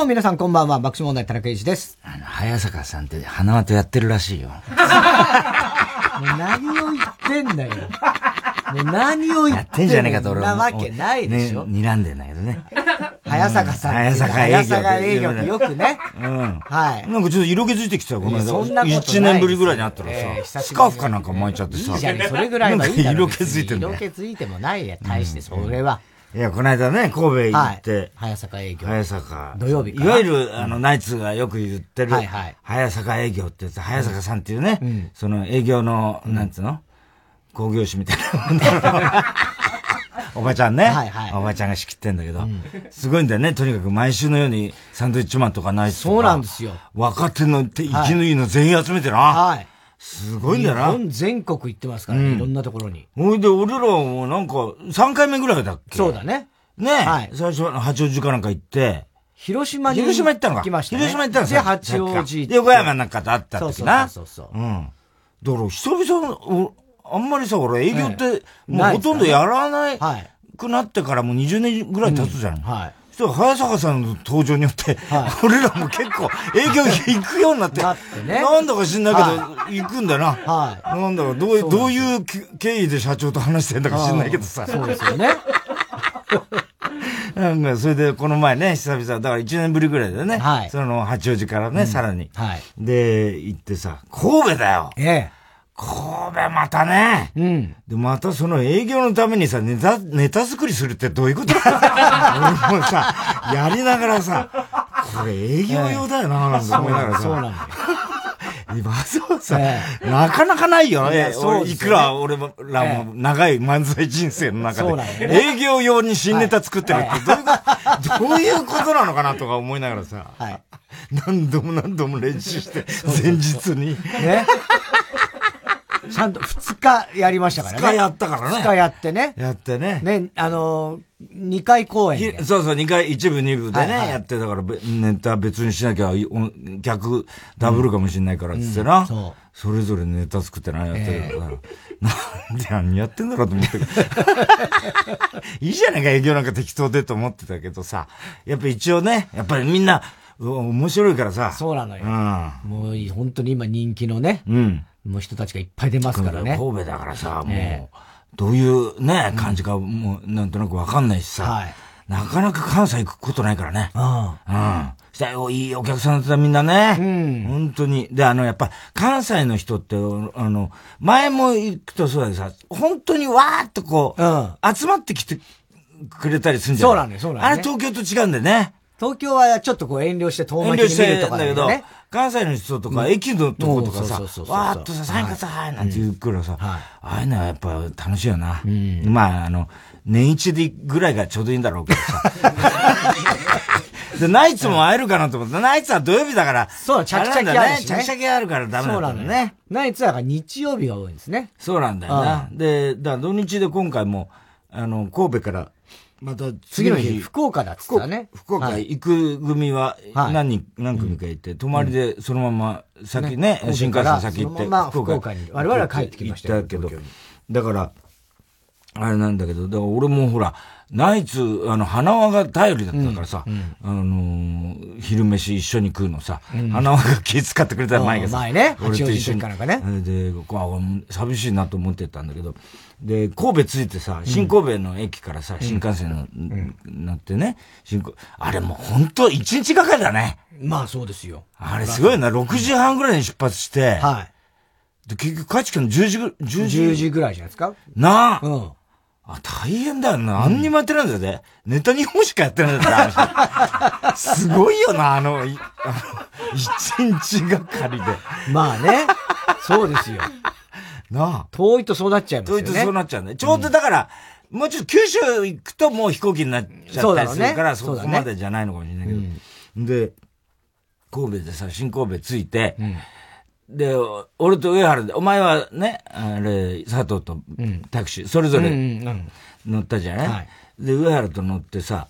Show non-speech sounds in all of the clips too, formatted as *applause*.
も皆さんこんばんは、爆笑問題田中裕二です。あの、早坂さんって花輪とやってるらしいよ。*laughs* もう何を言ってんだよ。もう何を言やってんじゃねえかと俺なわけないでしょ。ね、睨んでんだけどね。*laughs* 早坂さん。早坂営業早坂営業ってよくね。うん。はい。なんかちょっと色気づいてきたよ、この間。そんなことない1年ぶりぐらいに会ったらえーさ、スカーフかなんか巻いちゃってさ。いいじそれぐらいはいいだろ。なんか色気づいてんだよ色気づいてもないや、大してそれは。いや、この間ね、神戸行って、早坂営業。早坂。土曜日いわゆる、あの、ナイツがよく言ってるはいはい、早坂営業ってやつ、早坂さんっていうね、その営業の、なんつうの？工業士みたいな。*laughs* おばちゃんね。はいはいおばちゃんが仕切ってんだけど、すごいんだよね。とにかく毎週のようにサンドイッチマンとかナイツとか。そうなんですよ。若手の手、生きのいいの全員集めてな。はい。すごいんだよな。日本全国行ってますからね、いろんなところに。ほいで、俺らもなんか、3回目ぐらいだっけ？そうだね。ねはい最初は八王子かなんか行って、広島に広島行ったのか？行きましたね。広島行ったので、八王子。横山なんかと会った時な。そうそうそうそううん。だから、久々おあんまりさ、俺営業って、ええもうほとんどやらないはい。くなってからもう20年ぐらい経つじゃん。はい。早坂さんの登場によって、俺らも結構営業行くようになって、なってねなんだか知んないけど、行くんだよな。はい。なんだか、どういう、どういう経緯で社長と話してんだか知んないけどさ。そうですよね。*laughs* なんか、それで、この前ね、久々、だから1年ぶりぐらいだよね。はいその、八王子からね、さらに。はい。で、行ってさ、神戸だよ。ええ。神戸またね。うん。で、またその営業のためにさ、ネタ、ネタ作りするってどういうこと？だ *laughs* 俺もさ、やりながらさ、これ営業用だよな、なんて思いながらさ。そうなんだよ。今そうさ、えなかなかないよ。いやえそうねいくら俺もらも長い漫才人生の中で、営業用に新ネタ作ってるってどういうこと、どういうことなのかなとか思いながらさ、はい。何度も何度も練習して、前日に。ね。ちゃんと2日やりましたからね。二日やったからね2日やってね。やってね。ね、あのー、2回公演。そうそう、二回、一部二部でね、はいはいやって、だからべ、ネタ別にしなきゃ、お逆、ダブルかもしんないから、つってな、そそれぞれネタ作ってな、やってるから、なんで何やってんだろうと思って。*laughs* いいじゃないか、営業なんか適当でと思ってたけどさ、やっぱ一応ね、やっぱりみんな、う面白いからさ。そうなのよ。うもう本当に今人気のね、ん。うん。もう人たちがいっぱい出ますからね。神戸だからさ、もえう、どういうね、感じか、もう、なんとなくわかんないしさ、はいなかなか関西行くことないからね。うん。うん。したよ、いいお客さんだったみんなね。うん本当に。で、あの、やっぱ、関西の人って、あの、前も行くとそうだけどさ、本当にわーっとこう、うん集まってきてくれたりするんじゃない？そうなのよそうなのよあれ東京と違うんだよね。東京はちょっとこう遠慮して遠巻遠慮してきに見るとかんだけど、ね。関西の人とか、駅のとことかさわーっとさ、サインくださいなんて言うからさ、はいああいうのはやっぱ楽しいよな。まあ、あの、年一でぐらいがちょうどいいんだろうけどさ。*laughs* で、ナイツも会えるかなと思って、ナイツは土曜日だから、そうチャキチャキあるしねチャキチャキあるからダメそうなんだね。。ナイツは日曜日が多いんですね。そうなんだよな。で、だから土日で今回も、あの、神戸から、また次の日、福岡だっつったらね。福岡はい。行く組ははい。何人、何組かいて、泊まりでそのまま先ね、ね新幹線先行って、福岡に我々は帰ってきましたよ行ったけど。だから、あれなんだけど、だから俺もほら、ナイツ、あの、花輪が頼りだったからさ、あのー昼飯一緒に食うのさ、花輪が気遣ってくれた前がさ、うん前ね。俺と一緒に。で、寂しいなと思ってたんだけど、で、神戸着いてさ、新神戸の駅からさ、新幹線の、乗ってね、新神あれもう本当一日がかりだね。まあそうですよ。あれすごいな、6時半ぐらいに出発して、はい。で結局帰ってきたの10時ぐ、10時？10時ぐらいじゃないですか？なあ、うん。あ、大変だよな。何にもやってないんだよね。ネタ2本しかやってないんだよ、*laughs* すごいよな、あの、いあの一日がかりで。まあね。そうですよ。なあ。遠いとそうなっちゃいますよね。遠いとそうなっちゃうんだよ。ちょうどだから、もうちょっと九州行くともう飛行機になっちゃったりするから、そこまでじゃないのかもしれないけど。で、神戸でさ、新神戸着いて、で、俺と上原で、お前はね、あれ、佐藤とタクシー、それぞれうんうんうん。乗ったじゃない、はい。で、上原と乗ってさ、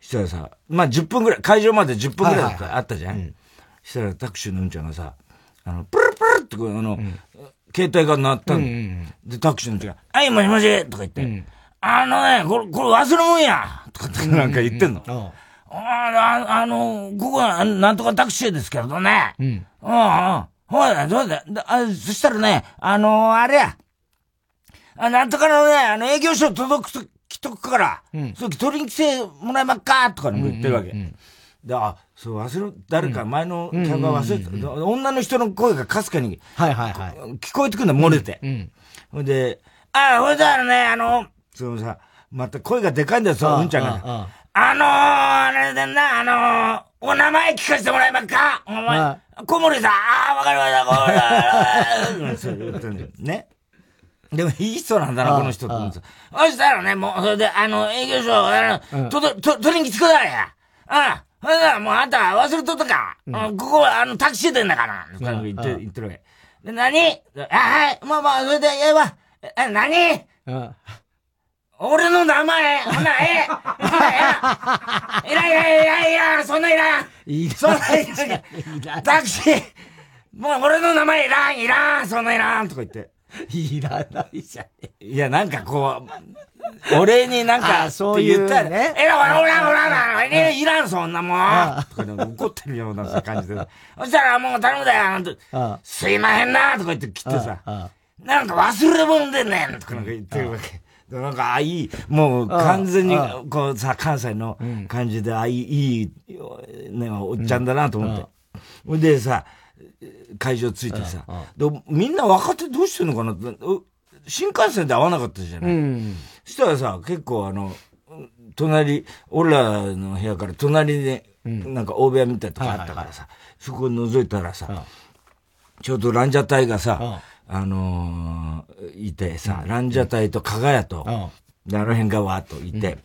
したらさ、まあ10分ぐらい、会場まで10分ぐらいだった,、はいはいはい。あったじゃん、したらタクシーのうんちゃんがさ、あの、プルプルってこう、あの、携帯が鳴ったの、で、タクシーのうんちゃんが、はい、もしもしとか言って、あのね、これ、これ忘れ物やとかってなんか言ってんの。うんああ、あの、ここは、なんとかタクシーですけどね。うん。うん、うん。ほら、どうだ、あ、そしたらね、あのあれや。あ、なんとかのね、あの、営業所届くと、来とくから、うん。それ取りに来てもらえまっかとか言ってるわけ。で、あ、そう、忘れ、誰か前の客が忘れて、うん、女の人の声がかすかに、はいはいはい。聞こえてくるんだ、漏れて。うん。ほ、んで、あ、ほいだらね、あの、そのさ、また声がでかいんだよ、そう、うんちゃんが。あのー、あれだな、あのー、お名前聞かせてもらえますか？お前、小森さん、ああ、わかりました、小森さん。ね。でもいい人なんだな、この人って思って。そしたらね、もう、それで、あの、営業所、あの、と、と、取りに来てくださいや。ああ、それだ、もうあんた忘れとったか。うん、ここは、あの、タクシーでんだから。とか言って、言ってるわけ。で、何？あ、はい、まあまあ、それで、ええわ。え、何？俺の名前、ほな、ええ、いらん、いらん、いらん、いらん、そんないらん。いらん。そんないらん。タクシー、もう俺の名前いらん、いらん、そんないらん、とか言って。*laughs* いらないじゃん。いや、なんかこう、俺になんか、そう言ったら、ね、え、ほら、ほら、ほら、え、いらん、そんなもん。とか怒ってるような感じで。*laughs* そしたら、もう頼むだよ、すいませんな、とか言って切ってさ、なんか忘れ物でねん、とかなんか言ってるわけ。なんか、あ、いい、もう完全に、こうさ、関西の感じで、あ、いい、いい、ね、おっちゃんだなと思って。ほ、んでさ、会場着いてさ、でみんな若手どうしてんのかなって、新幹線で会わなかったじゃない？うん、そしたらさ、結構あの、隣、俺らの部屋から隣で、なんか大部屋みたいなとこあったからさ、そこ覗いたらさ、ちょうどランジャタイがさ、あのー、いてさ、ランジャタイと加賀屋と、あの辺がわーっといて、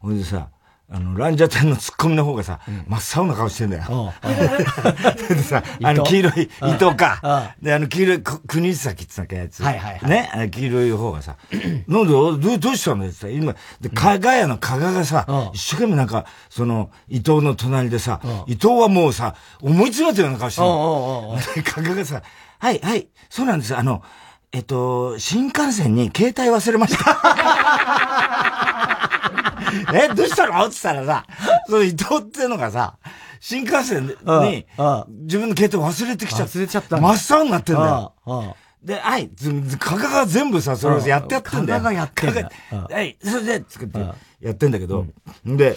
ほ、んでさ、あの、ランジャタイのツッコミの方がさ、真っ青な顔してんだよ。*laughs* でさ、*laughs* あの、黄色い、伊藤か。で、あの、黄色い、国崎って言ったやつ。はいはいね、あの黄色い方がさ、*clears throat* なんで、どう、どうしたのって今、で、加賀屋の加賀がさ、一生懸命なんか、その、伊藤の隣でさ、伊藤はもうさ、思い詰めてるような顔してるの。*laughs* で、加賀がさ、はい、はい、そうなんです。あの、えっと、新幹線に携帯忘れました。*laughs* え、どうしたの？って言ったらさ、その伊藤っていうのがさ、新幹線に、自分の携帯忘れてきちゃって。忘れちゃった真っ青になってんだよ。で、はい、かかが全部さ、それをやってやってんだよ。かがやってんだはい、それで、作ってやってんだけど、で、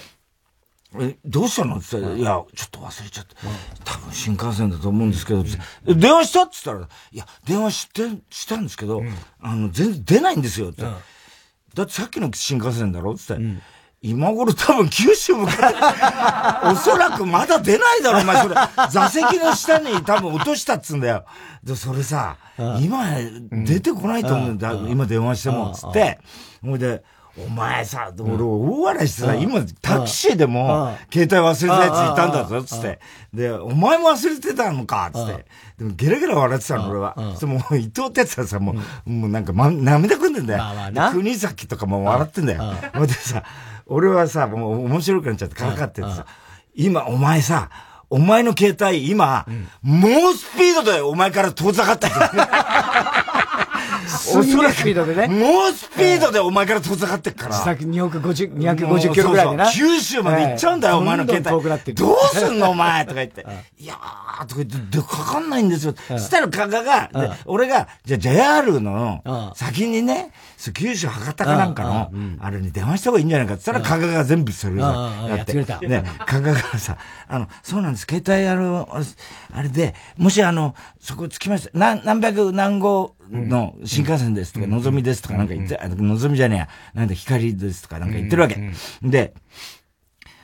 え、どうしたの？って言ったら、いや、ちょっと忘れちゃった。多分新幹線だと思うんですけど、電話した？って言ったら、いや、電話して、したんですけど、あの、全然出ないんですよ。って。だってさっきの新幹線だろ？って言ったら、今頃多分九州向かって、*laughs* おそらくまだ出ないだろ、お前それ。座席の下に多分落としたっつんだよ。で、それさ、今出てこないと思うんだ、今電話しても、つって。ほいで、お前さ、俺大笑いしてさ、今タクシーでも、携帯忘れたやついたんだぞ、つって。で、お前も忘れてたのか、つって。でもゲラゲラ笑ってたの、俺は。そもう伊藤哲也さ、もう、もうなんか、ま、涙ぐんでんだよ。国崎とかも笑ってんだよ。ほいでさ、俺はさ、もう面白くなっちゃってからかっててさ、今お前さ、お前の携帯今、猛スピードでお前から遠ざかったおそらくスピードでね。猛スピードでお前から遠ざかってっから。さっき250、250キロぐらいでな。九州まで行っちゃうんだよ、お前の携帯。どうすんのお前？とか言って。*laughs* いやーとか言って、かかんないんですよ。そしたら加賀が、俺が、じゃあ JR の先にね、九州博多かなんかの、あれに電話した方がいいんじゃないかって。言ったら加賀が全部それをやって。ね、加賀がさ、あの、そうなんです、携帯あの、あれで、もしあの、そこ着きました。何、何百何号の新幹線ですとか、のぞみですとかなんか言って、のぞみじゃねえや、なんで光ですとかなんか言ってるわけ。で、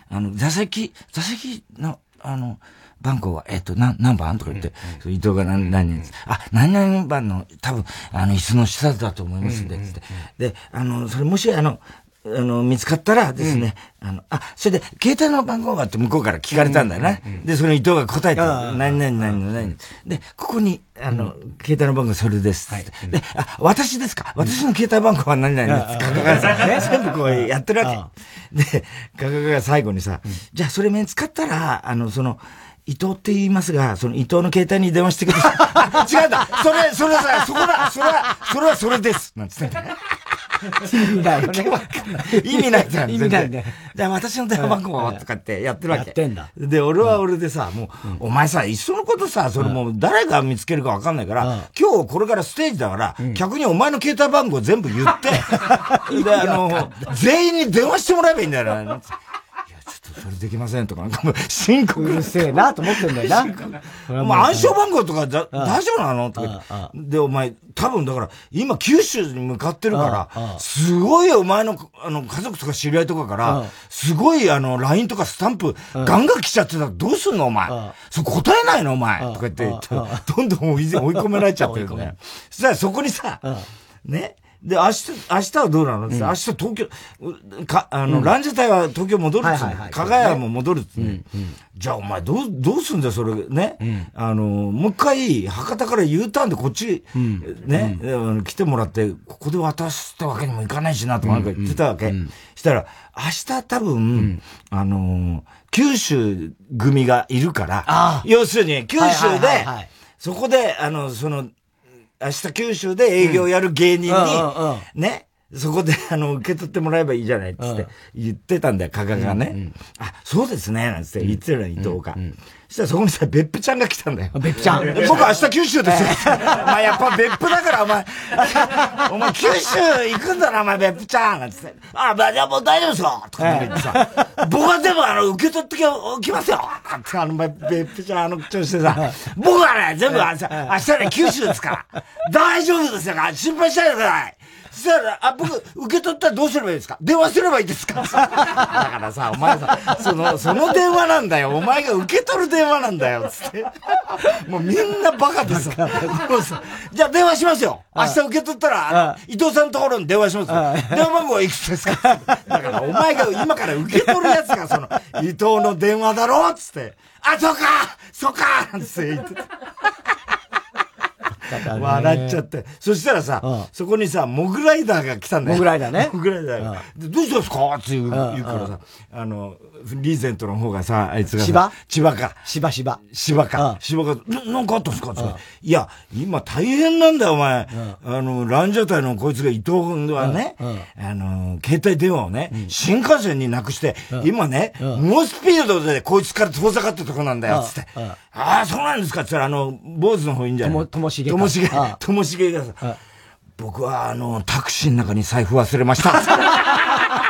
あの、座席、座席の、あの、番号は、えっ、と、何、何番？とか言って、伊藤が何、何人、あ、何々番の、多分、あの、椅子の下だと思いますんで、つって。で、あの、それもし、あの、あの、見つかったらですね、うん、あの、あ、それで、携帯の番号がって向こうから聞かれたんだよね。うんうん、で、その伊藤が答えて、何々何々で、ここに、あの、携帯の番号それです。はい、で、あ、私ですか？私の携帯番号は何々です。かかがさ、全部こうやってるわけ。で、かかが最後にさ、じゃあそれ見つかったら、あの、その、伊藤って言いますが、その伊藤の携帯に電話してください。*laughs* 違うんだそれ、それさ、そこだそれは、それはそれですなんつって。意味ないよね。*laughs* 意味ないじゃん。意味ないね。じゃあ私の電話番号はとかってやってるわけ。やってんだ。で、俺は俺でさ、もう、お前さ、いっそのことさ、それもう誰が見つけるかわかんないから、今日これからステージだから、客にお前の携帯番号全部言って、*laughs* で、あの、全員に電話してもらえばいいんだよな。それできませんとか、なんかもう、深刻。うるせえなと思ってんだよな。*laughs* お前暗証番号とかだ大丈夫なの？とかで、お前、多分だから、今九州に向かってるから、すごいお前の、あの、家族とか知り合いとかから、すごいあの、LINE とかスタンプ、ガンガン来ちゃってたらどうすんの？お前。そ答えないの？お前。とか言って、どんどん追い込められちゃってるんだよ。そしたらそこにさ、ね、で、明日、明日はどうなの？って、うん、明日東京、か、あの、うん、ランジャタイは東京戻るっつう加賀屋も戻るっつう、ねうん、じゃあお前どう、どうすんだよ、それ、ね？うん、あの、もう一回、博多から U ターンでこっち、ね、来てもらって、ここで渡すってわけにもいかないしな、とかなんか言ってたわけ。したら、明日多分、あの、九州組がいるから、要するに、九州で、そこで、あの、その、明日九州で営業やる芸人に、ね、そこで、*laughs* あの、受け取ってもらえばいいじゃないっつって言ってたんだよ、加賀がね。あ、そうですね、なんつって言ってるの伊藤が。そしたらそこにさ、別府ちゃんが来たんだよ。別府ちゃん僕明日九州ですよ。*laughs* お前やっぱ別府だからお前、*laughs* お前九州行くんだな、お前別府ちゃんなんつって。あ、まあじゃあもう大丈夫ですよとか言ってさ、僕はでもあの、受け取ってきますよあの、別府ちゃんあの口調してさ、僕はね、全部明日ね、九州ですから。大丈夫ですよ。心配しないでください。そしたら、あ、僕、受け取ったらどうすればいいですか？電話すればいいですか？だからさ、お前さ、その、その電話なんだよ。お前が受け取る電話なんだよ。つって。もうみんなバカでさ。じゃあ電話しますよ。明日受け取ったら、伊藤さんのところに電話します。電話番号はいくつですか？だから、お前が今から受け取るやつが、その、伊藤の電話だろ？つって。あ、そうかそうかって言ってた。笑っちゃって。そしたらさ、そこにさ、モグライダーが来たんだよ。モグライダーね。モグライダーが。どうしたんですか？って言うからさ、あの、リーゼントの方がさ、あいつが。芝？千葉か。芝芝。芝か。芝か。なんかあったんすか？って。いや、今大変なんだよ、お前。あの、ランジャタイのこいつが伊藤君はね、あの、携帯電話をね、新幹線になくして、今ね、猛スピードでこいつから遠ざかったとこなんだよ、つって。ああ、そうなんですか？って言ったら、あの、坊主の方いいんじゃない？ともしげ。ともしげ、ともしげがさ、僕はあの、タクシーの中に財布忘れました。*laughs*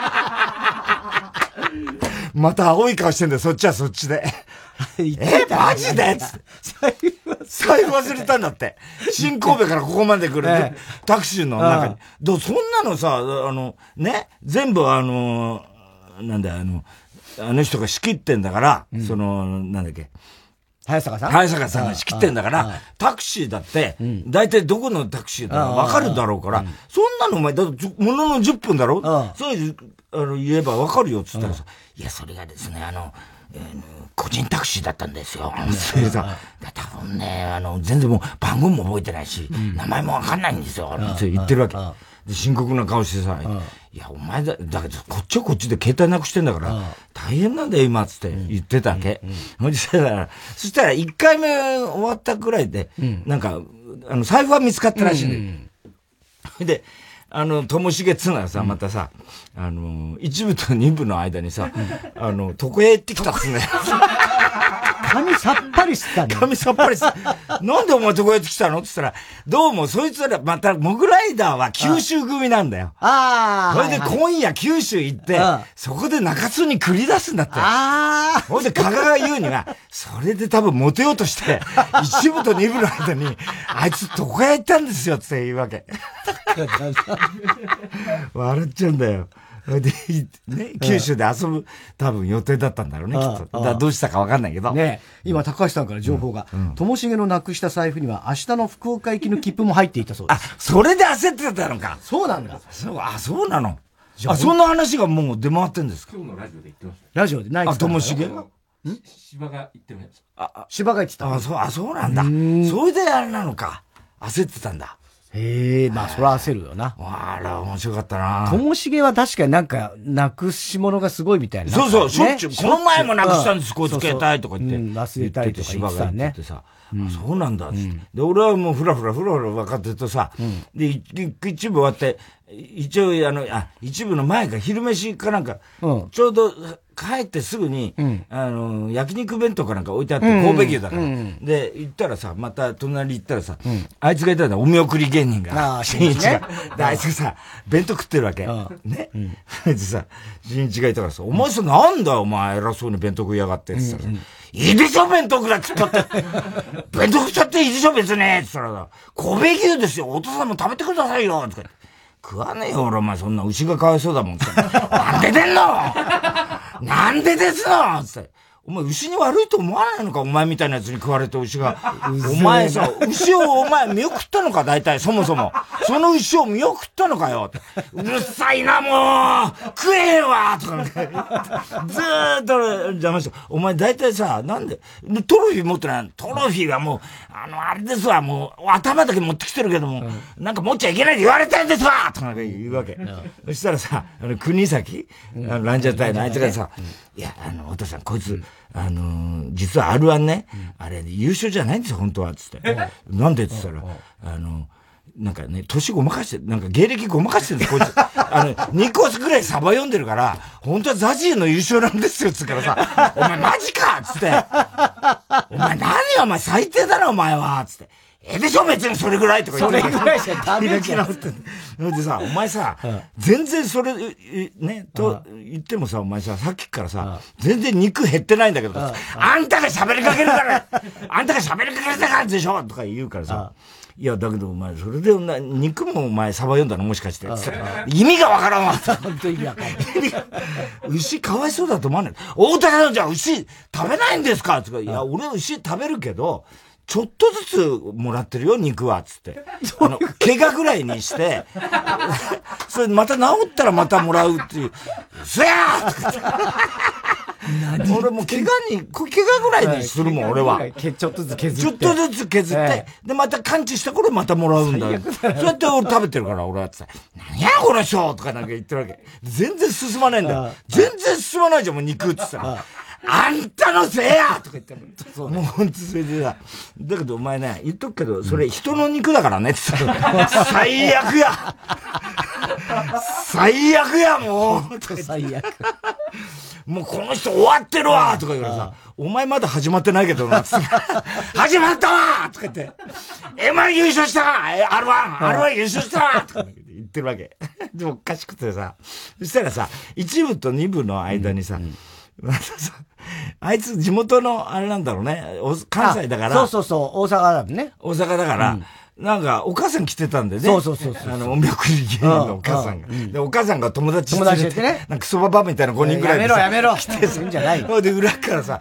また青い顔してんだよ、そっちはそっちで。*laughs* え、マジで？財布忘れた。んだって。新神戸からここまで来る、タクシーの中に。どそんなのさ、あの、ね、全部あの、なんだあの、あの人が仕切ってんだから、その、なんだっけ？早坂さん？早坂さんが仕切ってんだから、タクシーだって、大体どこのタクシーだかわかるだろうから、そんなのお前、だものの10分だろ？そういう、あの、言えばわかるよっつったらさ、いや、それがですね、あの、えー、個人タクシーだったんですよ。それさ、多分ね、あの、全然もう番号も覚えてないし、名前もわかんないんですよ。って言ってるわけ。で、深刻な顔してさ、いや、お前だ、だけど、こっちはこっちで携帯なくしてんだから、大変なんだよ、今、つって言ってたわけ。そしたら、そしたら、1回目終わったくらいで、なんか、あの、財布は見つかったらしいん。で。で、あの、ともしげっつうのはさ、またさ、あの、一部と二部の間にさ、あの、床屋行ってきたっつうんだよ。*laughs* 髪さっぱりしてたね。髪さっぱりして。なんでお前床屋ってきたの？って言ったら、どうもそいつら、また、モグライダーは九州組なんだよ。ああ。それで今夜九州行って、そこで中津に繰り出すんだって。ああ。ほんで、加賀が言うには、それで多分モテようとして、*laughs* 一部と二部の間に、あいつ床屋行ったんですよって言うわけ。*laughs* 笑っちゃうんだよ。*laughs* で、ね、九州で遊ぶ、多分予定だったんだろうね、きっと。だどうしたかわかんないけど。ね今、高橋さんから情報が、ともしげのなくした財布には、明日の福岡行きの切符も入っていたそうです。あ、それで焦ってたのか。そうなんだ。そう、あ、そうなの。あ、そんな話がもう出回ってんですか？今日のラジオで言ってました。ラジオで？ないあ、ともしげ？芝が言ってますあ、芝が言ってた。あ、そう、あ、そうなんだ。それであれなのか。焦ってたんだ。へえ、まあ、それは焦るよな。あれ、面白かったな。ともしげは確かになんか、なくし物がすごいみたいな。そうそう、しょっちゅう、この前もなくしたんです、こいつ携帯とか言って。忘れたいとか言ってたね。さ、そうなんだ、つって。で、俺はもうふらふらふらふら分かってるとさ、で、一部終わって、一応、あの、あ、一部の前か、昼飯かなんか、ちょうど、帰ってすぐに、うん、あの、焼肉弁当かなんか置いてあって、神戸牛だから。うん、で、行ったらさ、また隣行ったらさ、うん、あいつがいたんだ、お見送り芸人が。新一が。で、あいつがさ、弁当食ってるわけ。ね。*laughs* でさ、新一がいたからさ、お前さ、なんだお前偉そうに弁当食いやがってって言ったらさ、いいでしょ、弁当食ら食ったって。*laughs* 弁当食っちゃっていいでしょ、別に。って言ったら、神戸牛ですよ、お父さんも食べてくださいよ。とか食わねえよ、俺、お前、そんな牛がかわいそうだもん。なんで出んのなんでですの？つって。お前牛に悪いと思わないのか？お前みたいなやつに食われて牛が。お前さ、牛をお前見送ったのか？大体、そもそも。その牛を見送ったのかよ？うるさいな、もう！食えわとか、ずーっと邪魔して。お前大体さ、なんで、トロフィー持ってないトロフィーがもう、あの、あれですわ、もう、頭だけ持ってきてるけども、うん、なんか持っちゃいけないって言われてんですわ！とか言うわけ。うん、そしたらさ、あの、国崎、ランジャタイのあいつがさ、いや、あの、お父さん、こいつ、あのー、実は R1 ね、あれ、優勝じゃないんですよ、本当は、つって。なんで？って言ったら、あの、なんかね、年ごまかして、なんか芸歴ごまかしてるんです、こいつ。*laughs* あの、2個ぐらいサバ読んでるから、本当はザジーの優勝なんですよ、つからさ、お前マジかつって。お前何お前最低だな、お前はつって。ええでしょ別にそれぐらいとか言って。それぐらいじゃダメじゃん。って。でさ、お前さ、全然それ、ね、と言ってもさ、お前さ、さっきからさ、全然肉減ってないんだけど、あんたが喋りかけるから、*laughs* あんたが喋りかけるからでしょとか言うからさ、いや、だけどお前、それで肉もお前、サバ読んだのもしかして。意味がわからんわ。*laughs* 本当意味わかん。*laughs* 牛かわいそうだと思わない。大田さんじゃ牛食べないんですか？つか、いや、俺牛食べるけど、ちょっとずつもらってるよ、肉は、つって。あの、怪我ぐらいにして、*laughs* それまた治ったらまたもらうっていう、すやー俺も怪我に、怪我ぐらいにするもん、俺は。ちょっとずつ削って。ちょっとずつ削って、で、また完治した頃またもらうんだよ。そうやって俺食べてるから、俺はって。何やこの人とかなんか言ってるわけ。全然進まないんだよ。全然進まないじゃん、もう肉ってさ。あんたのせいやとか言ってもうほんとそれでさ、だけどお前ね、言っとくけど、それ人の肉だからねって言った最悪や最悪や、もう最悪。もうこの人終わってるわとか言うからさ、お前まだ始まってないけどな、始まったわとか言って、M1 優勝したわ !R1! R1 優勝したわとか言ってるわけ。でもおかしくてさ、そしたらさ、一部と二部の間にさ、うんうん *laughs* あいつ地元のあれなんだろうね。関西だから。そうそうそう、大阪だね。大阪だから、うんなんか、お母さん来てたんでね。そうそうそうあの、おみおくり芸人のお母さんが。で、お母さんが友達友達でね。なんか、そばばみたいな5人ぐらいで。やめろやめろ来てすんじゃない。*laughs* で、裏からさ、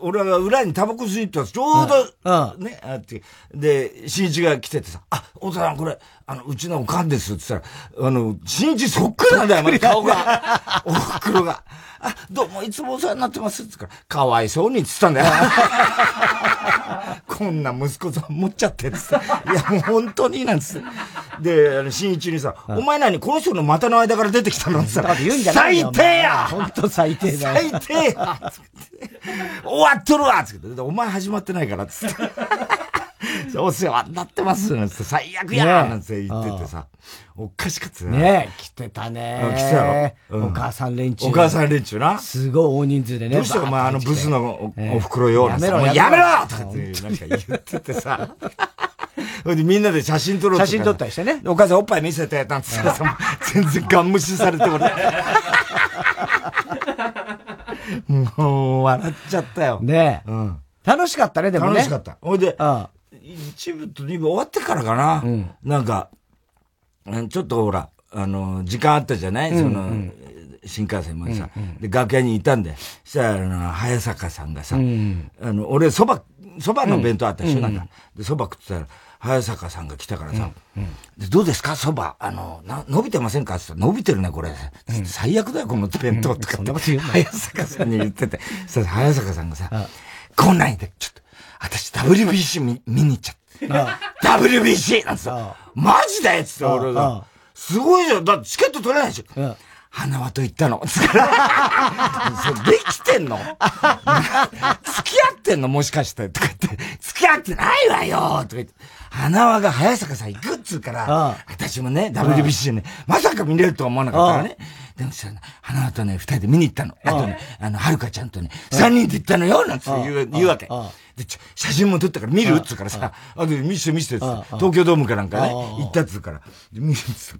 俺は裏にタバコ吸いったら、ちょうど、ね、あって、で、新一が来ててさ、あ、お父さんこれ、あの、うちのおかんですって言ったら、あの、新一そっくりなんだよ、ま顔が。*laughs* おふくろが。あ、どうもいつもお世話になってますって言ったら、かわいそうにって言ったんだよ。*laughs* こんな息子さん持っちゃってって。いや、もう本当になんつって。で、あの、新一にさ、お前何この人の股の間から出てきたの？ってさ、最低や本当最低だよ。最低や終わっとるわつって。お前始まってないからつって。*laughs* お世話になってますなんて、最悪やなんて言っててさ、おかしかったね。ね来てたね。来てたろ。お母さん連中。お母さん連中な。すごい大人数でね。どうしてお前あのブスのお袋よ。やめろやめろとかってなんか言っててさ。*laughs* それでみんなで写真撮ろう写真撮ったりしてね。お母さんおっぱい見せて、*laughs* なんつってさ、全然ガン無視されて俺。もう、笑っちゃったよ。ねえ。うん。楽しかったね、でもね。楽しかった。ほいで、一部と二部終わってからかな。うん、なんか、ちょっとほら、あの、時間あったじゃない、うん、その、新幹線までさ、うんうん、で、楽屋にいたんで、そしたら、あの、早坂さんがさ、うん、あの、俺、蕎麦、蕎麦の弁当あったでしょ、うん、なんか。で、蕎麦食ってたら、早坂さんが来たからさ、うんでどうですか？蕎麦。あの、な、伸びてませんか？って言ったら、伸びてるね、これ。最悪だよ、この弁当とかって。*laughs* 早坂さんに言ってて、そ早坂さんがさ、こんなんで、ちょっと、私 WBC 見見に行っちゃった。WBC! なんつって。マジだよつって俺が。すごいじゃん。だってチケット取れないでしょ。花輪と言ったの。つから、そできてんの？付き合ってんの？もしかしてとか言って、付き合ってないわよとか言って、花輪が早坂さん行くっつうから、私もね、WBC でね、まさか見れるとは思わなかったからね。でもさ、花輪とね、二人で見に行ったの。あとね、あの、はるかちゃんとね、三人で行ったのよなんて言う言うわけ。で、写真も撮ったから見る？っつうからさ、あと見せて見せてっ東京ドームかなんかね、行ったっつうから、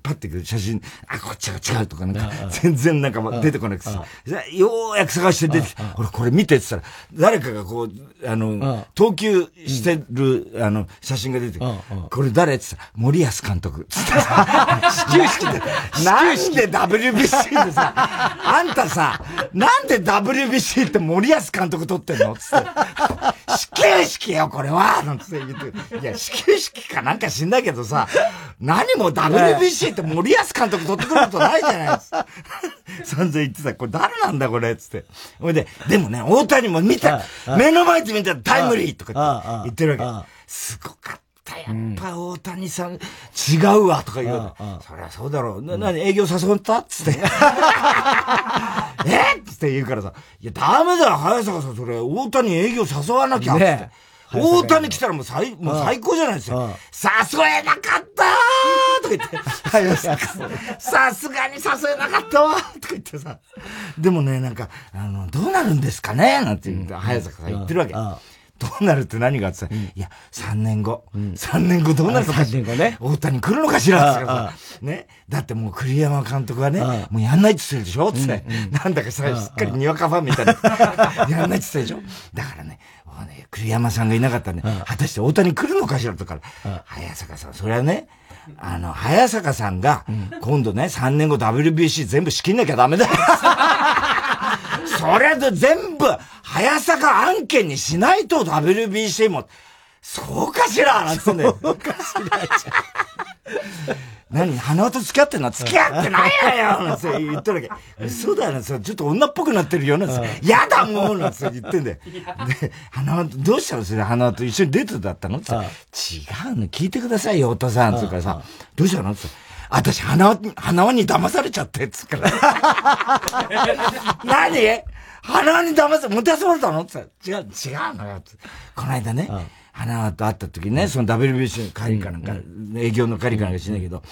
パッて写真、あ、こっちが違うとかなんか、全然なんか出てこなくてさ、ようやく探して出てきて、ほら、これ見てって言ったら、誰かがこう、あの、投球してる、あの、写真が出てこれ誰って言ったら、森保監督。つってさ、*laughs* 始球式で、なんで WBC でさ、あんたさ、なんで WBC って森保監督撮ってんのつって。始球式よ、これはなんつって言って。いや、始球式かなんか知んないけどさ、何も WBC って森保監督取ってくることないじゃないですか。散々言ってた。これ誰なんだこれつって。ほいで、でもね、大谷も見た。目の前で見たらタイムリーとか言ってるわけ。すごかった。やっぱ大谷さん、違うわ、とか言う。そりゃそうだろう。な、なに、営業誘った？つって。え？つって言うからさ、いや、ダメだよ、早坂さん、それ、大谷営業誘わなきゃ、つって。大谷来たらもう最、もう最高じゃないですよ。誘えなかったーとか言って。さすがに誘えなかったわとか言ってさ。でもね、なんか、あの、どうなるんですかね？なんて、早坂さん言ってるわけ。どうなるって何があってさ、うん、いや、3年後、うん、3年後どうなるのかしら、ね、大谷来るのかしらってさ、ね。だってもう栗山監督はね、もうやんないって言ってるでしょつって、なんだかさ、しっかりにわかファンみたいな、*laughs* やんないって言ってるでしょ。だからね、ね栗山さんがいなかったらね、果たして大谷来るのかしらとか、早坂さん、それはね、あの、早坂さんが、今度ね、3年後 WBC 全部仕切んなきゃダメだよ。*laughs* それで全部、早坂案件にしないと WBC も、そうかしら？なんつうんだよ。そうかしら何花輪と付き合ってんの？付き合ってないわよ！なんて言ってるわけ。嘘だよ。な、ちょっと女っぽくなってるよ。なんて。やだもう！なんて言ってんだよ。で、花輪と、どうしたの？それ。花輪と一緒にデートだったの？って違うの、聞いてくださいよ、お父さん。つうからさ、どうしたの？って私、花輪、花輪に騙されちゃって、つうから。*laughs* 何？花輪に騙され、もてあそばれたの？って違う、違うのよ。この間ね、花輪と会った時ね、その WBC の会議かなんか、営業の会議かなんかしないけど、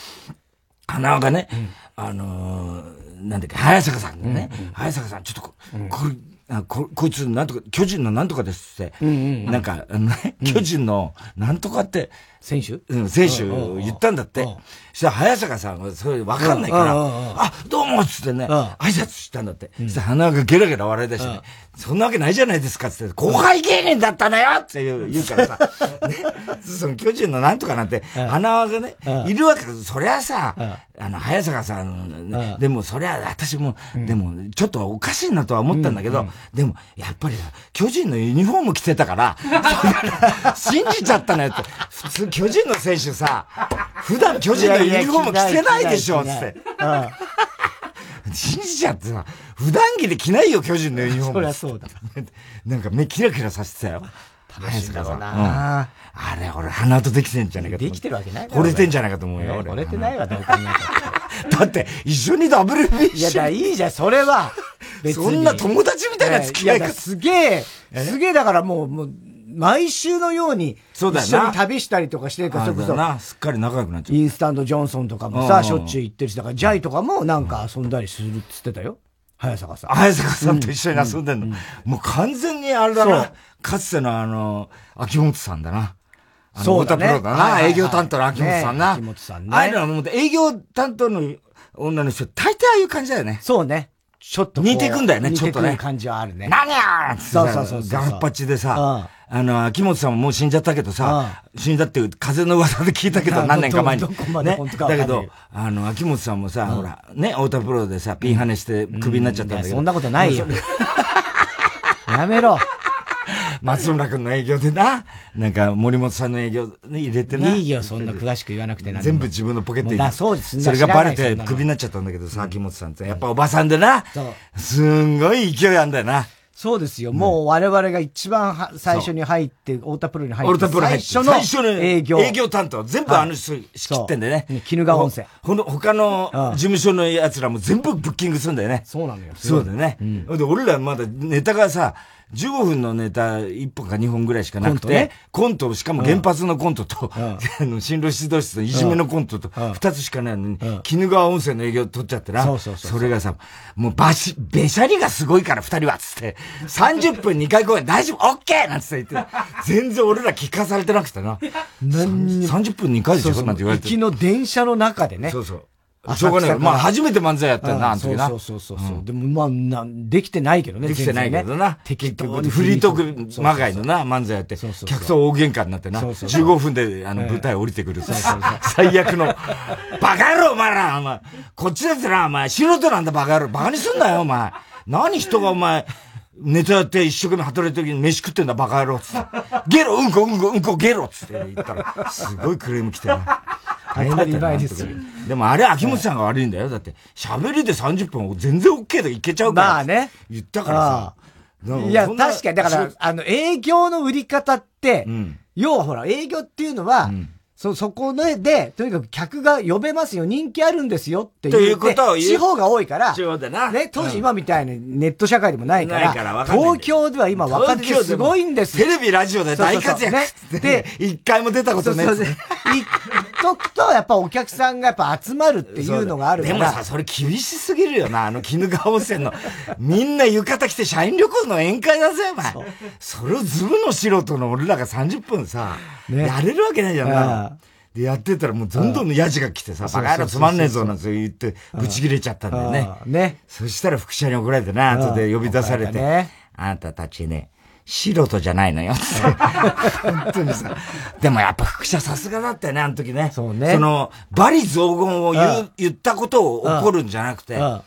花輪がね、あのなんだっけ、早坂さんがね、早坂さん、ちょっとこ、これ、あここいつ、なんとか、巨人のなんとかですって、なんか、あのね、巨人のなんとかって、選手？うん、選手言ったんだって。そしたら早坂さんがそれわかんないから、あ、どうもっつってね、挨拶したんだって。そしたら鼻がゲラゲラ笑い出してね、そんなわけないじゃないですかっつって、後輩芸人だったのよって言う言うからさ、ね、その巨人のなんとかなんて、鼻がね、いるわけそりゃさ、あの、早坂さん、でもそりゃ私も、でもちょっとおかしいなとは思ったんだけど、でもやっぱり巨人のユニフォーム着てたから、*laughs* 信じちゃったのよって。普通巨人の選手さ、普段巨人のユニフォーム着てないでしょ、つって。信じちゃってさ、普段着で着ないよ、巨人のユニフォーム。そりゃそうだ。*laughs* なんか目キラキラさせてたよ。楽しいだろうな、あれ、俺鼻とできてんじゃないかとできてるわけない惚れてんじゃないかと思うよ、俺。惚れてないわ、どう考 *laughs* だって、一緒に WBC。いや、だいいじゃん、それは。*laughs* そんな友達みたいな付き合いが。すげえ、すげえだからもう、もう、毎週のように、そうだ一緒に旅したりとかしてるから、それこそ。な、すっかり仲良くなっちゃう。インスタントジョンソンとかもさ、しょっちゅう行ってるし、だから、ジャイとかもなんか遊んだりするっつってたよ。早坂さん。早坂さんと一緒に遊んでんの。もう完全にあれだな。かつてのあの、秋元さんだな。そうだね。プロだな。営業担当の秋元さんな。秋元さんね。ああいうのはもう営業担当の女の人、大抵ああいう感じだよね。そうね。ちょっと似てくんだよね、ちょっとね。感じはあるね。何やそうそうそう。ガンパチでさ、あの、秋元さんももう死んじゃったけどさ、死んだって風の噂で聞いたけど、何年か前に。ね。だけど、あの、秋元さんもさ、ほら、ね、太田プロでさ、ピンハネしてクビになっちゃったんだけど。そんなことないよ。*laughs* やめろ。松村君の営業でな、なんか森本さんの営業に入れてな。いいよ、そんな詳しく言わなくてな。全部自分のポケットに。だそうです、それがバレてクビになっちゃったんだけどさ、秋元さんって。やっぱおばさんでな、すんごい勢いあんだよな。そうですよ。もう我々が一番は最初に入って、太田プロに入って、オルタプロ入って最初の営業。営業担当、全部あの人仕切ってんでね。そううん鬼怒川温泉ほの他のうん事務所の奴らも全部ブッキングするんだよね。そうなのよ。そうだよね。で、俺らまだネタがさ、15分のネタ1本か2本ぐらいしかなくて、コントねコント、しかも原発のコントと、うん *laughs* あの、進路指導室のいじめのコントと、うん2つしかないのに、ん鬼怒川温泉の営業取っちゃってな。そうそうそうれがさ、もうバシ、べしゃりがすごいから2人は、つって、30分2回公演大丈夫オッケーなんつって言って、全然俺ら聞かされてなくてな。何にも30分2回でしょ？なんて言われて行き。の電車の中でね。そうそう。浅しょうがないまあ初めて漫才やったよな、あの時な。そうそうそうそう。でもまあな、できてないけどね。できてないけどな。適当にフリートークまがいのな、漫才やって、客と大喧嘩になってな、そうそうそう。15分であの舞台降りてくるさ、最悪の、バカ野郎お前ら、お前、こっちだってな、お前、素人なんだバカ野郎、バカにすんなよ、お前。何人がお前、ネタやって一生懸命働いてる時に飯食ってんだバカ野郎、つって。ゲロ、うんこ、うんこ、うんこ、ゲロ、つって言ったら、すごいクレーム来てな。大変だったよ。当たり前ですよ。でもあれ、秋元さんが悪いんだよ。だって、喋りで30分全然 OK でいけちゃうから。まあね。言ったからさ。いや、確かに、だから、あの、営業の売り方って、ん。要はほら、営業っていうのは、そ、そこで、で、とにかく客が呼べますよ、人気あるんですよっていう。ということを言う。地方が多いから、地方だな。ね、当時うん。今みたいにネット社会でもないから、ないからわかんないんだよ。東京では今若手ですごいんです。よテレビ、ラジオで大活躍そうそうそう。ね。で、一回も出たことねそうそうそうとくと、やっぱお客さんがやっぱ集まるっていうのがあるから。でもさ、それ厳しすぎるよな、あの、鬼怒川温泉の。みんな浴衣着て社員旅行の宴会だぜ、お前。それをズブの素人の俺らが30分さ、ねやれるわけないじゃんあな。で、やってたらもうどんどんヤジが来てさ、バカ野郎つまんねえぞなんて言って、ブチ切れちゃったんだよね。ね。そしたら副社に怒られてな、後で呼び出されて、あなたたちね、素人じゃないのよ、つって。本当にさ。でもやっぱ副社さすがだったよね、あの時ね。そうねその、罵詈雑言を言うう、言ったことを怒るんじゃなくて、うん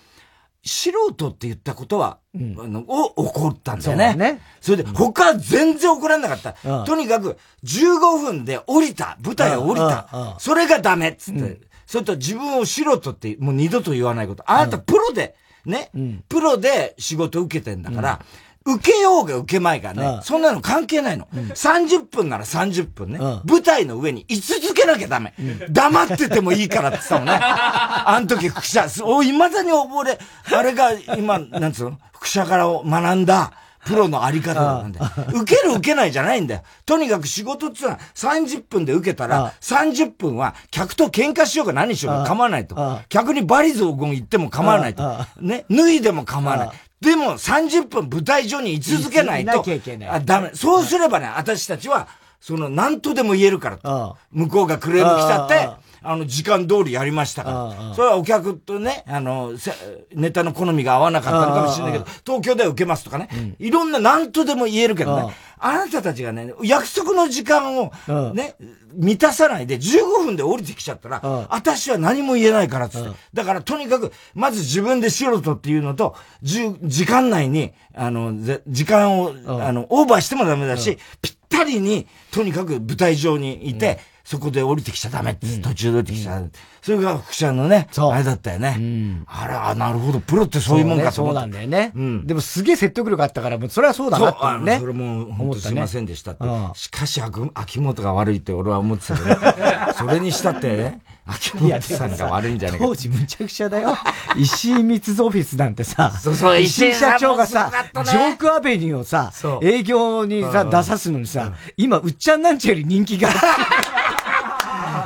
素人って言ったことは、あのを怒ったんだよそうね。それで、他は全然怒らなかった。うんとにかく、15分で降りた。舞台を降りうんうんうたん。それがダメっつって。それと自分を素人って、もう二度と言わないこと。あなたプロで、ね、プロで仕事受けてんだから、受けようが受けまいがね、うんそんなの関係ないの。30分なら30分ね、うん舞台の上に居続けなきゃダメ。黙っててもいいからって言ったのね。*laughs* あの時副社、お、未だに俺、あれが今、なんつうの？副社から学んだ、プロのあり方なんだよ。受ける受けないじゃないんだよ。とにかく仕事ってのは30分で受けたあら、30分は客と喧嘩しようが何しようが構わないとあ。客にバリ雑言言っても構わないとあ。ね、脱いでも構わないあ。でも30分舞台上に居続けないとあ、ダメ。そうすればね、私たちは、その、何とでも言えるからと。向こうがクレーム来ちゃってあ、あの、時間通りやりましたあから。あそれはお客とね、あの、せネタの好みが合わなかったのかもしれないけど、東京では受けますとかね。いろんな何とでも言えるけどね。あなたたちがね、約束の時間をうん。ね、満たさないで15分で降りてきちゃったらうん、私は何も言えないからっつって。うん。だからとにかく、まず自分で素人っていうのと、時間内に、あの、ぜ時間を、ん。あの、オーバーしてもダメだし、ぴったりに、とにかく舞台上にいて、そこで降りてきちゃダメって、途中で降りてきちゃダメ。それが副社のね、そうあれだったよね。あれ、あ、なるほど、プロってそういうもんかとそう思った。なんだよね。うんでもすげえ説得力あったから、もうそれはそうだそう、なってね。それも、本当すいませんでしたってうん。しかし、秋元が悪いって俺は思ってたけど、*laughs* それにしたってね、秋元さんが悪いんじゃないか当。時むちゃくちゃだよ。石井密造オフィスなんてさ、そうそう石井社長がさ石井さんもすごかっ、たジねョークアベニューをさそ、う営業にさ、出さすのにさ、今、うっちゃんなんちゃより人気があって。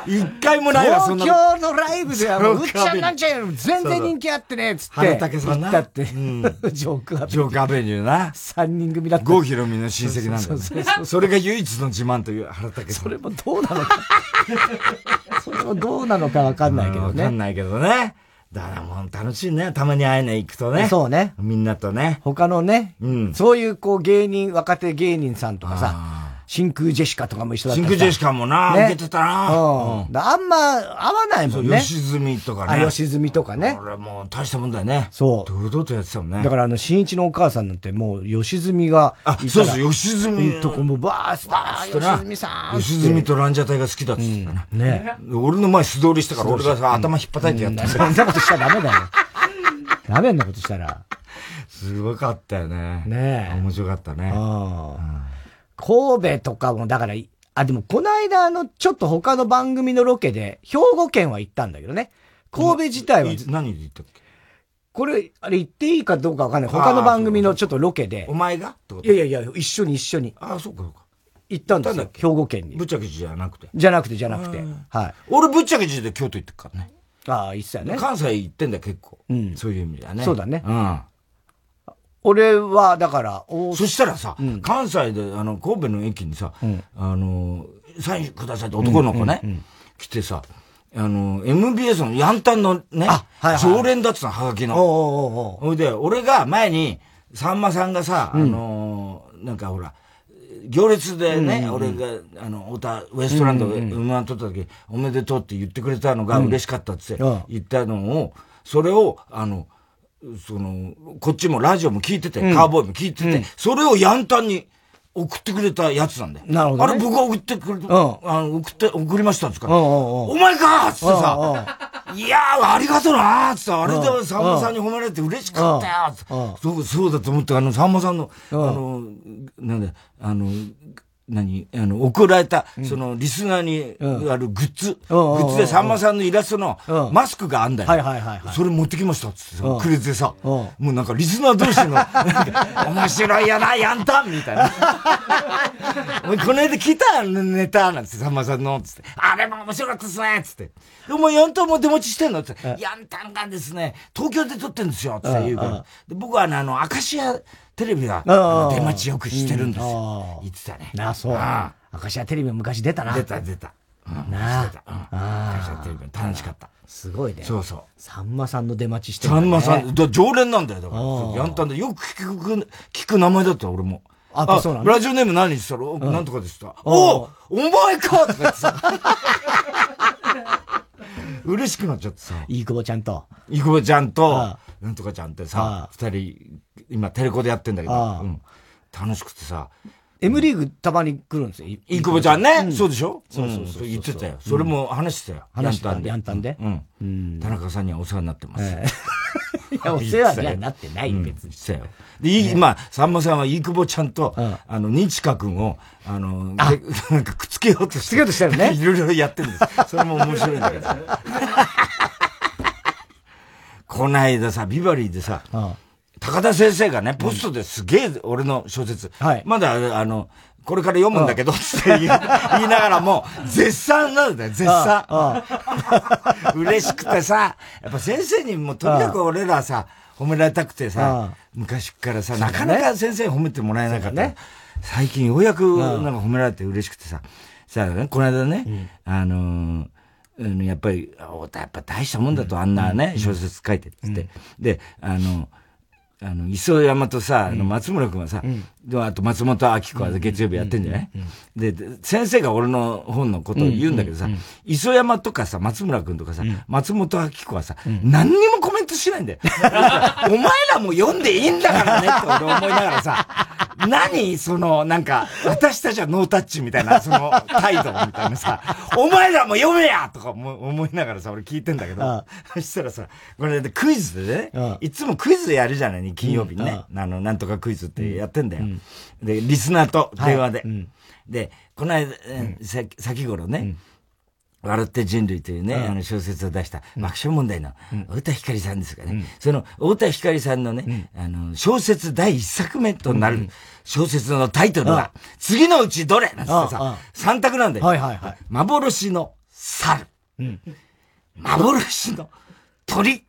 一回もないわ、そん東なの。京のライブではもう、うっちゃんなんちゃより全然人気あってね、つって。原武さんな言ったって。う *laughs* んジョークアベニュー。ジョークアベニューな。三人組だった。郷ひろみの親戚なんだよそうそうそうね。それが唯一の自慢という原武さん。それもどうなのか。*laughs* それもどうなのかわかんないけどわかんね。ないけどね。だからもう楽しいね。たまに会えない行くとね。そうね。みんなとね。他のね、うんそういうこう芸人、若手芸人さんとかさあ、真空ジェシカとかも一緒だった真空ジェシカもな、ね受けてたな。うん。だあんま合わないもんね。吉住とかあ、ね。吉住とかね。これもう大したもんだよね。そう堂々とやってたもんね。だからあの、新一のお母さんなんてもう、吉住があ、ら。そうそう、吉住。うんとこもバースター、吉住さん。吉住とランジャタイが好きだっつってたな。ね。俺の前素通りしたから、俺がさ、頭引っ叩いてやったそんなことしたらダメだよ。ダメなことしたら。すごかったよね。ね面白かったね。神戸とかも、だから、あ、でもこの間あの、ちょっと他の番組のロケで、兵庫県は行ったんだけどね。神戸自体は。何で行ったっけ？これ、あれ言っていいかどうかわかんない。他の番組のちょっとロケで。お前がいやいやいや、一緒に一緒に。ああ、そうかそうか。行ったんですよ。兵庫県に。ぶっちゃけじゃなくて。じゃなくてじゃなくて。はい。俺ぶっちゃけじで京都行ってるからね。ああ、いっすよね。関西行ってんだよ結構。うん。そういう意味ではね。そうだね。うん。俺は、だから、そしたらさ、うん、関西で、あの、神戸の駅にさ、うん、あの、サインくださいって男の子ね、うんうんうん、来てさ、あの、MBS のヤンタンのね、はいはい、常連だってたはがきの。ほいで、俺が前に、さんまさんがさ、あの、なんかほら、行列でね、うんうん、俺が、あの、太田、ウエストランドで馬取った時、おめでとうって言ってくれたのが嬉しかったって言ったのを、それを、あの、その、こっちもラジオも聞いてて、うん、カーボーイも聞いてて、うん、それをヤンタンに送ってくれたやつなんだよ。なるほど、ね、あれ僕が送ってくれた、うん、あの送って、送りましたっつから、お前かっつってさ、いやー、ありがとうなーっつって、あれでさんまさんに褒められて嬉しかったよっつって、そう、そうだと思って、あの、さんまさんの、あの、なんだ、あの、何あの、送られた、その、リスナーにあるグッズ、グッズでさんまさんのイラストのマスクがあんだよ。はいはいはい。それ持ってきましたっつってくれてさ、もうなんかリスナー同士の、*laughs* 面白いやな、やんたんみたいな。*laughs* この間来たネタなんつって、さんまさんの、つって、あれも面白かったっすねつって。で、お前やんたんも出待ちしてんのつって、やんたんがですね、東京で撮ってんですよつって言うから。で僕はあの、アカシア、テレビが出待ちよくしてるんですよ。言ってたね。なあ、そう。アカシアテレビ昔出たな。出た、出た。なあ。アカシアテレビ楽しかった。すごいね。そうそう。さんまさんの出待ちしてる、さんまさん、常連なんだよ。だから。やんたんで、よく聞く、聞く名前だった俺も。あ、そうなのラジオネーム何したろなんとかでした。おお前かとか言ってさ。*laughs* 嬉しくなっちゃってさ。いい久保ちゃんと。いい久保ちゃんと、なんとかちゃんってさ、二人、今テレコでやってんだけど、うん、楽しくてさ。M リーグたまに来るんですよ。いい久保ちゃんね、そうでしょ？そうそうそう。言ってたよ。それも話してたよ。話してたんで。ヤンタンで。うん。田中さんにはお世話になってます。*laughs* いや、お世話にはなってない、別に。そうよ。で、今、さんまさんは、いくぼちゃんと、あの、にちかくんを、あの、なんかくっつけようとして。くっつけようとしてるね。*laughs* いろいろやってるんです。それも面白いんだけど。*laughs* こないださ、ビバリーでさ、高田先生がね、ポストですげえ俺の小説、はい、まだ、あの、これから読むんだけど、つって言いながらも、絶賛なんだよ、絶賛。*laughs* 嬉しくてさ、やっぱ先生にもとにかく俺らさ、褒められたくてさ、昔からさ、なかなか先生褒めてもらえなかった。最近ようやくなんか褒められて嬉しくてさ、さあね、この間ね、あのやっぱり、やっぱ大したもんだと、あんなね、小説書いてって。で、あの、あの、磯山とさ、あの、松村君はさ、であと松本明子は月曜日やってんじゃない？で、先生が俺の本のことを言うんだけどさ、磯山とかさ、松村君とかさ、松本明子はさ、何にもコメントしないんだよ。*laughs* お前らも読んでいいんだからねって俺思いながらさ、何その、なんか、私たちはノータッチみたいな、その態度みたいなさ、*laughs* お前らも読めやとか思いながらさ、俺聞いてんだけど、そしたらさ、これでクイズ？でね、いつもクイズでやるじゃない？に、金曜日にね、あの、なんとかクイズってやってんだよ。で、リスナーと電話で。で、この間、さ先頃ね、笑って人類というね、あの小説を出した爆笑問題の太田光さんですがね、その太田光さんのね、あの、小説第一作目となる小説のタイトルは、次のうちどれなんてさ、三択なんだよ。はいはいはい。幻の猿。幻の鳥。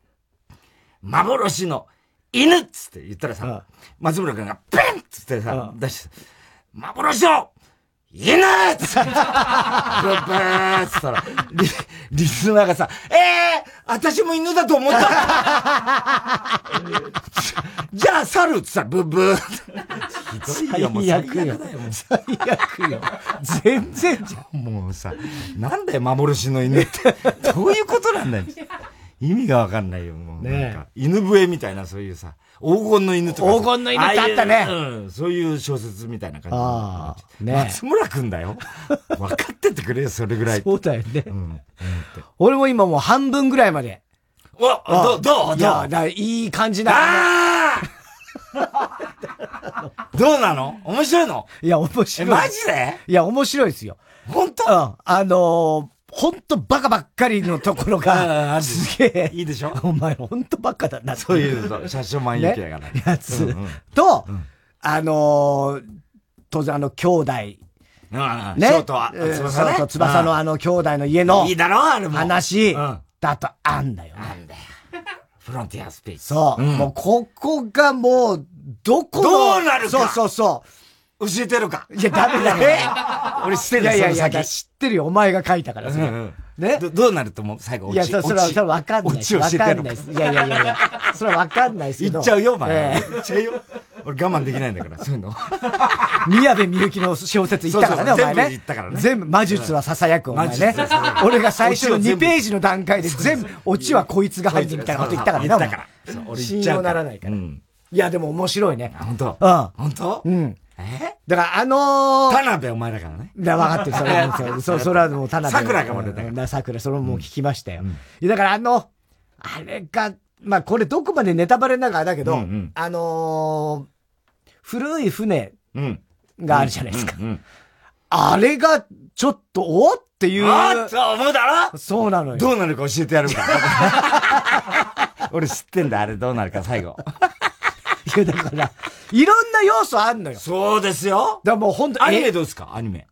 幻の犬っつって言ったらさ、松村君がペンっつってさ、出して、幻の犬っつって、ブーっつったら、リ、リスナーがさ、ええー、私も犬だと思った *laughs* じゃあ、猿っつったら、ブッブーひどいよ、もう最悪だよ。最悪よ。全然じゃん。もうさ、なんだよ、幻の犬って。*laughs* どういうことなんだよ。意味がわかんないよ、もう。ねなんか、犬笛みたいな、そういうさ、黄金の犬とか。黄金の犬ってあったね。うん、そういう小説みたいな感じ。ああ、ね松村くんだよ。*laughs* 分かっててくれよ、それぐらい。そうだよね。うん。俺も今もう半分ぐらいまで。おど、どうどう？いや、だいい感じだ。ああ *laughs* どうなの？面白いの？いや、面白い。え、マジで？いや、面白いですよ。本当？うん。あのー、ほんとバカばっかりのところが、*laughs* すげえ。いいでしょ？お前ほんとバカだなそういうの、車掌万有記だから。ねやつうんうんと、あのー、当然あの、兄弟。うんね。翔と翼のあの兄弟の家の。いいだろあれも話うんだとあんだよね。なんだよ。フロンティアスピーチ。そう。んもうここがもう、どこのどうなるかそうそうそ教えてるか？う。いや、ダメだよ。*laughs* え？俺知ってるいやいやいや、知ってるよ。お前が書いたから、それうんうんね？どどうなると思う？最後、いや、落ちそそれは、それはわかんない落ち教えてやろか？んないやいやいやいや、それはわかんないですけど。言っちゃうよ、お前。え言っちゃうよ。俺我慢できないんだから、*laughs* そういうの。え宮部みゆきの小説言ったからね、お前ね。全部言ったからね全部、魔術は囁く、お前ね俺が最初の2オチを全部ページの段階で全部、オチはこいつが犯人みたいなこと言ったからね、お前信用ならないから。うん。いや、でも面白いね。本当？うん。本当？うん。え？だから、あのー、田辺お前だからね。だ分かってる、それはもう、*laughs* そそれはもう、田辺。桜からうん桜、それももう聞きましたよ。いやだから、あの、あれが、まあ、これどこまでネタバレながらだけど、うんうんあのー、古い船うん。があるじゃないですか。うんうんあれが、ちょっと、おっていう。あっと思うだろ？そうなのよ。どうなるか教えてやるから。*laughs* 俺知ってんだ、あれどうなるか最後。いや、だから、いろんな要素あんのよ。だかそうですよ。らもう本当アニメえどうですか？アニメ。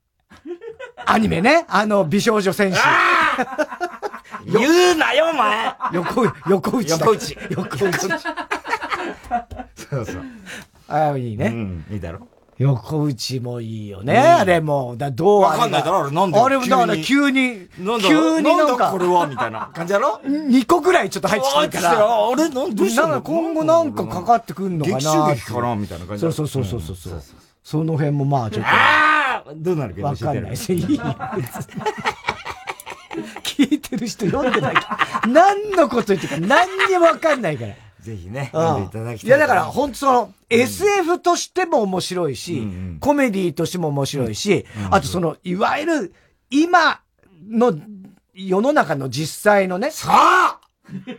アニメね。あの、美少女戦士。言うなよ、お前横、横打ちだ。横打ち。横打ち。そうそう。ああ、いいうね。ん、いいだろ。横打ちもいいよね、あれも。だどうわかんないだろあれなんであれもだから急に、なんだ急になんか、だこれはみたいな。感じだろ？2個ぐらいちょっと入ってきてるから。あれなんどうしたの？今後なんかかかってくんのかな劇中劇かなみたいな？感じそうそうそうそう。そうそう。その辺もまあちょっああどうなるとか教えてやるわかんないし、いい。*laughs* 聞いてる人読んでない。何のこと言ってるか何にもわかんないから。ぜひね、うん読んでいただきたい。いや、だから、本当その、SF としても面白いし、コメディとしても面白いし、あとその、いわゆる、今の世の中の実際のね、さあ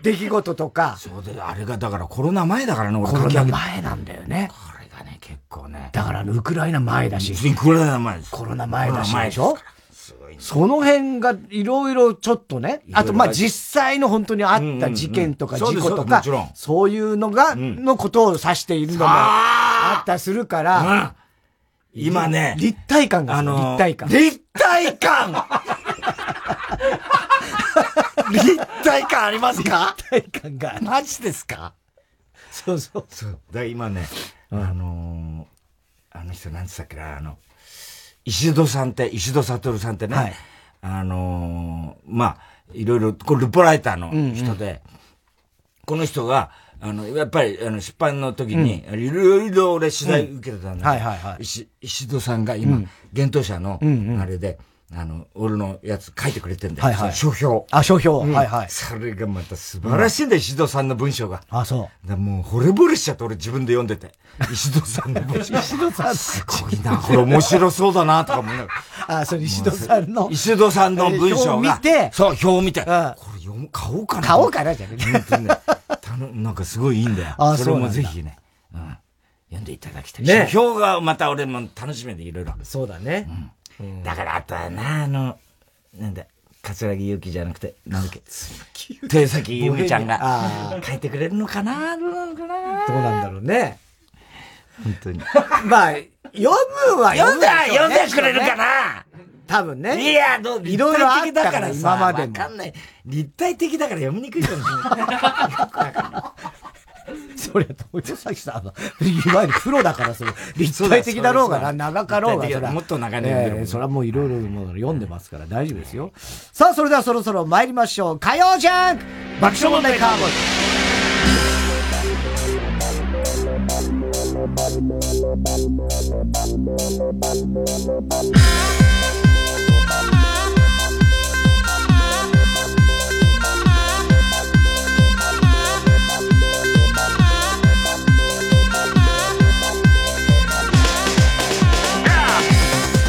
出来事とか、そうで、あれがだからコロナ前だからね、俺コロ。ナ前なんだよね。これがね、結構ね。だからウクライナ前だし、コロナ前です。コロナ前だしコロナでしょ。その辺がいろいろちょっとね、あとまあ実際の本当にあった事件とか事故とかそういうのが、ん。のことを指しているのもあ。ったりするから、うん。今ね、立体感があのー立体感。立体感。立体感ありますか？立体感が。マジですか？そうそう。そう。だ今ね、あのー、あの人なんつったっけな、あの、石戸さんって、石戸悟さんってね、はい。あのー、まあ、いろいろ、これルポライターの人で、この人が、あの、やっぱり、あの、出版の時に、いろいろ俺取材受けてたんだけど、はいはいはい。石、石戸さんが今、幻冬者のんうん、あれで、あの、俺のやつ書いてくれてんだよ。はいはい書評。あ、書評、はいはい。それがまた素晴らしいんだよ、石戸さんの文章が。あ、そだからもう惚れ惚れしちゃって俺自分で読んでて。*laughs* 石戸さんの文章。石戸さんすごいな、これ面白そうだな、とか思いながら。う。*laughs* あ、それ石戸さんの。*laughs* 石戸さんの文章が。表を見てそう、表を見て。こんれ読む、買おうかな。買おうかなじゃね本当にね。たのなんかすごいいいんだよ。それもあそうなんだぜひね、うん。読んでいただきたい。ね書評がまた俺も楽しみでいろいろ。そうだね。だからあとはな、あの、なんだ、桂木由紀じゃなくて、なんだっけ、豊崎由美ちゃんがあ書いてくれるのかな？どうなのかな？どうなんだろうね。本当に。*laughs* まあ、読むは読んだでしょうね。読んでくれるかな？多分ね。いや、どう、いろいろあったから立体的だからさ今までも。わかんない。立体的だから読みにくいかもしれない。*laughs* *laughs* そりゃ、豊崎さんは、*laughs* いわゆるプロだから、それ、立体的だろうがな、長かろうが、それもっと長年読んでるもんええそれはもういろいろもう読んでますから大丈夫ですよ。さあ、それではそろそろ参りましょう。火曜ジャンク爆笑問題カーボーイ *laughs*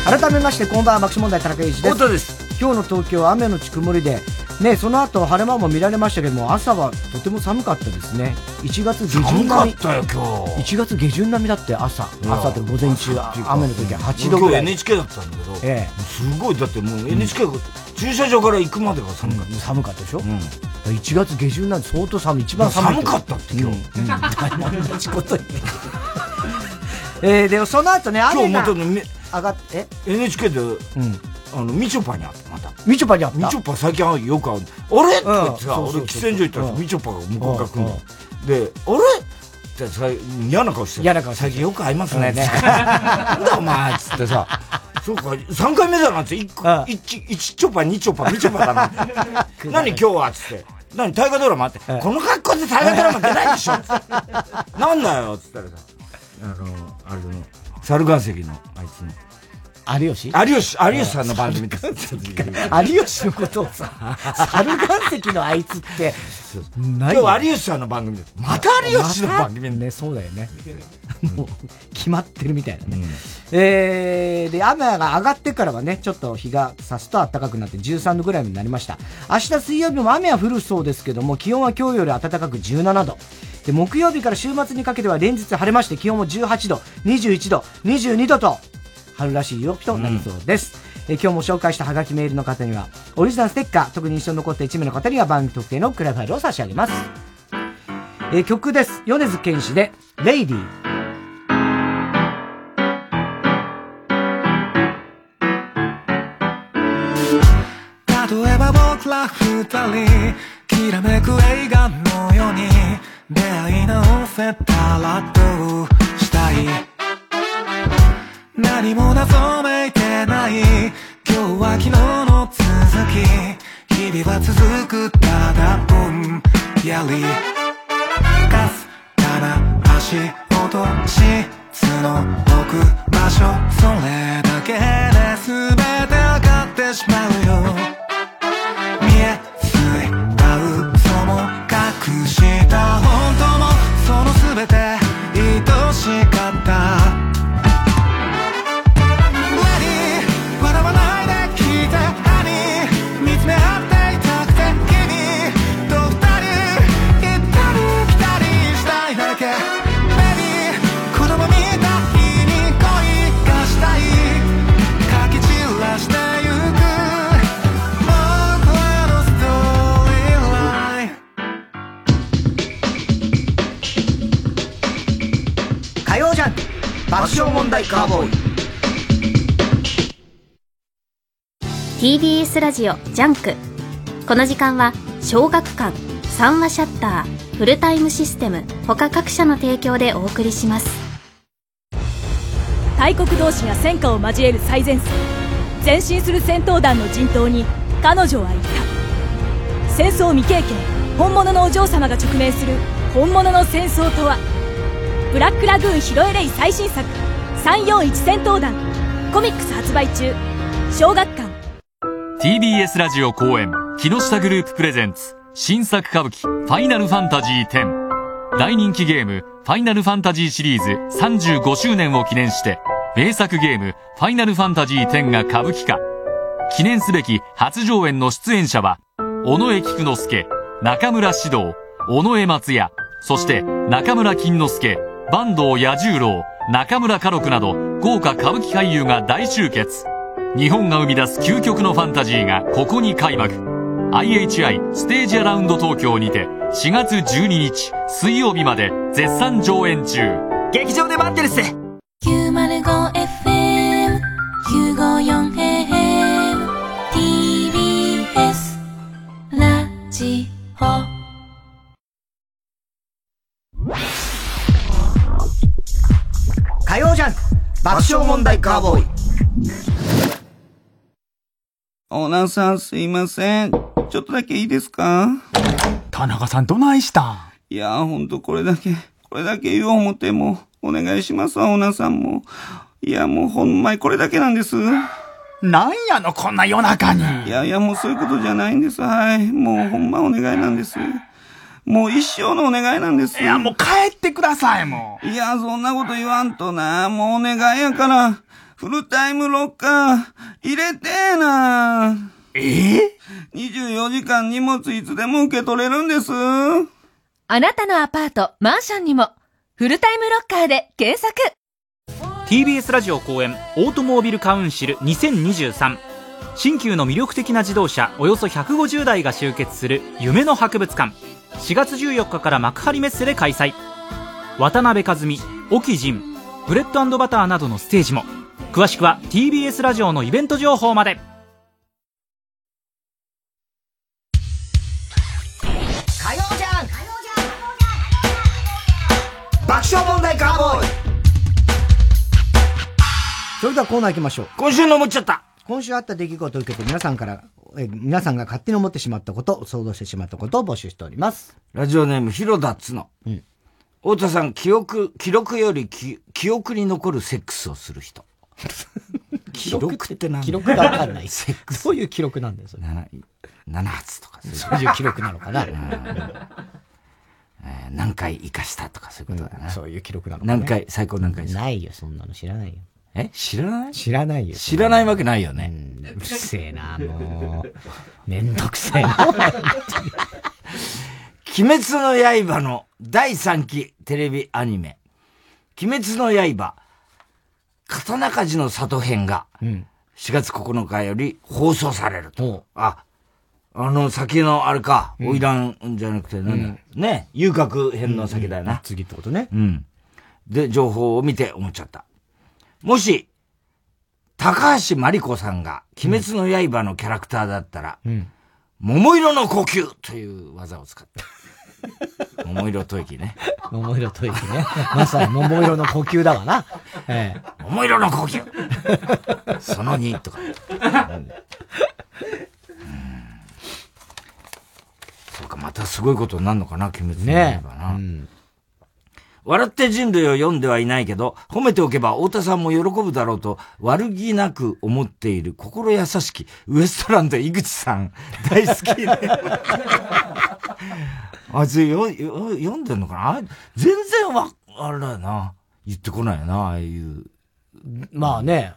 改めまして、こんばんは、爆笑問題田中裕二です。です。今日の東京は雨のち曇りで、ね、その後晴れ間も見られましたけども、朝はとても寒かったですね。1月下旬並み。寒かったよ、今日。1月下旬並みだって朝。朝って午前中、雨の時は8度ぐらい。今日 NHK だったんだけど、ええ、すごい、だってもう NHK が、駐車場から行くまでが寒かった。うん、寒かったでしょ、うん、1月下旬なんて相当寒い。一番寒い。寒かったって今日。うん、*laughs* 同じこと言って。*laughs* えー、でもその後ね、雨が上がって、NHK で、うん、あの、みちょぱに会った、また。みちょぱに会った？みちょぱ最近よく会う。あれ？とか言ってさ、俺喫煙所行ったらみちょぱが向こうから来るの。で、あれ？ってさ、嫌な顔して嫌な顔最近よく会いますね。なんだお前っつってさ、そうか、3回目だなって、1、1チョパ、2チョパ、みちょぱだな。*laughs* 何今日はっつって。何大河ドラマって、この格好で大河ドラマ出ないでしょ。なんだよっつったらさ、あの、あれの、猿岩石のあいつの。有吉？有吉、有吉さんの番組です。有吉のことをさ、猿岩石のあいつって、今日有吉さんの番組です。また有吉の番組ね、そうだよね。もう、決まってるみたいなね。えー、で、雨が上がってからはね、ちょっと日が差すと暖かくなって13度ぐらいになりました。明日水曜日も雨は降るそうですけども、気温は今日より暖かく17度。で、木曜日から週末にかけては連日晴れまして、気温も18度、21度、22度と、春らしい陽気となりそうです。うん、え今日も紹介したハガキメールの方には、オリジナルステッカー、特に印象に残った1名の方には番組特定のクラファイルを差し上げます。え曲です。米津玄師で、レイディー。例えば僕ら二人きらめく映画出会い直せたらどうしたい。何も謎めいてない今日は昨日の続き。日々は続くただぼんやり。かすかな足音し角置く場所。それだけで全て上がってしまうよ。爆笑問題カーボーイ。TBS ラジオ JUNK。この時間は小学館三和シャッターフルタイムシステム他各社の提供でお送りします。大国同士が戦火を交える最前線。前進する戦闘団の陣頭に彼女は言った。戦争未経験本物のお嬢様が直面する本物の戦争とは？ブラックラグーンヒロエレイ最新作。341戦闘団。コミックス発売中。小学館。TBS ラジオ公演。木下グループプレゼンツ。新作歌舞伎。ファイナルファンタジー10大人気ゲーム。ファイナルファンタジーシリーズ。35周年を記念して。名作ゲーム。ファイナルファンタジー10が歌舞伎化。記念すべき。初上演の出演者は。尾上菊之助。中村獅童。尾上松也。そして中村金之助。坂東彌十郎、中村家禄など豪華歌舞伎俳優が大集結。日本が生み出す究極のファンタジーがここに開幕。IHI ステージアラウンド東京にて4月12日水曜日まで絶賛上演中。劇場で待ってるっす !905FM954AM TBS ラジオ火曜ジャンク爆笑問題カーボーイオーナーさんすいません。ちょっとだけいいですか？田中さんどないしたん？いやほんとこれだけ、これだけ言おう思っても、お願いしますわ、オーナーさんも。いやもうほんまにこれだけなんです。なんやの、こんな夜中に。いやいやもうそういうことじゃないんです。はい。もうほんまお願いなんです。もう一生のお願いなんです。いや、もう帰ってください、もう。いや、そんなこと言わんとな。もうお願いやから、フルタイムロッカー、入れてーな。え？え ?24 時間荷物いつでも受け取れるんです。あなたのアパート、マンションにも、フルタイムロッカーで検索 TBS ラジオ公演オートモービルカウンシル2023新旧の魅力的な自動車およそ150台が集結する夢の博物館4月14日から幕張メッセで開催。渡辺和美沖仁ブレッドバターなどのステージも。詳しくは TBS ラジオのイベント情報まで。火曜じゃん。爆笑問題カーボーイ。それではコーナー行きましょう。今週の思っちゃった今週あった出来事を受けて皆さんから、え皆さんが勝手に思ってしまったこと、想像してしまったことを募集しております。ラジオネーム、広田つの。うん。太田さん、記憶、記録よりき記憶に残るセックスをする人。*laughs* 記録って何記録がわかんない。セックス。どういう記録なんだよ、それ。7, 7発とかそういう記録なのかな何回生かしたとかそういうことだな。そういう記録なのかね何回、最高何回したないよ、そんなの知らないよ。え知らない？知らないよ。知らないわけないよね。うるせえな、もう。*laughs* めんどくせえな。*laughs* 鬼滅の刃の第3期テレビアニメ、鬼滅の刃、刀鍛冶の里編が、4月9日より放送されると。あ、あの先のあれか、うん花魁じゃなくて、なんだ、ね、遊郭編の先だよな。次ってことね。うん。で、情報を見て思っちゃった。もし、高橋真理子さんが、鬼滅の刃のキャラクターだったら、うん。桃色の呼吸という技を使って。*laughs* 桃色吐息ね。桃色吐息ね。まさに桃色の呼吸だわな。ええ。桃色の呼吸その2とか。うんそうか、またすごいことになるのかな、鬼滅のね刃な。笑って人類を読んではいないけど、褒めておけば太田さんも喜ぶだろうと、悪気なく思っている心優しきウエストランド井口さん、大好きね。*laughs* あいつよ、よ、読んでんのかな？あ全然わ、あれだよな。言ってこないよな、ああいう。まあね、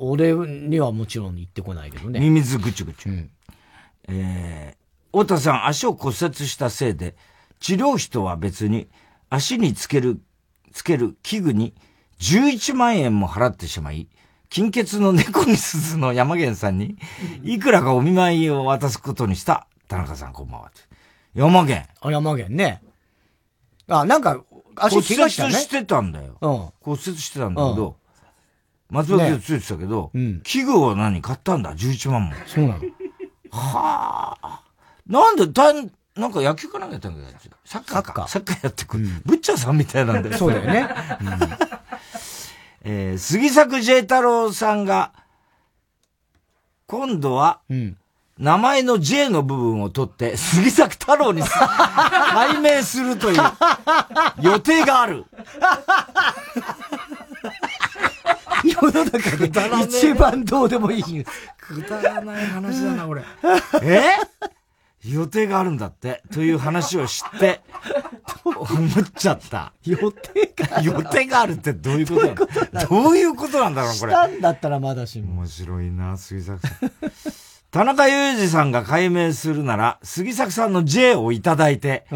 俺にはもちろん言ってこないけどね。ミミズぐちゅぐちゅ。えー、太田さん足を骨折したせいで、治療費とは別に足につける、つける器具に11万円も払ってしまい、金欠の猫に鈴の山源さんに、いくらかお見舞いを渡すことにした田中さんこんばんは。山源。あ、山源ね。あ、なんか、足骨折怪我したね。してたんだよ。うん。骨折してたんだけど、松葉でついてたけど、器具を何買ったんだ ?11 万も。そうなの。はあ。なんで、たん、なんか野球かなんかやったんだよ。サッカーか。サッカーやってくる。ブッチャーさんみたいなんだよ。そうだよね。*laughs* えー杉作 J 太郎さんが、今度は、名前の J の部分を取って、杉作太郎に *laughs* 改名するという予定がある。*laughs* 世の中で一番どうでもいい。くだらない話だな、俺。え？予定があるんだって、という話を知って、思っちゃった。予定が予定があるってどういうことなの？どういうことなんだ？ろう、これ。したんだったらまだしも。面白いな、杉作さん。田中裕二さんが解明するなら、杉作さんの J をいただいて、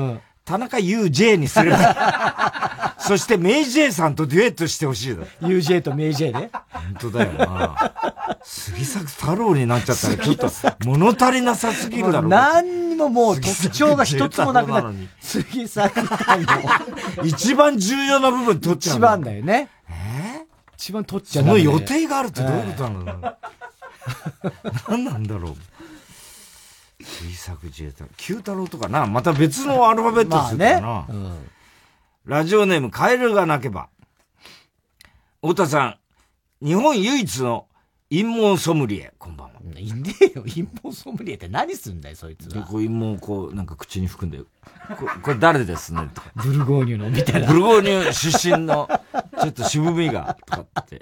田中裕 J にすれば、*laughs* そしてメイ J さんとデュエットしてほしいだ。UJ とメイ J で。本当だよな。杉作太郎になっちゃったら、ちょっと物足りなさすぎるだろ。何にももう特徴が一つもなくなる。杉作太郎。一番重要な部分取っちゃう一の。番だよね。え一番取っちゃダメその予定があるってどういうことなの、何なんだろう。杉作自衛隊。九太郎とかな、また別のアルファベットするからな。まあねうんラジオネーム、カエルが鳴けば。太田さん、日本唯一の陰謀ソムリエ、こんばんは。いねえよ、陰謀ソムリエって何すんだよ、そいつで、は。こう陰謀をこう、なんか口に含んで、ここれ誰ですねとか。ブルゴーニュのみたいな。ブルゴーニュ出身の、ちょっと渋みが、とかって、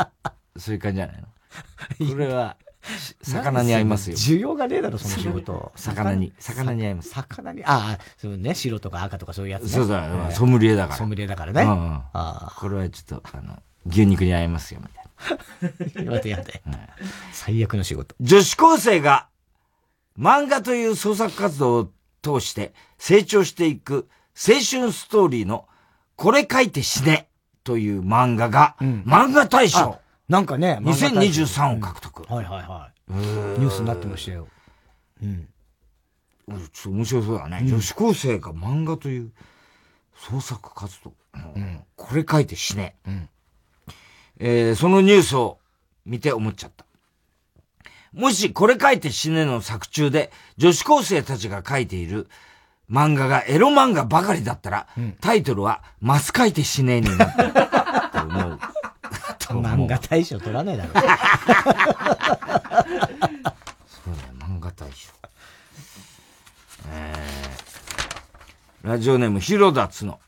そういう感じじゃないの？*laughs* これは、し *laughs* 魚に合いますよ。需要がねえだろ、その仕事。魚に、魚に合います。魚に、ああ、そうね、白とか赤とかそういうやつね。そうだよ、ええソムリエだから。ソムリエだからね。うんうんあこれはちょっと、あの、牛肉に合いますよ、みたいな。*laughs* あ。やだやだ。最悪の仕事。女子高生が、漫画という創作活動を通して成長していく青春ストーリーのこれ書いて死ねという漫画が、漫画大賞。なんかね、漫画大賞2023を獲得。はいはいはい。ニュースになってましたよ。うん。ちょっと面白そうだね。女子高生が漫画という創作活動。これ書いて死ね。えーそのニュースを見て思っちゃった。もしこれ書いて死ねの作中で女子高生たちが書いている漫画がエロ漫画ばかりだったら、タイトルはマス書いて死ねになると思う。と思う *laughs* 漫画大賞取らねえだろ。そうね、漫画大賞。えー、ラジオネーム、ひろだつの。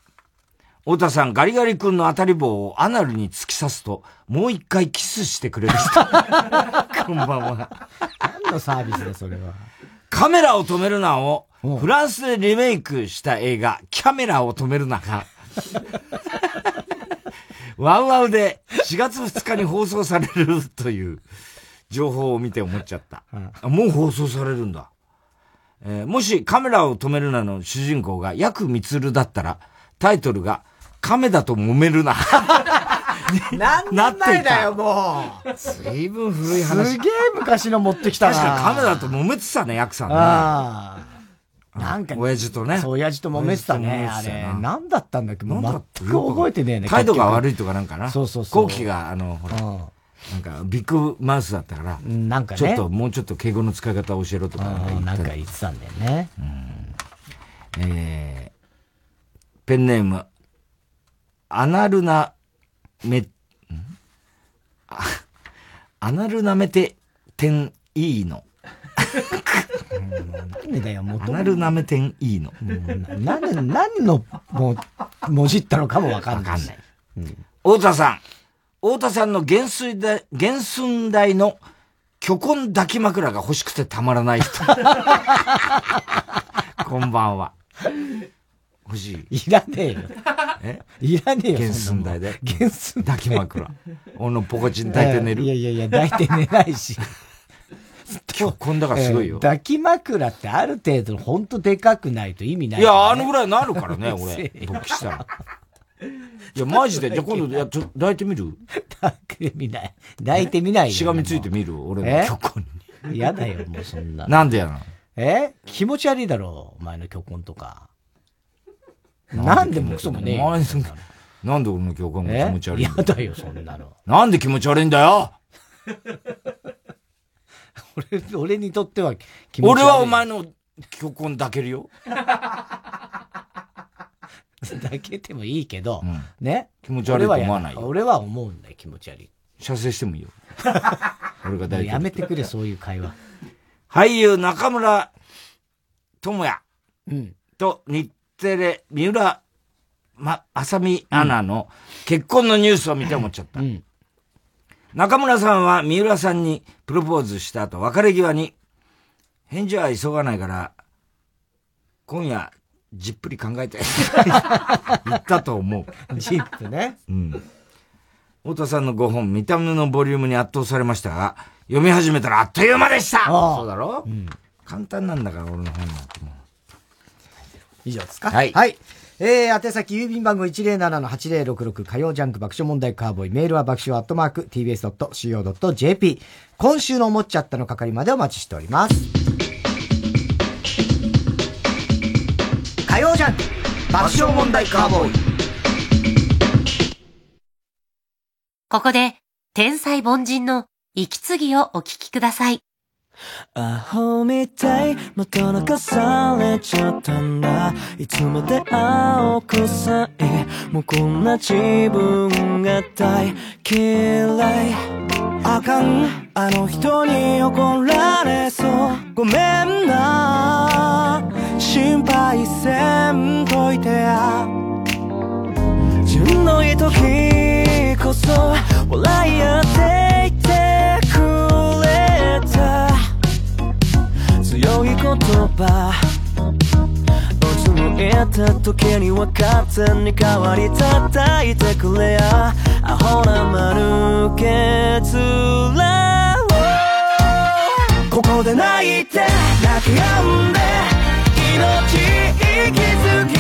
太田さん、ガリガリ君の当たり棒をアナルに突き刺すと、もう一回キスしてくれる人。*laughs* こんばんは。何のサービスだ、それは。カメラを止めるなを、フランスでリメイクした映画、キャメラを止めるなが、ワウワウで4月2日に放送されるという情報を見て思っちゃった。あもう放送されるんだ。えーもしカメラを止めるなの主人公がヤクミツルだったら、タイトルが、カメだと揉めるな。何年前だよ、もう。随分古い話。すげえ昔の持ってきたな。確かにカメだと揉めてたね、ヤクさんね。なんか、親父とね。そう、親父と揉めてたね、あれ。何だったんだっけ？もう全く覚えてねえね。態度が悪いとかなんかな？そうそうそう。後期が、あの、ほら、なんか、ビッグマウスだったから、なんかねちょっと、もうちょっと敬語の使い方を教えろとかうんなんか言ってたんだよね。えー、ペンネーム、アナルナメ、ん？あアナルナメテテンイーノ。*laughs* 何だよ、もアナルナメテンイーノ。何、何の、もう、もじったのかもわかんない。わかんない。太田さん。太田さんの原水代、原寸大の巨根抱き枕が欲しくてたまらない人。*laughs* こんばんは。欲しい。いらねえよ。え？いらねえよ。原寸大で？原寸抱き枕。俺のポコチン抱いて寝る。いやいやいや、抱いて寝ないし。巨根だからすごいよ。えー抱き枕ってある程度ほんとでかくないと意味ない、いや、あのぐらいなるからね、*laughs* 俺。勃起したら。いや、マジで。じゃあ今度、いや、ちょ、抱いてみる？抱いてみない。抱いてみないよ。しがみついてみる？俺のえ？巨根に。やだよ、もうそんな。なんでやなの？え？気持ち悪いだろう、お前の巨根とか。なんでもクソもねえなんで俺の巨根が気持ち悪いんえ？やだよ、そんなの。なんで気持ち悪いんだよ？俺、*laughs* 俺にとっては気持ち悪い。俺はお前の巨根抱けるよ。*laughs* 抱けてもいいけど、ね？気持ち悪いと思わないよ俺は思うんだよ、気持ち悪い。射精してもいいよ。*laughs* 俺が抱いてるやめてくれ、そういう会話。俳優中村智也うん。と日テレ三浦ま、あさみアナの結婚のニュースを見て思っちゃった。中村さんは三浦さんにプロポーズした後、別れ際に、返事は急がないから、今夜、じっくり考えて、*laughs* 言ったと思う。ジップね。うん。太田さんの5本、見た目のボリュームに圧倒されましたが、読み始めたらあっという間でしたそうだろ？簡単なんだから、俺の本なんてもう。以上ですか？はいはい。えー、宛先郵便番号107-8066火曜ジャンク爆笑問題カーボーイ。メールは爆笑アットマーク tbs.co.jp。今週の思っちゃったの係までお待ちしております。火曜ジャンク爆笑問題カーボーイ。ここで、天才凡人の息継ぎをお聞きください。アホみたいまた泣かされちゃったんだ。いつまで青臭いもうこんな自分が大嫌い。あかんあの人に怒られそう。ごめんな。心配せんといてや。純のいい時こそ笑い合って葉。うつむいた時には勝手に代わり叩いてくれや。アホな丸け面をここで泣いて泣き止んで命息づき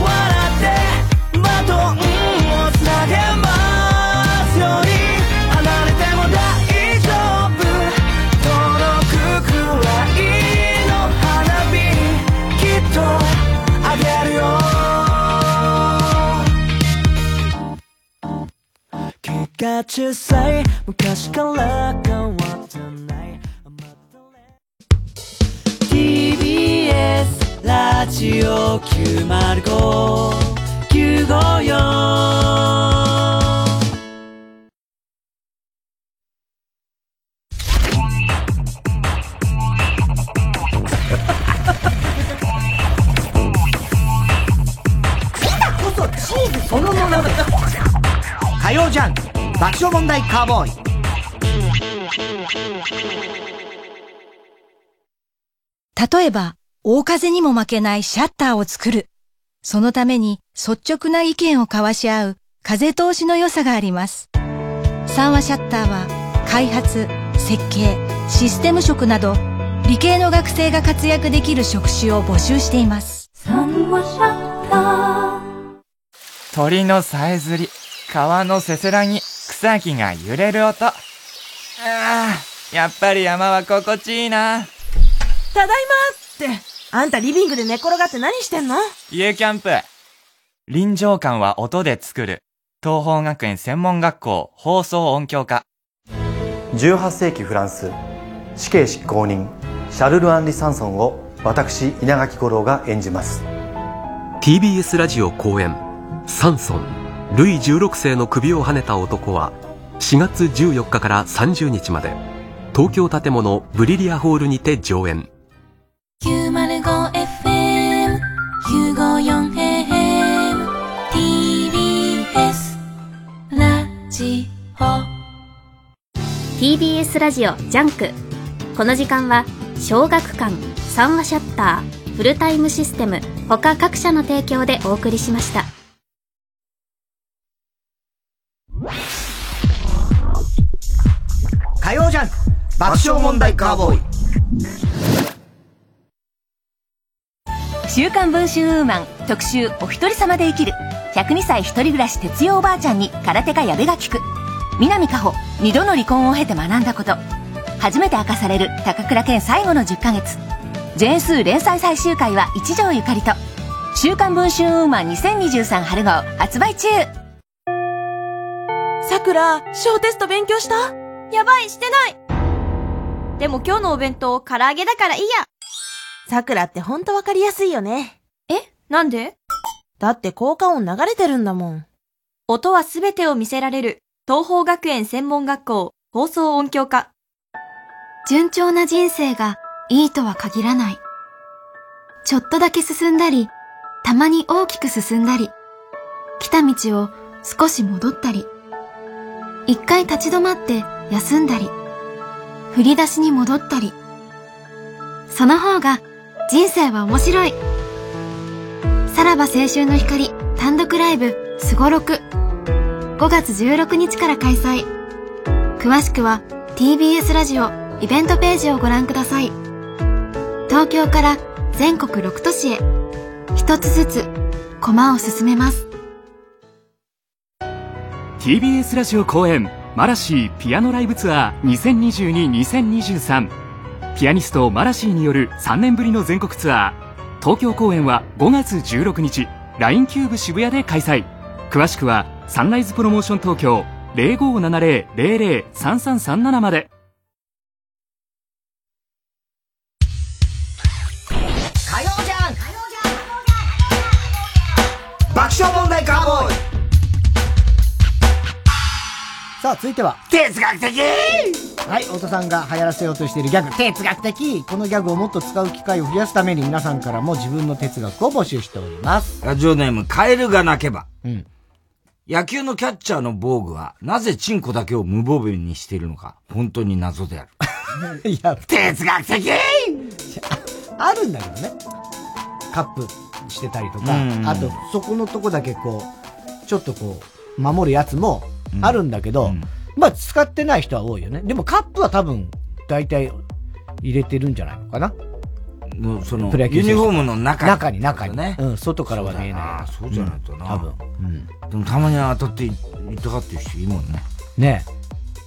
笑ってバトンをつなげまが小さい昔から変わってない。TBS ラジオ905954こそチーズそのものだ。火曜ジャンク爆笑問題カーボーイ例えば、大風にも負けないシャッターを作る。そのために率直な意見を交わし合う風通しの良さがあります。三和シャッターは開発、設計、システム職など理系の学生が活躍できる職種を募集しています。三和シャッタ鳥のさえずり、川のせせらぎ、草木が揺れる音。ああ、やっぱり山は心地いいな。ただいまって、あんたリビングで寝転がって何してんの？家キャンプ。臨場感は音で作る。東邦学園専門学校放送音響科。18世紀フランス死刑執行人シャルル・アンリ・サンソンを私稲垣吾郎が演じます TBS ラジオ公演「サンソンルイ16世の首をはねた男」は4月14日から30日まで東京建物ブリリアホールにて上演。905FM 954AM TBS ラジオ。TBS ラジオ JUNK。この時間は小学館三和シャッターフルタイムシステム他各社の提供でお送りしました爆笑問題カーボーイ。週刊文春ウーマン特集お一人様で生きる。102歳一人暮らし哲代おばあちゃんに空手家矢部が聞く。南加穂二度の離婚を経て学んだこと。初めて明かされる高倉健最後の10ヶ月。ジェーンスー連載最終回は一条ゆかりと。週刊文春ウーマン2023春号発売中。さくら、小テスト勉強した？やばい、してないでも今日のお弁当、唐揚げだからいいや。さくらってほんとわかりやすいよね。え？なんで？だって効果音流れてるんだもん。音はすべてを見せられる、東邦学園専門学校、放送音響科。順調な人生がいいとは限らない。ちょっとだけ進んだり、たまに大きく進んだり、来た道を少し戻ったり、一回立ち止まって休んだり、振り出しに戻ったり。その方が人生は面白い。さらば青春の光単独ライブすごろく5月16日から開催。詳しくは TBS ラジオイベントページをご覧ください。東京から全国6都市へ一つずつ駒を進めます。TBS ラジオ公演まらしぃピアノライブツアー2022-2023ピアニストまらしぃによる3年ぶりの全国ツアー。東京公演は5月16日 LINE キューブ渋谷で開催。詳しくはサンライズプロモーション東京0570-003337まで。火曜ジャンク爆笑問題カーボーイさあ、続いては、哲学的はい、太田さんが流行らせようとしているギャグ、哲学的このギャグをもっと使う機会を増やすために皆さんからも自分の哲学を募集しております。ラジオネーム、カエルが鳴けば。うん。野球のキャッチャーの防具は、なぜチンコだけを無防備にしているのか、本当に謎である。*laughs* いや、哲学的あるんだけどね。カップしてたりとか、うんあと、そこのとこだけこう、ちょっとこう、守るやつもあるんだけど、まあ、使ってない人は多いよね。でもカップは多分、大体、入れてるんじゃないのかな。のその、プロ野球ユニフォームの中中に中にね。うん、外からは見えない。そうじゃないとな。多分。うん。でもたまに当たってい痛がってる人いるもんね。ね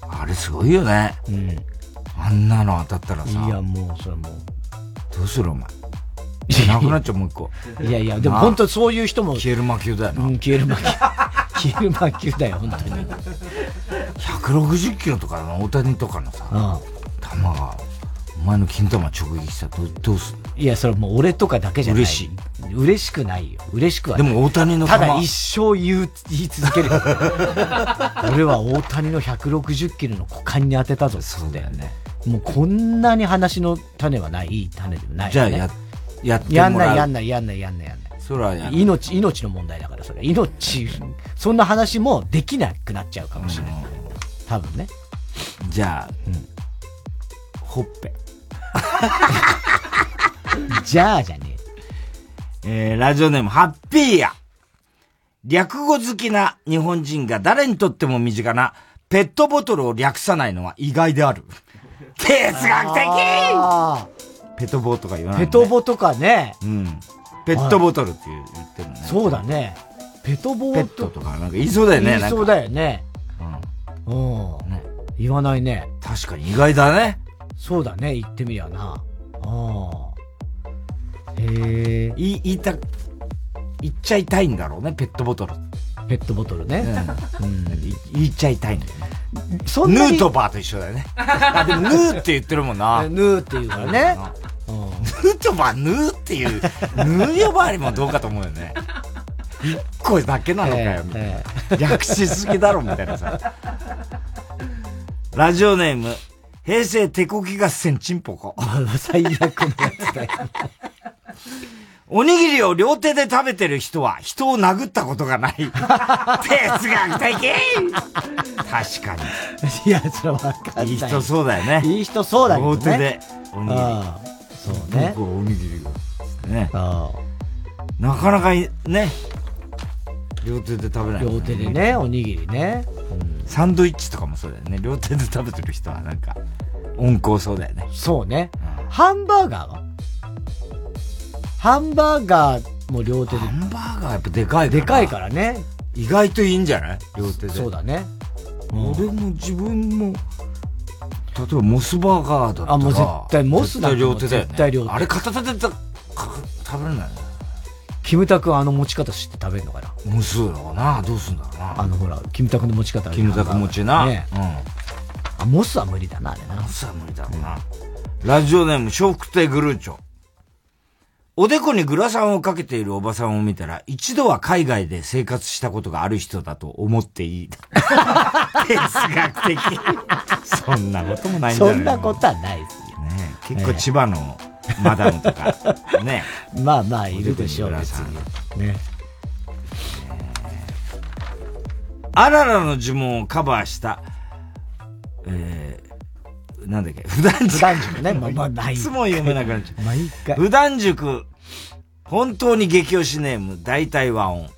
あれすごいよね。うん。あんなの当たったらさ。いや、もう、それもう。どうするお前？なくなっちゃう、もう一個。いやいや、でも本当そういう人も。消える魔球だよな。うん、消える魔球。消える魔球だよ、本当に。160キロとかの大谷とかのさ、球が、お前の金玉直撃したらどどうするいや、それもう俺とかだけじゃない。嬉しい。嬉しくないよ。嬉しくはないでも大谷の球ただ一生言う、言い続けるよ。*laughs* 俺は大谷の160キロの股間に当てたぞ。そうだよね。もうこんなに話の種はない、いい種でもない、ね。じゃあや、やってもらう。やんない、やんない、やんない、やんない、やんない。そ命、命の問題だから、それ。命、そんな話もできなくなっちゃうかもしれない。多分ね。じゃあ、ほっぺ。*laughs* じゃあじゃねえー、ラジオネーム、ハッピーや。略語好きな日本人が誰にとっても身近なペットボトルを略さないのは意外である。哲学的あペトボとか言わない、ペトボとかね。うん。ペットボトルって言う言ってるね。そうだね。ペトボペットとかなんか言いそうだよね。言いそうだよね。うん。言わないね。確かに意外だね。そうだね、言ってみりゃな。ああ。へえ。言い、言いた、言っちゃいたいんだろうね、ペットボトル。ペットボトルね。うん。言っちゃいたいんだよね。そんなにヌートバーと一緒だよね。あ、でもヌーって言ってるもんな。*laughs* ヌーって言うからね。ヌートバー、ヌーっていう、ヌー呼ばわりもどうかと思うよね。一個だけなのかよ、みたいな。略しすぎだろ、みたいなさ。ラジオネーム、平成手こき合戦チンポコ。最悪のやつだよ。おにぎりを両手で食べてる人は人を殴ったことがない。哲学的確かに。いや、それはわかんない。いい人そうだよね。いい人そうだけどね。両手でおにぎり。そうね。僕はおにぎりが。ね。なかなかいね、両手で食べない、両手でね、おにぎりね。サンドイッチとかもそうだよね。両手で食べてる人はなんか、温厚そうだよね。そうね。ハンバーガーは？ハンバーガーも両手で。ハンバーガーやっぱでかいから。でかいからね。意外といいんじゃない？両手で。そうだね。俺も自分も、例えばモスバーガーだったら。あもう絶対モスなんて絶対両手だよ、ね。絶対両手あれ片手で食べれないキムタクあの持ち方知って食べるのかな？モスだろうな。どうすんだろうな。あのほら、キムタクの持ち方キムタク持ちな。ね。あ、モスは無理だな、あれな。モスは無理だろうな。ラジオネーム、笑福亭グルーチョ。おでこにグラサンをかけているおばさんを見たら、一度は海外で生活したことがある人だと思っていい。*laughs* 哲学的。そんなこともないんじゃないそんなことはないですよ。ね結構千葉のマダムとか、*laughs* ね。まあまあ、いるでしょう、別に。ね。あららの呪文をカバーした、えー、なんだっけ、普段塾。普段塾ね。*laughs* まあまあ、ない。いつも読めなくなっちゃう。*laughs* 毎回。普段塾、本当に激推しネーム、大体和音。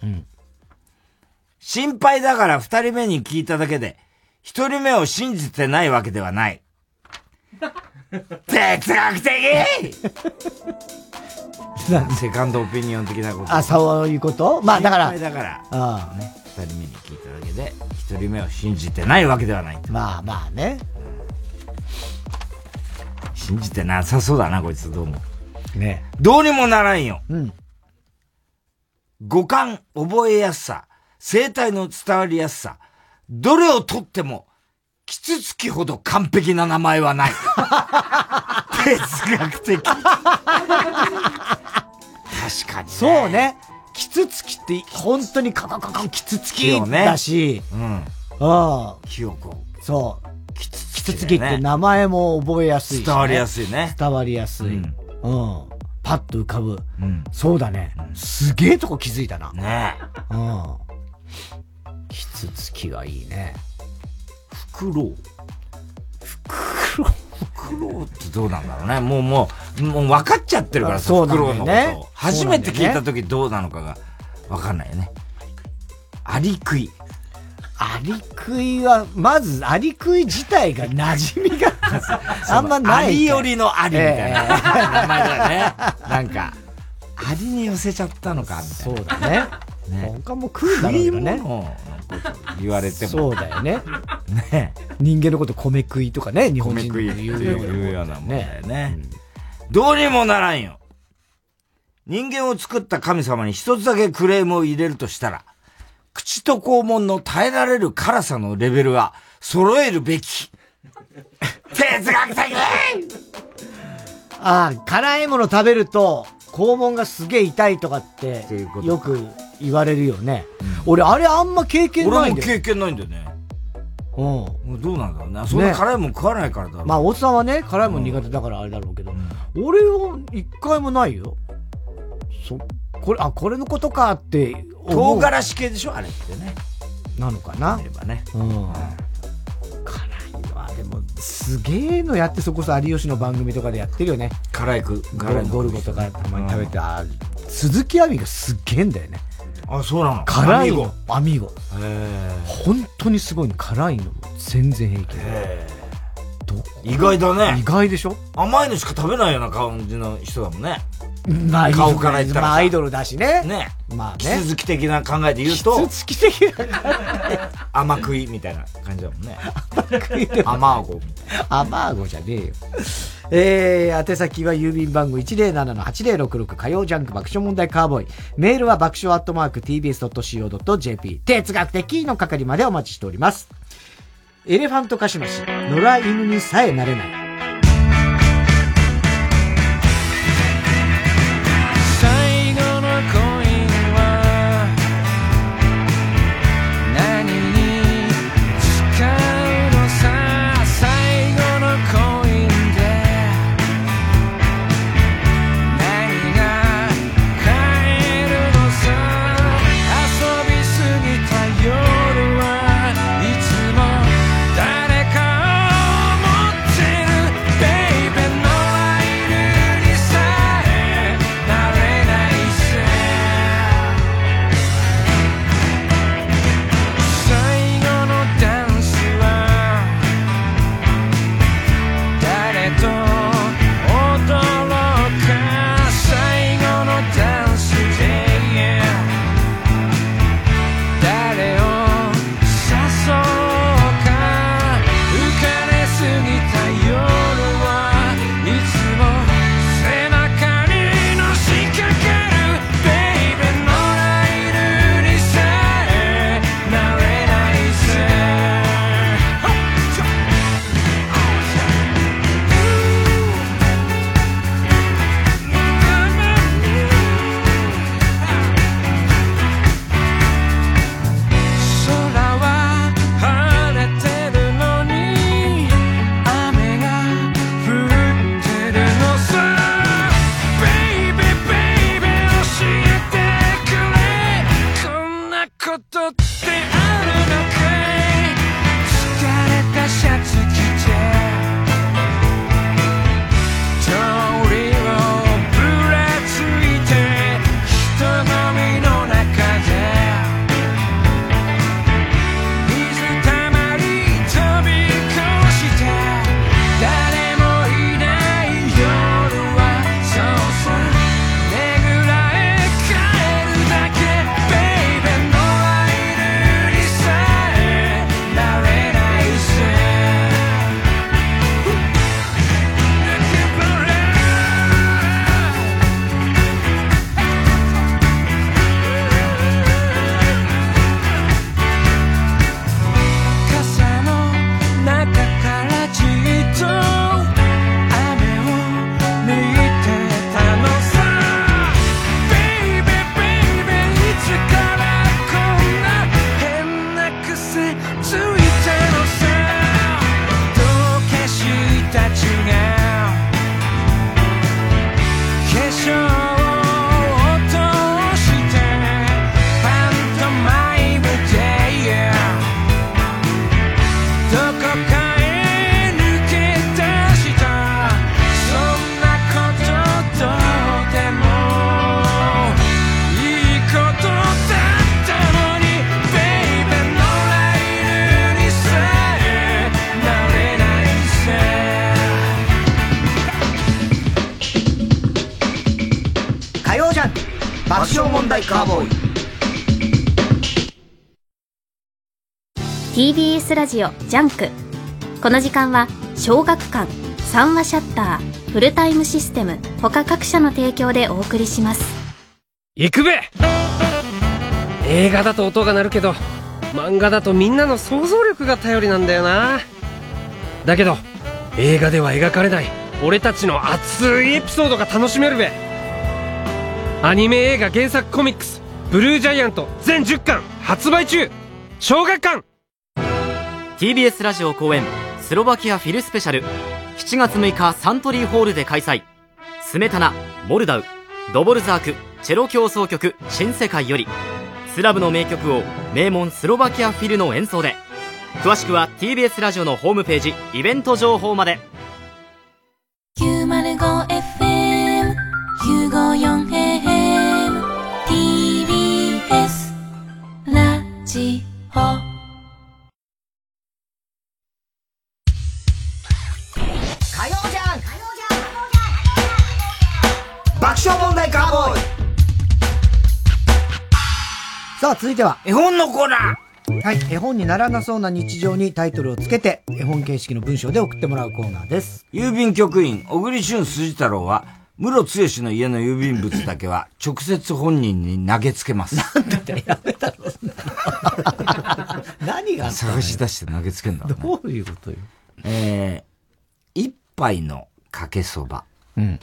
心配だから二人目に聞いただけで、一人目を信じてないわけではない。哲学的 *laughs* セカンドオピニオン的なこと。あ、そういうこと？まあだから。心配だから。ああね。二人目に聞いただけで、一人目を信じてないわけではない。まあまあね。信じてなさそうだな、こいつ、どうも。ねどうにもならんよ。うん。五感、覚えやすさ、生態の伝わりやすさ、どれをとっても、キツツキほど完璧な名前はない。*laughs* 哲学的。確かに、ね。そうね。キツツキって、本当にカカカカキツツキだし、うん。ああ。記憶を。そう。キツキツツキって名前も覚えやすいし、ね。伝わりやすいね。伝わりやすい。うん。パッと浮かぶ。うん。そうだね。すげえとこ気づいたな。ねえ。うん。キツツキがいいね。フクロウ。フクロウ。フクロウってどうなんだろうね。もうもう、もう分かっちゃってるからさ、そうフクロウのことねを。初めて聞いた時どうなのかが分かんないよね。アリクイ。アリクイは、まずアリクイ自体が馴染みがあんまないありよりのありみたいなええ名前だよね。*laughs* なんか、ありに寄せちゃったのか、みたいな。そうだね。他も食うんだろうけどね。言われても。そうだよね。ね人間のこと米食いとかね、日本米食い人の言うようなもんだよね。どうにもならんよ。人間を作った神様に一つだけクレームを入れるとしたら、口と肛門の耐えられる辛さのレベルは揃えるべき。哲学的ああ、辛いもの食べると、肛門がすげえ痛いとかって、よく言われるよね。俺、あれあんま経験ないんだよ。俺も経験ないんだよね。うん。どうなんだろうね。そんな辛いもん食わないからだろう。まあ、おっさんはね、辛いもん苦手だからあれだろうけど、俺は一回もないよ。そ、これ、あ、これのことかって。唐辛子系でしょ？あれってね。なのかな？ればね。うん。辛いのは、でも、すげえのやって、そこそ有吉の番組とかでやってるよね。辛いく、辛いのゴルゴとかたまに食べて、あ鈴木亜美がすっげえんだよね。あ、そうなの？辛いのアミゴ。アミゴ。へ本当にすごいの。辛いのも全然平気へ意外だね。意外でしょ？甘いのしか食べないような感じの人だもんね。まあ顔から言ったらさ。まあアイドルだしね。ね。まあキツツキ的な考えで言うと。キツツキ的な甘食いみたいな感じだもんね。甘食いでも甘顎みたいアマーゴじゃねえよ。えー、宛先は郵便番号107-8066火曜ジャンク爆笑問題カーボーイ。メールは爆笑アットマーク tbs.co.jp。哲学的の係までお待ちしております。エレファントカシマシ、野良犬にさえなれない。笑問題カーボーイ TBS ラジオジャンクこの時間は小学館三和シャッターフルタイムシステム他各社の提供でお送りします。行くべ!映画だと音が鳴るけど漫画だとみんなの想像力が頼りなんだよな。だけど映画では描かれない俺たちの熱いエピソードが楽しめるべアニメ映画原作コミックス「ブルージャイアント」全10巻発売中。小学館。TBS ラジオ公演スロバキアフィルスペシャル。7月6日サントリーホールで開催。スメタナモルダウ。ドボルザークチェロ協奏曲新世界より。スラブの名曲を名門スロバキアフィルの演奏で。詳しくは TBS ラジオのホームページイベント情報まで。さあ、続いては。絵本のコーナーはい、絵本にならなそうな日常にタイトルをつけて、絵本形式の文章で送ってもらうコーナーです。郵便局員、小栗旬筋太郎は、室剛の家の郵便物だけは、直接本人に投げつけます。なんだってやめたろ。*laughs* 何が探し出して投げつけんだ、ね。どういうことよ？えー、一杯のかけそば。うん。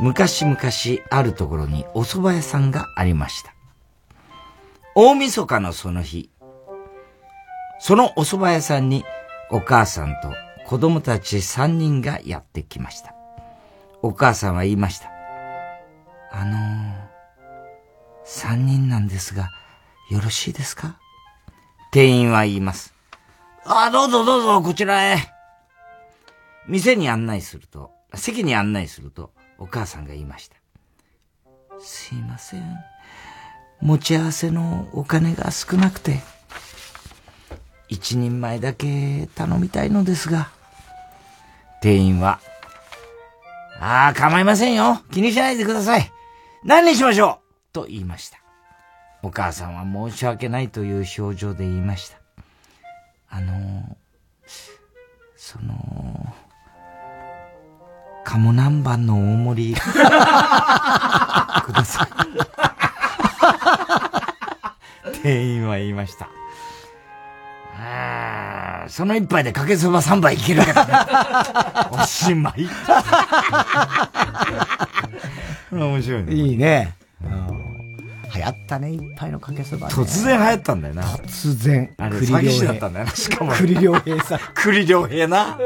昔々あるところにお蕎麦屋さんがありました。大晦日のその日、そのお蕎麦屋さんにお母さんと子供たち三人がやってきました。お母さんは言いました。あのー、三人なんですが、よろしいですか？店員は言います。ああ、どうぞどうぞ、こちらへ。店に案内すると、席に案内すると、お母さんが言いました。すいません。持ち合わせのお金が少なくて、一人前だけ頼みたいのですが、店員は、ああ、構いませんよ。気にしないでください。何にしましょう？と言いました。お母さんは申し訳ないという表情で言いました。あの、その、鴨南蛮の大盛り、*laughs* ください。店員は言いました。ああ、その一杯でかけそば三杯いけるけどね。*laughs* おしまい。*laughs* 面白いね。いいね。流行ったね、一杯のかけそば、ね。突然流行ったんだよな。突然。あれ、詐欺師だったんだよな、しかも。栗良平さん。*laughs* 栗良平な。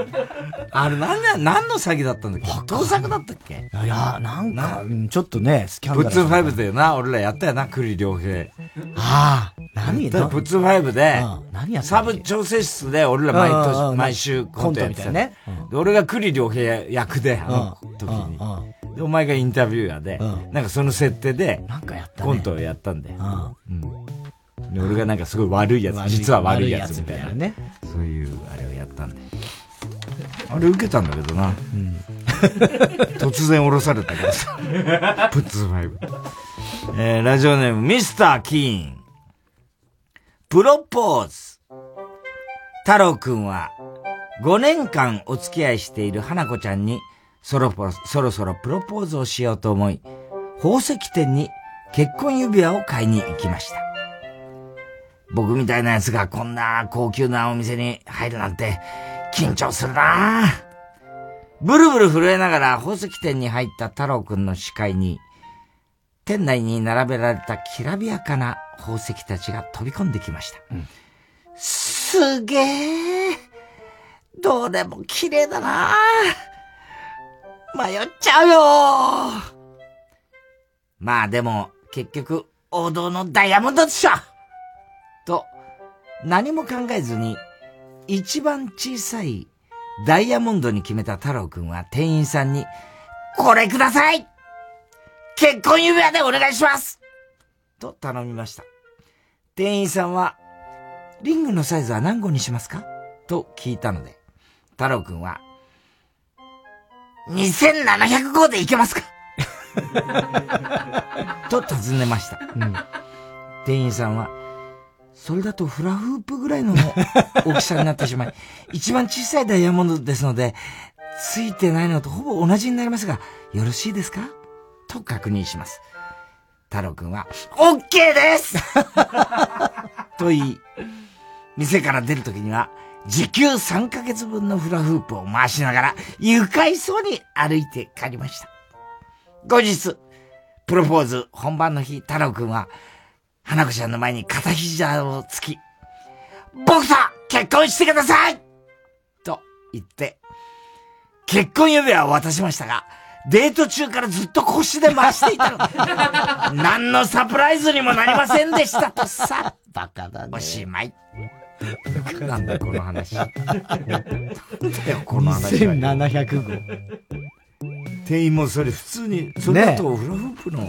あれ、なんだ、何の詐欺だったんだっけ？盗作だったっけ？いや、なんか、ちょっとね、スキャンダル。プッツンファイブでな、俺らやったよな、栗良平。ああ、何？だプッツンファイブで、何やサブ調整室で俺ら毎年、毎週コントやってたね。で、俺が栗良平役で、あの時に。で、お前がインタビューヤーで、なんかその設定で、コントをやったんだよ。で、俺がなんかすごい悪いやつ、実は悪いやつみたいな。ね。そういうあれをやったんで。あれ受けたんだけどな。*laughs* 突然降ろされたからさ。プッツファイブ。えー、ラジオネーム、ミスター・キーン。プロポーズ。太郎くんは、5年間お付き合いしている花子ちゃんに、そろそろそろプロポーズをしようと思い、宝石店に結婚指輪を買いに行きました。僕みたいな奴がこんな高級なお店に入るなんて緊張するな。ブルブル震えながら宝石店に入った太郎くんの視界に、店内に並べられたきらびやかな宝石たちが飛び込んできました。うん、すげえどれも綺麗だな。迷っちゃうよ。まあでも、結局、王道のダイヤモンドでしょ。と、何も考えずに、一番小さいダイヤモンドに決めた太郎くんは店員さんに、これください。結婚指輪でお願いします。と頼みました。店員さんは、リングのサイズは何個にしますか？と聞いたので、太郎くんは、2700号でいけますか？*laughs* と尋ねました。うん店員さんは、それだとフラフープぐらいの大きさになってしまい、*laughs* 一番小さいダイヤモンドですので、ついてないのとほぼ同じになりますが、よろしいですか？と確認します。太郎くんは、OK です *laughs* と言い、店から出るときには、時給3ヶ月分のフラフープを回しながら、愉快そうに歩いて帰りました。後日、プロポーズ本番の日、太郎くんは、花子ちゃんの前に片膝をつき、僕と結婚してくださいと言って、結婚指輪を渡しましたが、デート中からずっと腰で回していたの。*laughs* 何のサプライズにもなりませんでしたとさ。バカだね。おしまい。なんだこの話。*laughs* なんだよこの話は。2700号。店員もそれ普通に、それだとフラフープの、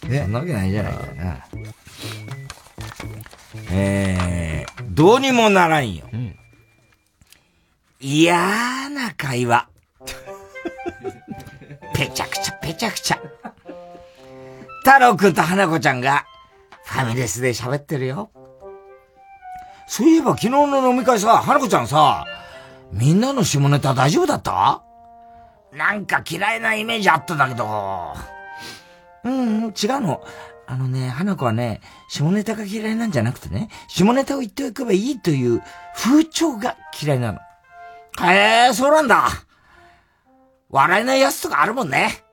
そんなわけないじゃないかな。えー、どうにもならんよ。嫌な会話。ぺちゃくちゃぺちゃくちゃ。太郎くんと花子ちゃんがファミレスで喋ってるよ。そういえば昨日の飲み会さ、花子ちゃんさ、みんなの下ネタ大丈夫だった？なんか嫌いなイメージあったんだけど。うん、違うの。あのね、花子はね、下ネタが嫌いなんじゃなくてね、下ネタを言っておけばいいという風潮が嫌いなの。へえ、そうなんだ。笑えないやつとかあるもんね。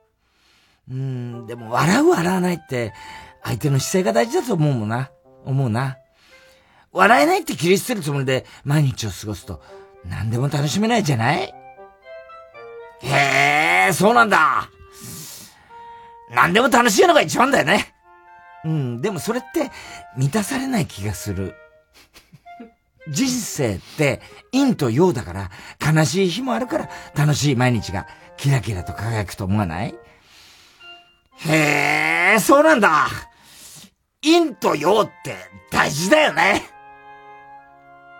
うん、でも笑う笑わないって、相手の姿勢が大事だと思うもんな。思うな。笑えないって切り捨てるつもりで毎日を過ごすと、何でも楽しめないじゃない？へえ、そうなんだ。何でも楽しいのが一番だよね。うん、でもそれって満たされない気がする。人生って陰と陽だから悲しい日もあるから楽しい毎日がキラキラと輝くと思わない？へえ、そうなんだ。陰と陽って大事だよね。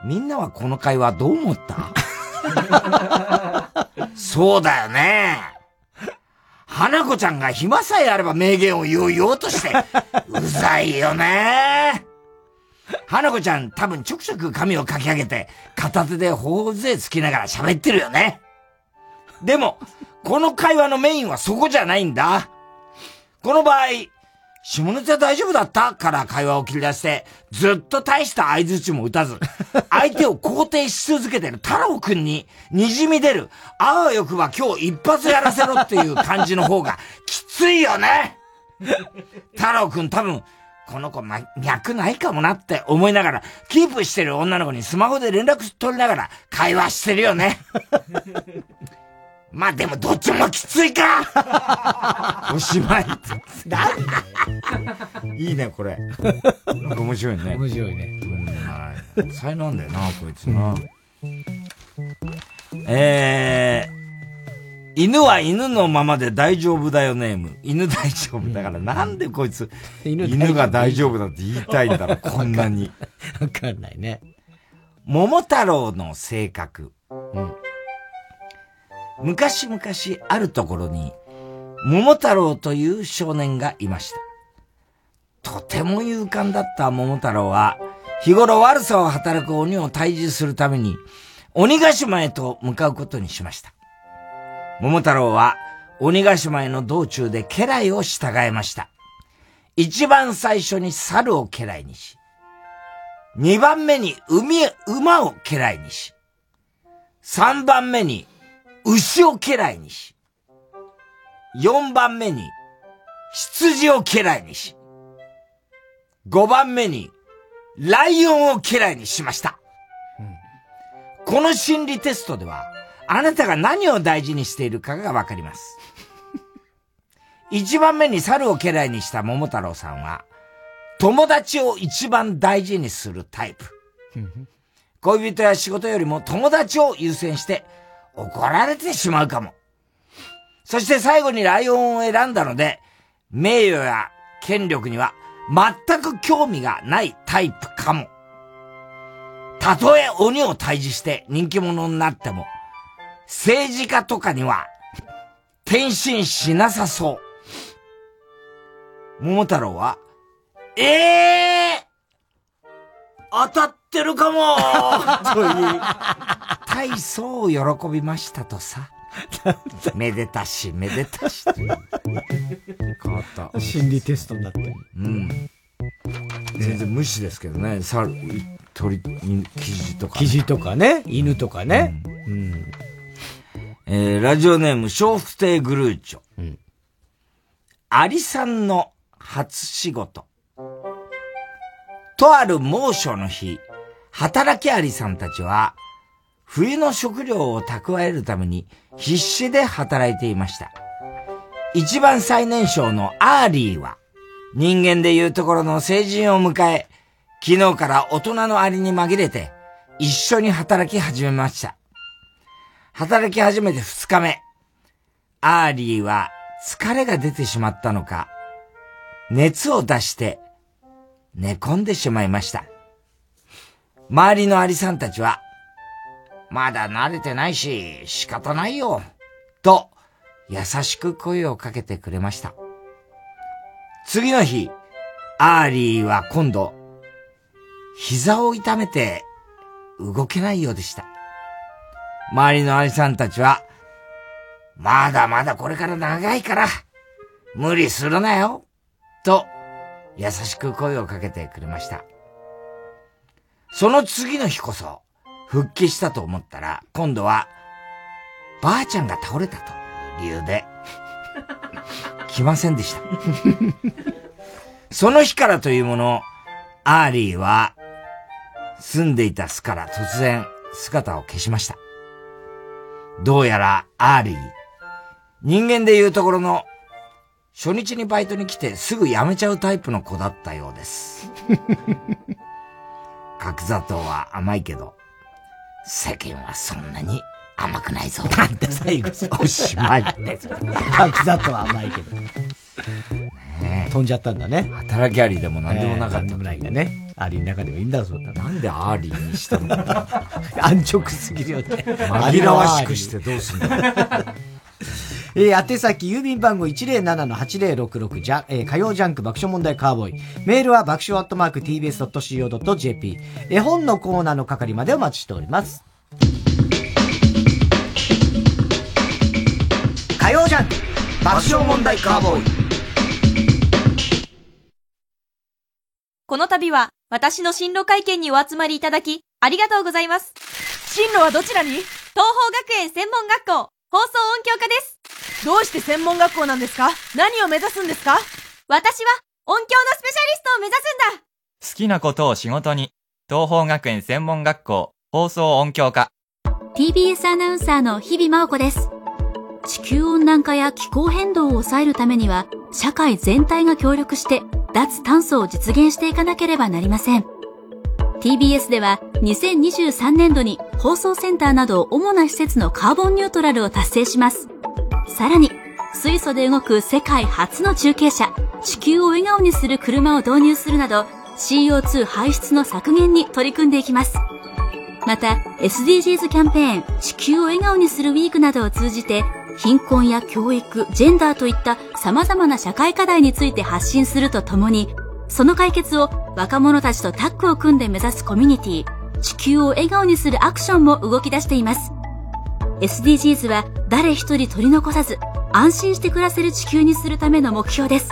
みんなはこの会話どう思った？*laughs* そうだよね。花子ちゃんが暇さえあれば名言を言おう言おうとして、*laughs* うざいよね。花子ちゃん多分ちょくちょく髪をかき上げて、片手で頬杖つきながら喋ってるよね。でも、この会話のメインはそこじゃないんだ。この場合、下ネタ大丈夫だった？から会話を切り出して、ずっと大した合図値も打たず、相手を肯定し続けてる太郎くんに、滲み出る、あわよくば今日一発やらせろっていう感じの方が、きついよね。太郎くん多分、この子、ま、脈ないかもなって思いながら、キープしてる女の子にスマホで連絡取りながら会話してるよね。まあでもどっちもきついかおしまい。*laughs* いいね、これ。なんか面白いね。面白いね。はい。才能あんだよな、こいつな。えー、犬は犬のままで大丈夫だよネーム。犬大丈夫だから、なんでこいつ、犬が大丈夫だって言いたいんだろ *laughs* う、こんなに。わかんないね。桃太郎の性格。うん。昔々あるところに、桃太郎という少年がいました。とても勇敢だった桃太郎は、日頃悪さを働く鬼を退治するために、鬼ヶ島へと向かうことにしました。桃太郎は、鬼ヶ島への道中で家来を従えました。一番最初に猿を家来にし、二番目に海、馬を家来にし、三番目に牛を家来にし、四番目に羊を家来にし、五番目にライオンを家来にしました。この心理テストでは、あなたが何を大事にしているかがわかります。一番目に猿を家来にした桃太郎さんは、友達を一番大事にするタイプ。恋人や仕事よりも友達を優先して怒られてしまうかも。そして最後にライオンを選んだので、名誉や権力には全く興味がないタイプかも。たとえ鬼を退治して人気者になっても、政治家とかには転身しなさそう。桃太郎は、ええー、当たってるかもという、大層喜びましたとさ。*laughs* めでたし、めでたし。変わった。心理テストになってる。うん。全然無視ですけどね。猿、鳥、キジとか、キジとかね、犬とかね。うん。えー、ラジオネーム、笑福亭グルーチョ。うん。アリさんの初仕事。とある猛暑の日、働きアリさんたちは、冬の食料を蓄えるために必死で働いていました。一番最年少のアーリーは、人間でいうところの成人を迎え、昨日から大人のアリに紛れて、一緒に働き始めました。働き始めて二日目、アーリーは疲れが出てしまったのか、熱を出して寝込んでしまいました。周りのアリさんたちは、まだ慣れてないし、仕方ないよ、と、優しく声をかけてくれました。次の日、アーリーは今度、膝を痛めて動けないようでした。周りのアリさんたちは、まだまだこれから長いから、無理するなよ、と、優しく声をかけてくれました。その次の日こそ、復帰したと思ったら、今度は、ばあちゃんが倒れたという理由で、*laughs* 来ませんでした。その日からというもの、アーリーは、住んでいた巣から突然姿を消しました。どうやらアーリー、人間でいうところの、初日にバイトに来てすぐ辞めちゃうタイプの子だったようです。*laughs* 角砂糖は甘いけど、世間はそんなに甘くないぞ。なんて最後、おしまい。角砂糖は甘いけど。飛んじゃったんだね。働きアリでも何でもなかった。何でもないんだね。アリの中でもいいんだそうだなんでアーリーにしたの *laughs* 安直すぎるよね。紛らわしくしてどうすんだえー、宛先、郵便番号107-8066じゃ、えー、火曜ジャンク爆笑問題カーボーイ。メールは爆笑アットマーク tbs.co.jp。絵本のコーナーの係までお待ちしております。火曜ジャンク爆笑問題カーボーイ。この度は、私の進路会見にお集まりいただき、ありがとうございます。進路はどちらに？東方学園専門学校、放送音響科です。どうして専門学校なんですか？何を目指すんですか？私は、音響のスペシャリストを目指すんだ好きなことを仕事に。東方学園専門学校放送音響科。TBS アナウンサーの日々真央子です。地球温暖化や気候変動を抑えるためには、社会全体が協力して、脱炭素を実現していかなければなりません。TBS では、2023年度に放送センターなど主な施設のカーボンニュートラルを達成します。さらに、水素で動く世界初の中継車、地球を笑顔にする車を導入するなど、CO2 排出の削減に取り組んでいきます。また、SDGs キャンペーン、地球を笑顔にするウィークなどを通じて、貧困や教育、ジェンダーといった様々な社会課題について発信するとともに、その解決を若者たちとタッグを組んで目指すコミュニティ、地球を笑顔にするアクションも動き出しています。SDGs は誰一人取り残さず、安心して暮らせる地球にするための目標です。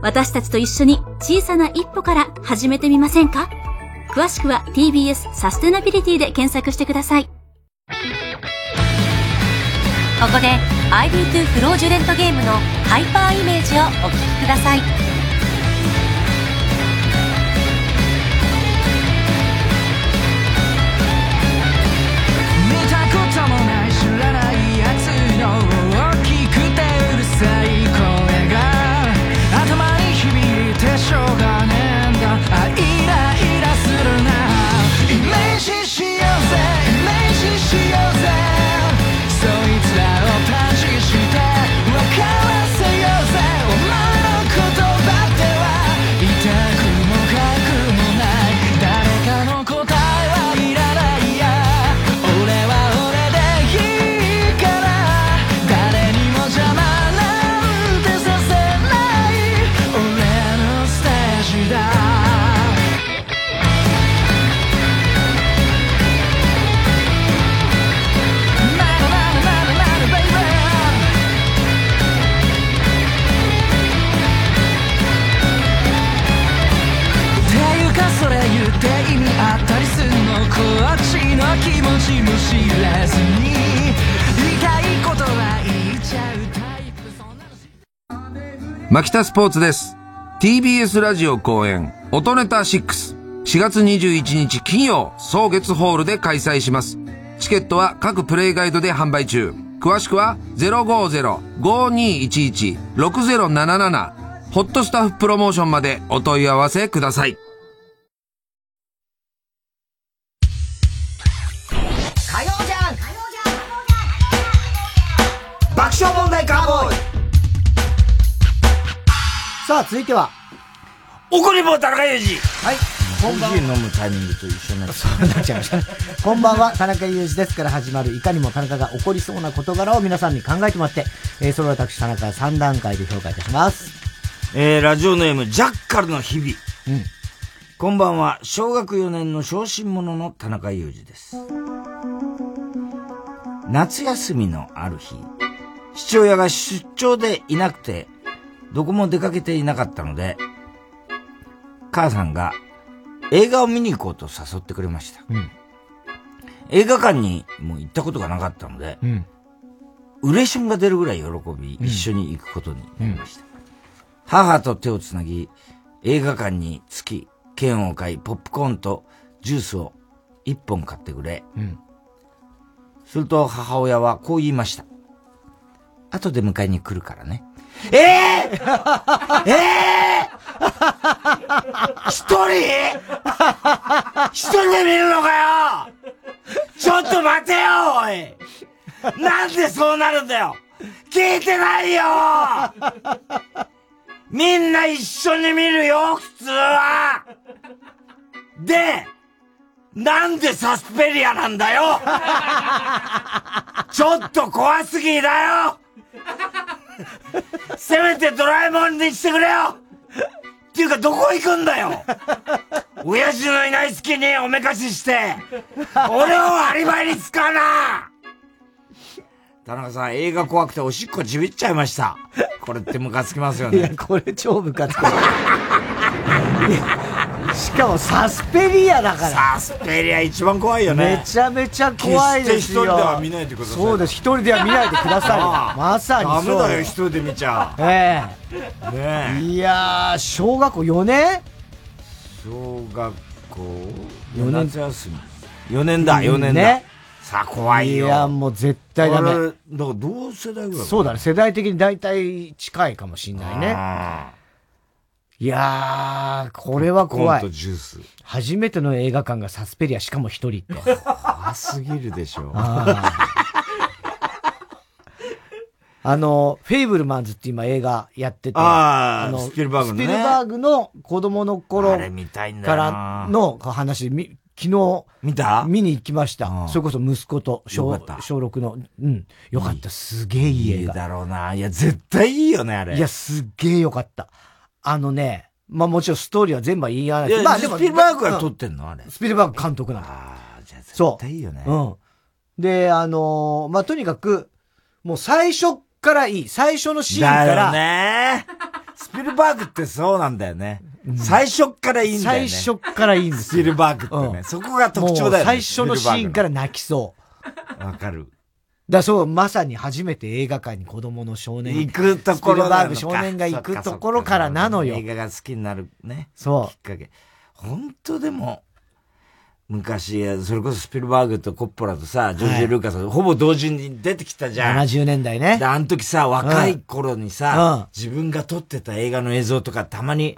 私たちと一緒に小さな一歩から始めてみませんか？詳しくは TBS サステナビリティで検索してください。ここで ID2 フロージュレントゲームのハイパーイメージをお聞きください。気持ちも知らずに言いたいことは言っちゃうタイプマキタスポーツです。TBS ラジオ公演、音ネタ6。4月21日金曜、総月ホールで開催します。チケットは各プレイガイドで販売中。詳しくは050-5211-6077ホットスタッフプロモーションまでお問い合わせください。爆笑問題カーボーイさあ、続いては。怒り棒田中裕二はい。こんばんはコーヒー飲むタイミングと一緒になっちゃそうなっちゃいましたね。こんばんは、田中裕二ですから始まる、いかにも田中が起こりそうな事柄を皆さんに考えてもらって、えー、それを私、田中が3段階で評価いたします。えー、ラジオネーム、ジャッカルの日々。うん。こんばんは、小学4年の小心者の田中裕二です。夏休みのある日、父親が出張でいなくて、どこも出かけていなかったので、母さんが映画を見に行こうと誘ってくれました。うん。映画館にもう行ったことがなかったので、うん。ウレションが出るぐらい喜び、一緒に行くことになりました。母と手をつなぎ、映画館に着き、券を買い、ポップコーンとジュースを一本買ってくれ。うん。すると母親はこう言いました。後で迎えに来るからね。ええー、え *laughs* えー、一人？一人で見るのかよ！ちょっと待てよ、おい！なんでそうなるんだよ！聞いてないよ！みんな一緒に見るよ、普通は！で、なんでサスペリアなんだよ！ちょっと怖すぎだよ！せめてドラえもんにしてくれよっていうか、どこ行くんだよ親父のいない隙におめかしして、俺をアリバイに使うな田中さん、映画怖くておしっこちびっちゃいました。これってムカつきますよね。いや、これ超ムカつく。*laughs* しかもサスペリアだから。サスペリア一番怖いよね。めちゃめちゃ怖いですよ。一人では見ないでくださいそうです、一人では見ないでくださいまさにそう。ダメだよ、一人で見ちゃう。ええ。ねいやー、小学校4年？小学校？四年夏休み。4年だ、4年だ。ねさあ、怖いよ。いや、もう絶対ダメ。だから同世代ぐらいそうだね、世代的に大体近いかもしんないね。いやー、これは怖い。初めての映画館がサスペリア、しかも一人って。怖すぎるでしょ。ああの、フェイブルマンズって今映画やってて、あーのスピルバーグのねスピルバーグの子供の頃からの話、み昨日、見た？見に行きました。それこそ息子と小小6の、うん、よかった。すげえいい映画。だろうな。いや、絶対いいよね、あれ。いや、すっげえよかった。あのね、まあもちろんストーリーは全部は言い合わないまあでも、スピルバーグがうん撮ってんのあれ。スピルバーグ監督なの。じゃあそう。対いいよねうん。で、あのーまあ、とにかく、もう最初からいい。最初のシーンかだよら、ね。スピルバーグってそうなんだよね。最初っからいいんだよね。最初からいいんですスピルバーグってね。そこが特徴だよね。もう最初のシーンから泣きそう。わかる。だそう、まさに初めて映画館に子供の少年。行くところ少年が行くところからなのよ映。画が好きになるね。そうきっかけ。本当でも、昔、それこそスピルバーグとコッポラとさ、ジョージ・ルーカス、ほぼ同時に出てきたじゃん。70年代ねで、。あの時さ、若い頃にうんさ、自分が撮ってた映画の映像とかたまに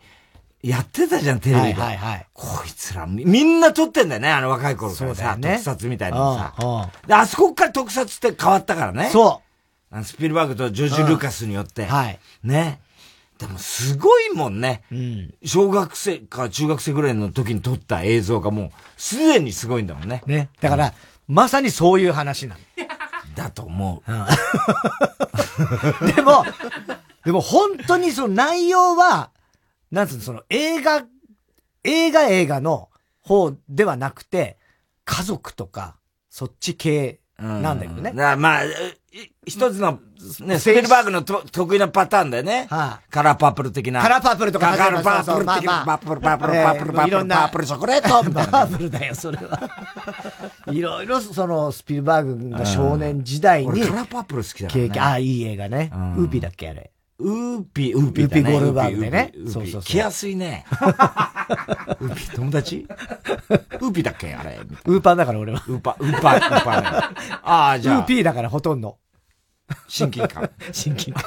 やってたじゃん、テレビで。はいはいはい。こいつら、みみんな撮ってんだよね、あの若い頃からさ、ね特撮みたいなのさ。うんうんで、あそこから特撮って変わったからね。。そうあのスピルバーグとジョージ・ルーカスによって。はい。ね。でもすごいもんね。うん。小学生か中学生ぐらいの時に撮った映像がもう、すでにすごいんだもんね。ね。だから、まさにそういう話なの。*laughs* だと思う。*laughs* でも、でも本当にその内容は、なんつうの、その映画、映画映画の方ではなくて、家族とか、そっち系なんだけどね。だまあ、一つの、ね、スピルバーグのと得意なパターンだよね。カラーパープル的な。カラーパープルとかカラーパープル的な。パープル、パープル、パープル、パープル、パープル、チョコレートみたいな。パープルだよ、それは。いろいろ、その、スピルバーグが少年時代に。カラーパープル好きだから経験、あ、いい映画ね。ウーピーだっけ、あれ。ウーピー、ウーピーウーピーゴールバーグでね。そうそう。来やすいね。*laughs* ウーピー友達？ウーピーだっけあれ？ウーパーだから俺は。ウーパー、ウーパー、ウーパーね。ああ、じゃあ。ウーピーだからほとんど。親近感。*laughs* 親近感。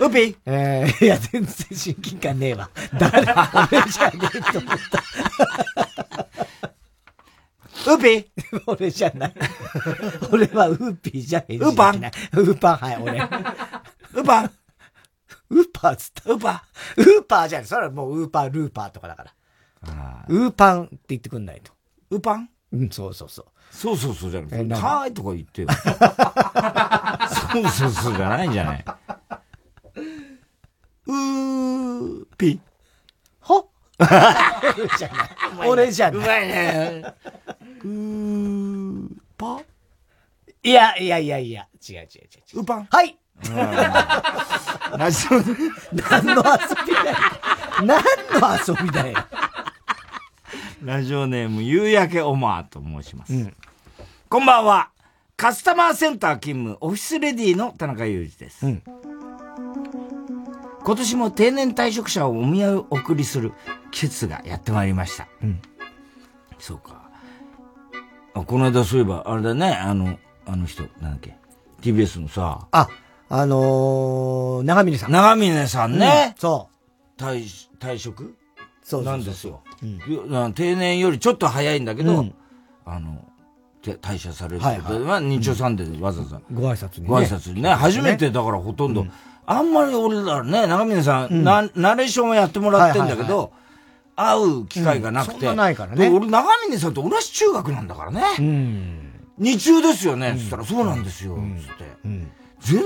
ウーピーえー、いや、全然親近感ねえわ。誰俺じゃねえと思った。ウーピー *laughs* 俺じゃない。俺はウーピーじゃ返事ウーパンウーパン、はい、俺。*laughs* ウーパンウーパーっつった？ウーパー。ウーパーじゃない。それはもうウーパー、ルーパーとかだから。ウーパンって言ってくんないと。ウーパン？うん、そうそうそう。そうそうそうじゃなくて、はーいとか言ってよ。*laughs* そうそうそうじゃないんじゃない？うーピほ俺じゃない。俺じゃない。うまいね。うーパいや、いやいやいや、違う違う違う違う。ウーパンはいラジオ何の遊びだよ。何の遊びだよ。ラジオネーム、夕焼けオマーと申します。こんばんは。カスタマーセンター勤務、オフィスレディの田中裕二です。今年も定年退職者をお見送りする季節がやってまいりました。そうか。あ、この間そういえば、あれだね、あの、あの人、なんだっけ、TBS のさ、あ、あのー、長峰さん。長峰さんね。うんそ退、退職？そうなんですよ。よ定年よりちょっと早いんだけど、うんあの、て退社されるはいはいまあ、日曜サンデーでわざわざ。ご挨拶にねご挨拶にね。初めてだからほとんど、あんまり俺らね、長峰さん、うんな、ナレーションはやってもらってんだけど、会う機会がなくて。うんなないからねで俺、長峰さんと同じ中学なんだからね。日中ですよね。つったら、そうなんですよ。つって。全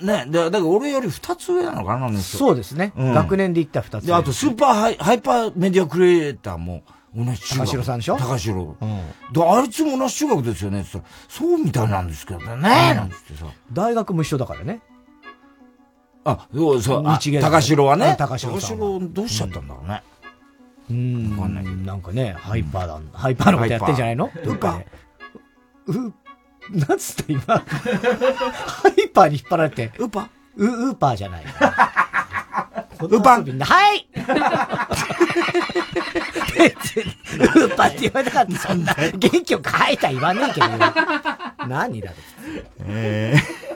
然、ね、だだから俺より二つ上なのかな、あの人。そうですね。うん学年で言ったら二つ。で、あとスーパーハイハイパーメディアクリエイターも同じ中学。高城さんでしょ？高城。うんで、あいつも同じ中学ですよねって言ったら、そうみたいなんですけどね、なんつってさ。大学も一緒だからね。あ、そうそう、あ日芸高城はね。うん高城さんはどうしちゃったんだろうね。うん。わかんないなんかね、ハイパーだ。ハイパーのことやってんじゃないの？ウーパー。う、なんつった今？ハイパーに引っ張られて。ウーパーウ、ウーパーじゃない。*laughs* ウーパーはいウーパーって言わなかった。そんな、元気よく吐いた言わねえけど。何だろ *laughs* えー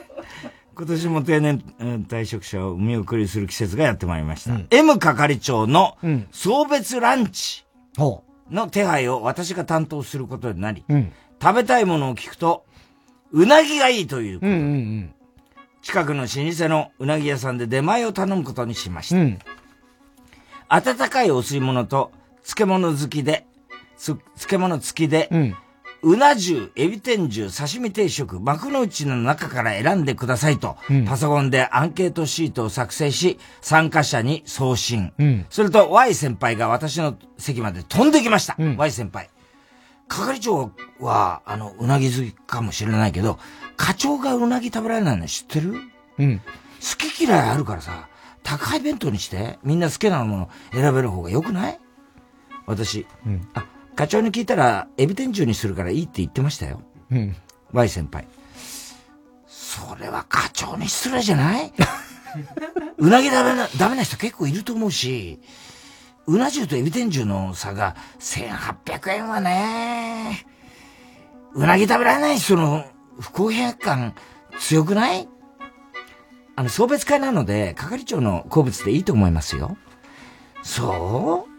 今年も定年うん退職者を見送りする季節がやってまいりました。M 係長の送別ランチの手配を私が担当することになり、食べたいものを聞くと、うなぎがいいということ。で近くの老舗のうなぎ屋さんで出前を頼むことにしました。温かいお吸い物と漬物好きで、つ漬物付きで、うな重、エビ天重、刺身定食、幕の内の中から選んでくださいと、パソコンでアンケートシートを作成し、参加者に送信。うんすると、Y 先輩が私の席まで飛んできました。Y 先輩。係長は、あの、うなぎ好きかもしれないけど、課長がうなぎ食べられないの知ってる？うん。好き嫌いあるからさ、高い弁当にして、みんな好きなもの選べる方が良くない？私、あ、課長に聞いたら、エビ天重にするからいいって言ってましたよ。うん。Y 先輩。それは課長に失礼じゃない？*laughs* うなぎダメな、ダメな人結構いると思うし、うな重とエビ天重の差が1800円はね、うなぎ食べられない人の不公平感強くない？あの、送別会なので、係長の好物でいいと思いますよ。そう？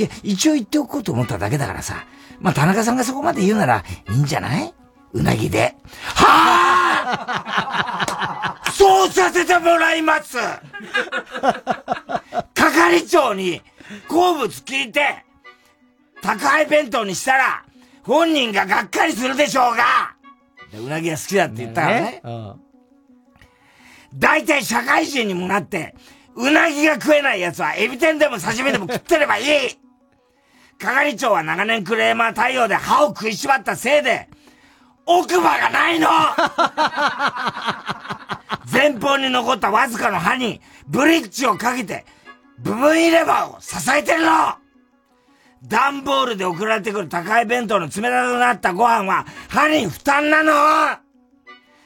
いや、一応言っておこうと思っただけだからさ。まあ、田中さんがそこまで言うならいいんじゃない？うなぎで。はあ *laughs* そうさせてもらいます！*laughs* 係長に好物聞いて、高い弁当にしたら、本人ががっかりするでしょうが。でうなぎが好きだって言ったからね。大体社会人にもなって、うなぎが食えない奴はエビ天でも刺身でも食ってればいい係長は長年クレーマー対応で歯を食いしばったせいで、奥歯がないの。*laughs* 前方に残ったわずかの歯にブリッジをかけて部分入れ歯を支えてるの。段ボールで送られてくる高い弁当の冷たくなったご飯は歯に負担なの。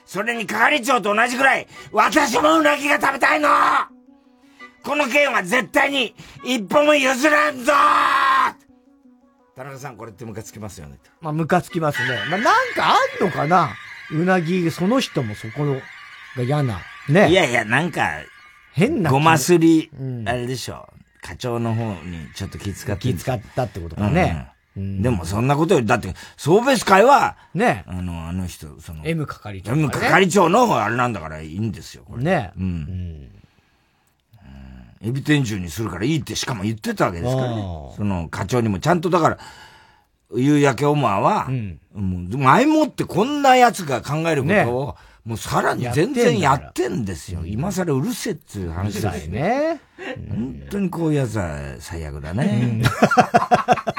それに係長と同じくらい私もうなぎが食べたいの。この件は絶対に一歩も譲らんぞ田中さんこれってムカつきますよねまあ、ムカつきますね。まあ、なんかあんのかな？うなぎ、その人もそこの、が嫌な。ね。いやいや、なんか、変な。ごますり、あれでしょ。課長の方にちょっと気遣って。気遣ったってことかね。うんでもそんなことより、だって、送別会は、ねあの、あの人、その、M 係長、M 係長のあれなんだからいいんですよ、これ。ねうん。うんエビ天重にするからいいってしかも言ってたわけですからね。その課長にもちゃんとだから、夕焼けオマーは、もう前もってこんな奴が考えることを、もうさらに全然やってんですよ。今更うるせえっていう話ですよね。本当にこういうやつは最悪だね。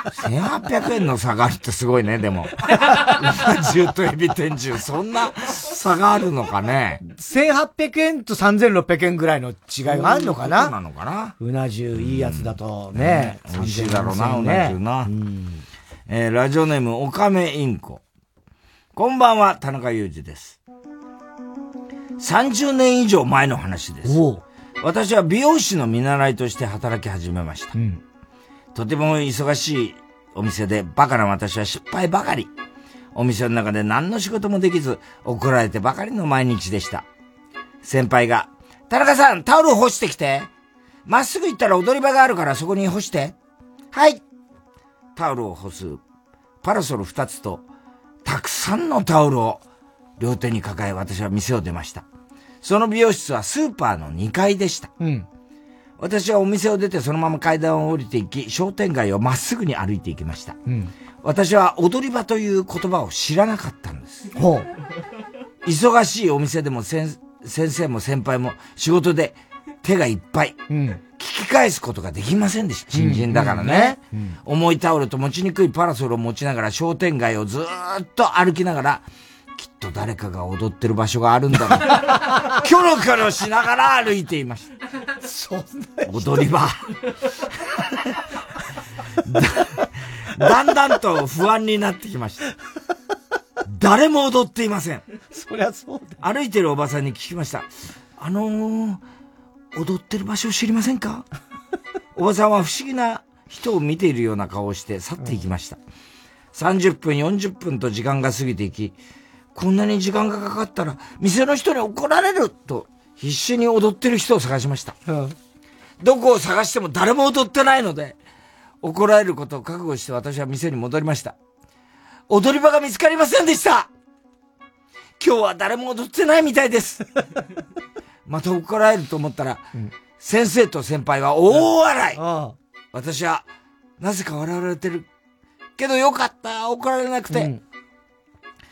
1800円の差があるってすごいね、でも。馬重とエビ天重、そんな差があるのかね。1800円と3600円ぐらいの違いがあるのかな？そうなのかな？うな重いいやつだとね。美味しいだろうな、3000うな重な。えーラジオネーム、おかめインコ。こんばんは、田中裕二です。30年以上前の話です。私は美容師の見習いとして働き始めました。とても忙しいお店でバカな私は失敗ばかり。お店の中で何の仕事もできず怒られてばかりの毎日でした。先輩が、田中さん、タオル干してきて。まっすぐ行ったら踊り場があるからそこに干して。はい。タオルを干す、パラソル二つと、たくさんのタオルを両手に抱え私は店を出ました。その美容室はスーパーの2階でした。うん。私はお店を出てそのまま階段を降りていき、商店街をまっすぐに歩いていきました。うん。私は踊り場という言葉を知らなかったんです。ほう。忙しいお店でも先先生も先輩も仕事で手がいっぱい。うん。聞き返すことができませんでした。新人だからね。重いタオルと持ちにくいパラソルを持ちながら商店街をずーっと歩きながら、きっと誰かが踊ってる場所があるんだろう。*laughs* キョロキョロしながら歩いていました。そんな踊り場。だ *laughs* だんだんと不安になってきました。誰も踊っていません。そりゃそうだ。歩いてるおばさんに聞きました。あのー、踊ってる場所を知りませんか？おばさんは不思議な人を見ているような顔をして去っていきました。30分、40分と時間が過ぎていき、こんなに時間がかかったら店の人に怒られると必死に踊ってる人を探しました。どこを探しても誰も踊ってないので、怒られることを覚悟して私は店に戻りました。踊り場が見つかりませんでした今日は誰も踊ってないみたいです。*laughs* また怒られると思ったら、先生と先輩は大笑い。私は、なぜか笑われてる。けどよかった、怒られなくて。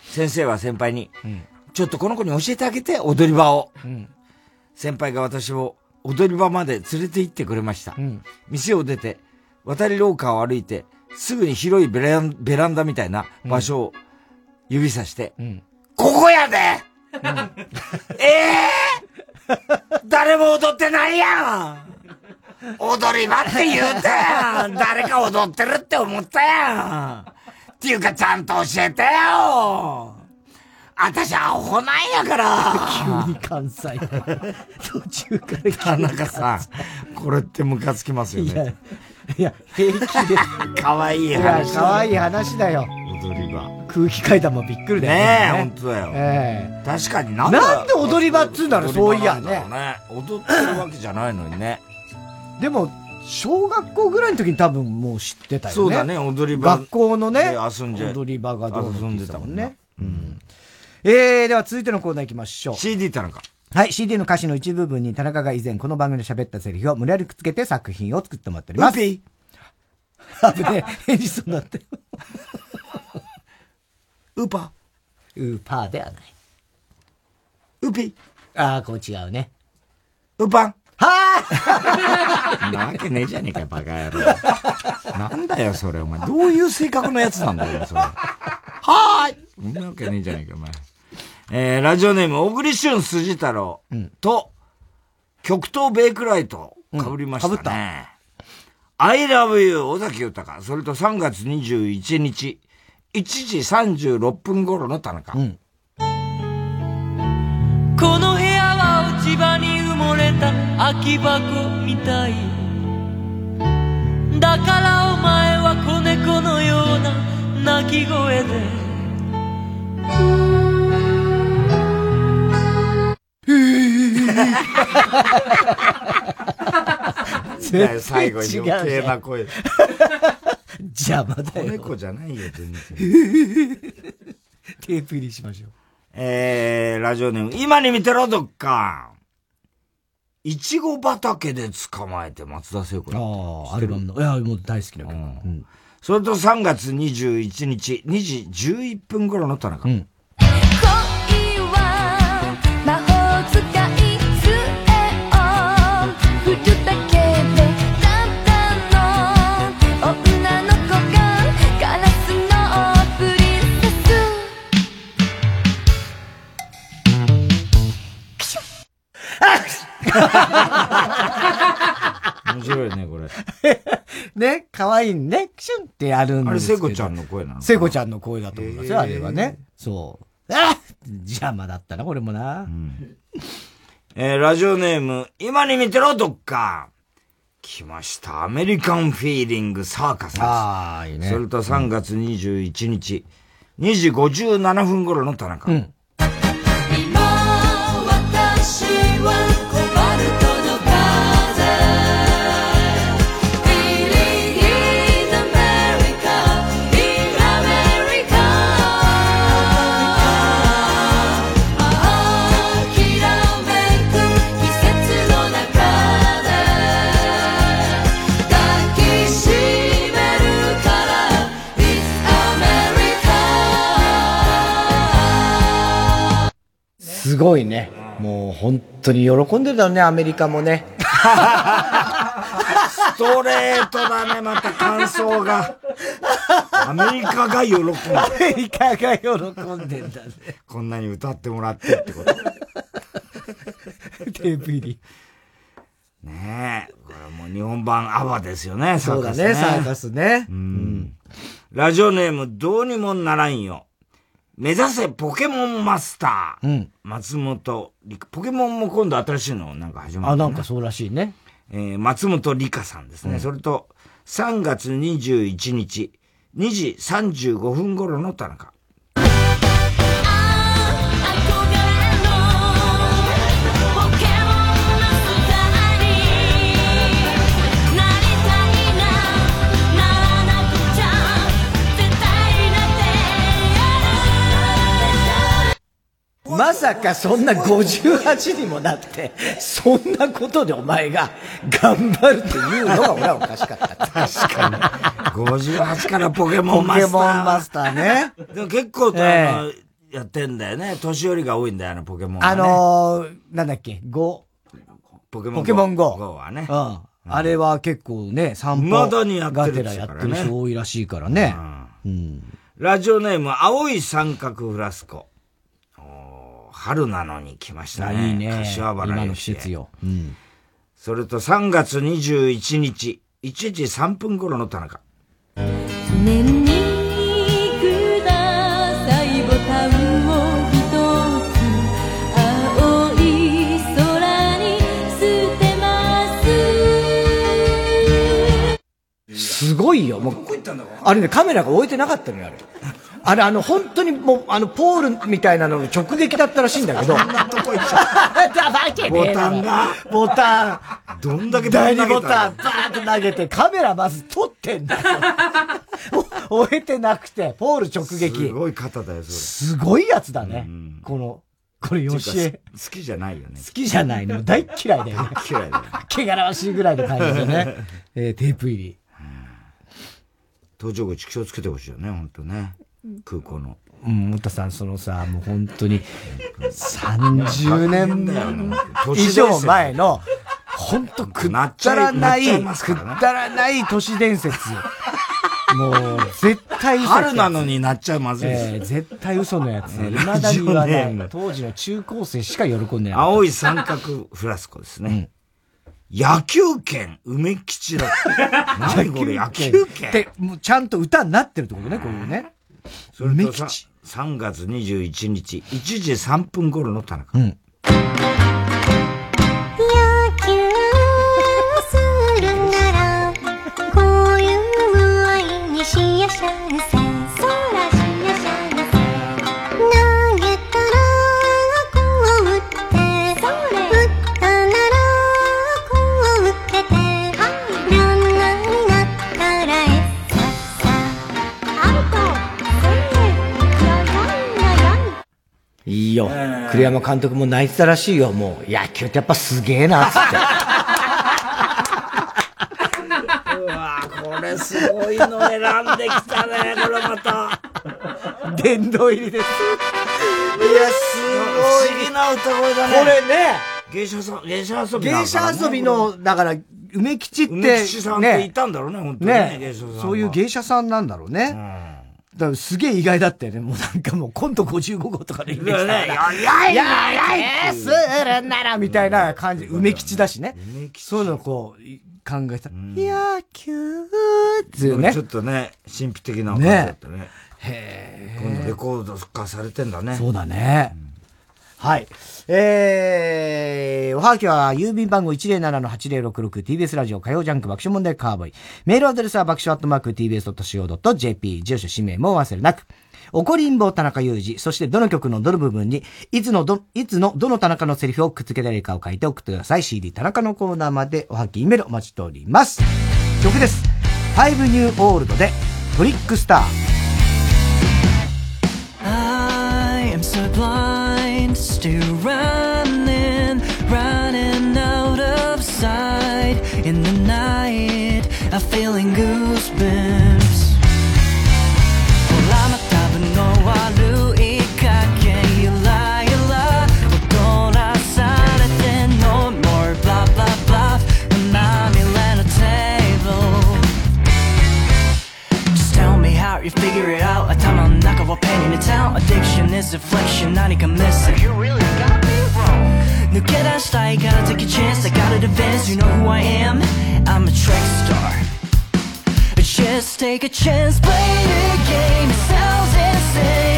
先生は先輩に、ちょっとこの子に教えてあげて、踊り場を。先輩が私を踊り場まで連れて行ってくれました。店を出て、渡り廊下を歩いて、すぐに広いベランベランダみたいな場所を指さして、ここやで、*laughs* ええ誰も踊ってないやん！踊り場って言うたやん！誰か踊ってるって思ったやんっていうかちゃんと教えてよ私アホなんやから急に関西だ。*laughs* 途中から田中さん、これってムカつきますよね。いや、平気で。かわいい話。かわいい話だよ。踊り場。空気階段もびっくりだよねえ、本当だよ。え確かにななんんで踊り場っつうんだろう、そういやね。踊ってるわけじゃないのにね。でも、小学校ぐらいの時に多分もう知ってたよね。そうだね踊り場学校のね、で遊んじゃ踊り場がどうのって言ってたもんね。うん。えー、では続いてのコーナー行きましょう。CD 田中。はい、CD の歌詞の一部分に田中が以前この番組で喋ったセリフを無理やりくっつけて作品を作ってもらっております。ウピあぶね、返事そうになってる。ウーパー。ウーパーではない。ウピああ、こう違うね。ウーパンはなわけねえじゃねえかよ、バカ野郎。なんだよ、それ、お前。どういう性格のやつなんだよ、それ。はーい。そんなわけねえじゃねえか、お前。えー、ラジオネーム、小栗旬筋太郎と、極東ベイクライト、被りましたね。被った I love you, 尾崎豊。それと3月21日、1時36分頃の田中。このれた空き箱みたいだからお前は子猫のような鳴き声でね最後に余計な声。*laughs* *laughs* 邪魔だよ。*laughs* 子猫じゃないよ、全然。テープ入りしましょう。えー、ラジオネーム、今に見てろ、どっか。いちご畑で捕まえて松田聖子ああ、アルバムの。いや、もう大好きな曲。うんそれと3月21日、2時11分頃の田中。魔法使い杖を振るだけでただの女の子がガラスのプリンセ *laughs* 面白いね、これ。*laughs* ね、可愛いね、クシュンってやるんですけど。あれ聖子ちゃんの声なの聖子ちゃんの声だと思いますよ、あれはね。そう。あ邪魔だったな、これもな。えー、ラジオネーム、今に見てろ、どっか。来ました。アメリカンフィーリングサーカスです。ああ、いいね。それと3月21日、2時57分頃の田中。今すごいね。もう本当に喜んでるだろうね、アメリカもね。*laughs* ストレートだね、また感想が。アメリカが喜んでる。アメリカが喜んでんだね。こんなに歌ってもらってってこと。テープ入り。ねえ。これもう日本版アバですよね、そうだね、サーカスね。うん。ラジオネームどうにもならんよ。目指せポケモンマスター。うん松本理香。ポケモンも今度新しいのなんか始まる、あ、なんかそうらしいね。えー松本理香さんですね。うんそれと、3月21日、2時35分頃の田中。まさかそんな58にもなって、そんなことでお前が頑張るっていうのが俺はおかしかった。確かに。58からポケモンマスター。ポケモンマスターね。でも結構、えあの、やってんだよね。年寄りが多いんだよ、あのポケモンは、あね。のー、なんだっけ、5。ポケモン GO ポケモン GO。GO はねうん。あれは結構ね、散歩。未だにやってるやってる人多いらしいからね。うん。ラジオネーム、青い三角フラスコ。春なのに来ましたね。あいいね。柏原今の季節よ。うん。それと3月21日、1時3分頃の田中。念にくださいボタンを一つ青い空に捨てますすごいよ。もう、あれね、カメラが置いてなかったのよ、あれ。あれ、あの、本当にもう、あの、ポールみたいなのの直撃だったらしいんだけど。そんなとこ行っちゃボタンがボタン。どんだけ第二ボタン、バーンと投げて、カメラまず撮ってんだよ。お終えてなくて、ポール直撃。すごい肩だよ、それ。すごいやつだね。この、これ、よしえ。好きじゃないよね。好きじゃないの。大っ嫌いだよね。嫌いだよね。汚らわしいぐらいの感じでね。*laughs* えーテープ入り。搭乗口気をつけてほしいよね、本当ね。空港の。うん、もたさん、そのさ、もう本当に、30年以上前の、本当くったらない、くったらない都市伝説。もう、絶対嘘春なのになっちゃうまずいですえー絶対嘘のやつ。えー未だに言わない当時の中高生しか喜んでない。青い三角フラスコですね。野球拳、梅吉だって。何これ、野球拳って、もうちゃんと歌になってるってことね、こういうね。それとさ、3月21日、1時3分頃の田中。うん。野球するならこういう具合にしやしゃんせいいよ。栗山監督も泣いてたらしいよ、もう。野球ってやっぱすげえな、つって。*laughs* うわこれすごいの選んできたね、これまた。殿堂入りです。いや、すごい。不思議な歌声だね。これね。芸者さん、芸者遊び芸者遊びの、だから、梅吉って、梅吉さんっていたんだろうね、本当にねね芸者さんはそういう芸者さんなんだろうね。だからすげえ意外だったよね。もうなんかもうコント55号とかでイメージだよねややいいややいいやするならみたいな感じ。梅吉だしね。そういうのをこう、考えた。野球っていうね。ちょっとね、神秘的な感じだったね。へ今度レコード化されてんだね。そうだね。はい。えー、おはがきは郵便番号 107-8066TBS ラジオ火曜ジャンク爆笑問題カーボーイ。メールアドレスは爆笑アットマーク TBS.CO.JP。住所氏名も忘れなく。怒りんぼ田中裕二。そしてどの曲のどの部分に、いつのど、いつのどの田中のセリフをくっつけらいいかを書いて送ってください。CD 田中のコーナーまでおはがき、イメールお待ちしております。曲です。5 New Old でトリックスター。I am so blind, still running, running out of sight. In the night, I'm feeling goosebumps. a pain in the town. Addiction is affliction, 나니까 missing. You really got me wrong. 늦게 다시 die, gotta take a chance. I gotta advance, you know who I am. I'm a track star. Just take a chance, play the game, it sounds insane.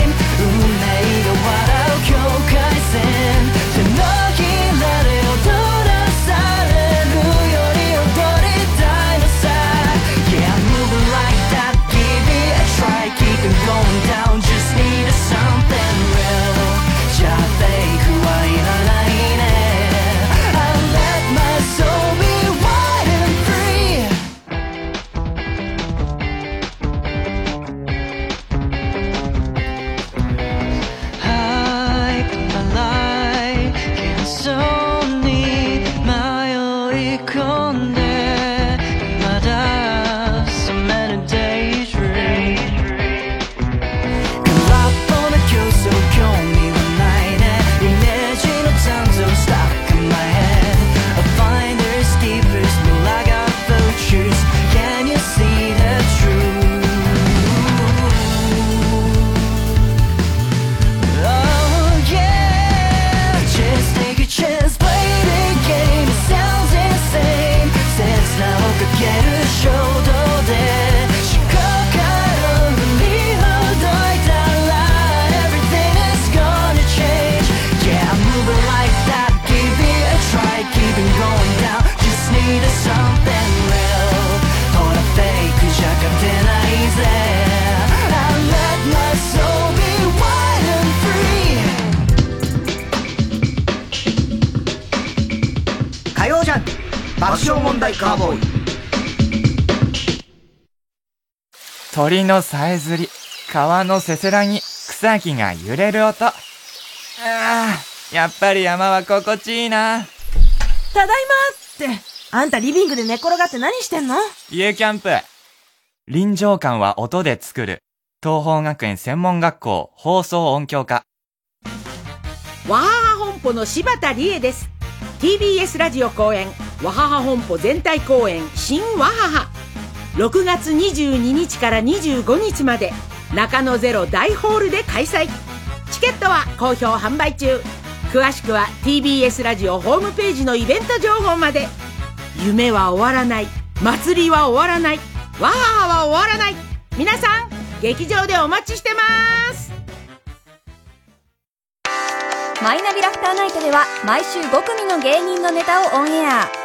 鳥のさえずり、川のせせらぎ、草木が揺れる音。ああ、やっぱり山は心地いいな。ただいまって、あんたリビングで寝転がって何してんの？家キャンプ。臨場感は音で作る。東邦学園専門学校放送音響科。わはは本舗の柴田理恵です TBS ラジオ公演わはは本舗全体公演新わはは6月22日から25日まで中野ゼロ大ホールで開催。チケットは好評販売中。詳しくは TBS ラジオホームページのイベント情報まで。夢は終わらない。祭りは終わらない。わーは終わらない。皆さん劇場でお待ちしてます。マイナビラフターナイトでは毎週5組の芸人のネタをオンエア。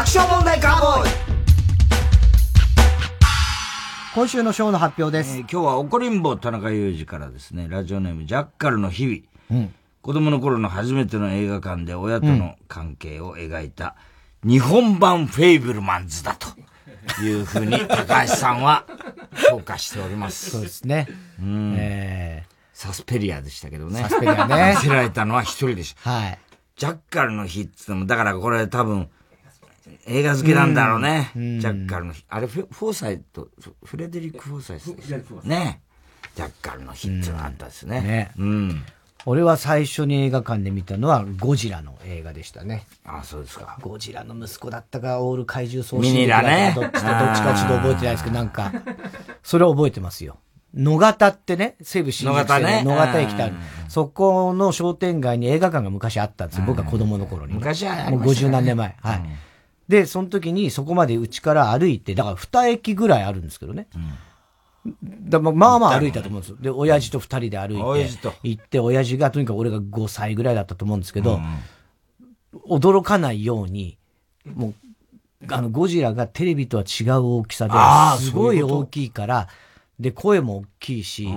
爆笑問題カーボーイ今週のショーの発表です。今日は怒りんぼ田中裕二からですね、ラジオネームジャッカルの日々。うん子供の頃の初めての映画館で親との関係を描いた日本版フェイブルマンズだというふうに高橋さんは評価しております。そうですね。うん。えサスペリアでしたけどね。サスペリアね *laughs* 見せられたのは一人でした。はい。ジャッカルの日って言っても、だからこれ多分、映画好きなんだろうね。うんジャッカルの日。あれフ、フォーサイト、フフレデリック・フォーサイトね。ジャッカルの日っていうのがあったんですね。ねうん。俺は最初に映画館で見たのはゴジラの映画でしたね。あそうですか。ゴジラの息子だったか、オール怪獣総ミニラねどっちか、どっちかちょっと覚えてないですけど、なんか、それを覚えてますよ。野方ってね、西武新宿線の野方ね野方駅ってある。そこの商店街に映画館が昔あったんですよ。僕が子供の頃に。昔はありもうましたね50何年前。はい。で、その時にそこまでうちから歩いて、だから2駅ぐらいあるんですけどね。だままあまあ歩いたと思うんですよ。で、親父と二人で歩いて行って、親父がとにかく俺が5歳ぐらいだったと思うんですけど、驚かないように、もう、あの、ゴジラがテレビとは違う大きさで、すごい大きいから、で、声も大きいし、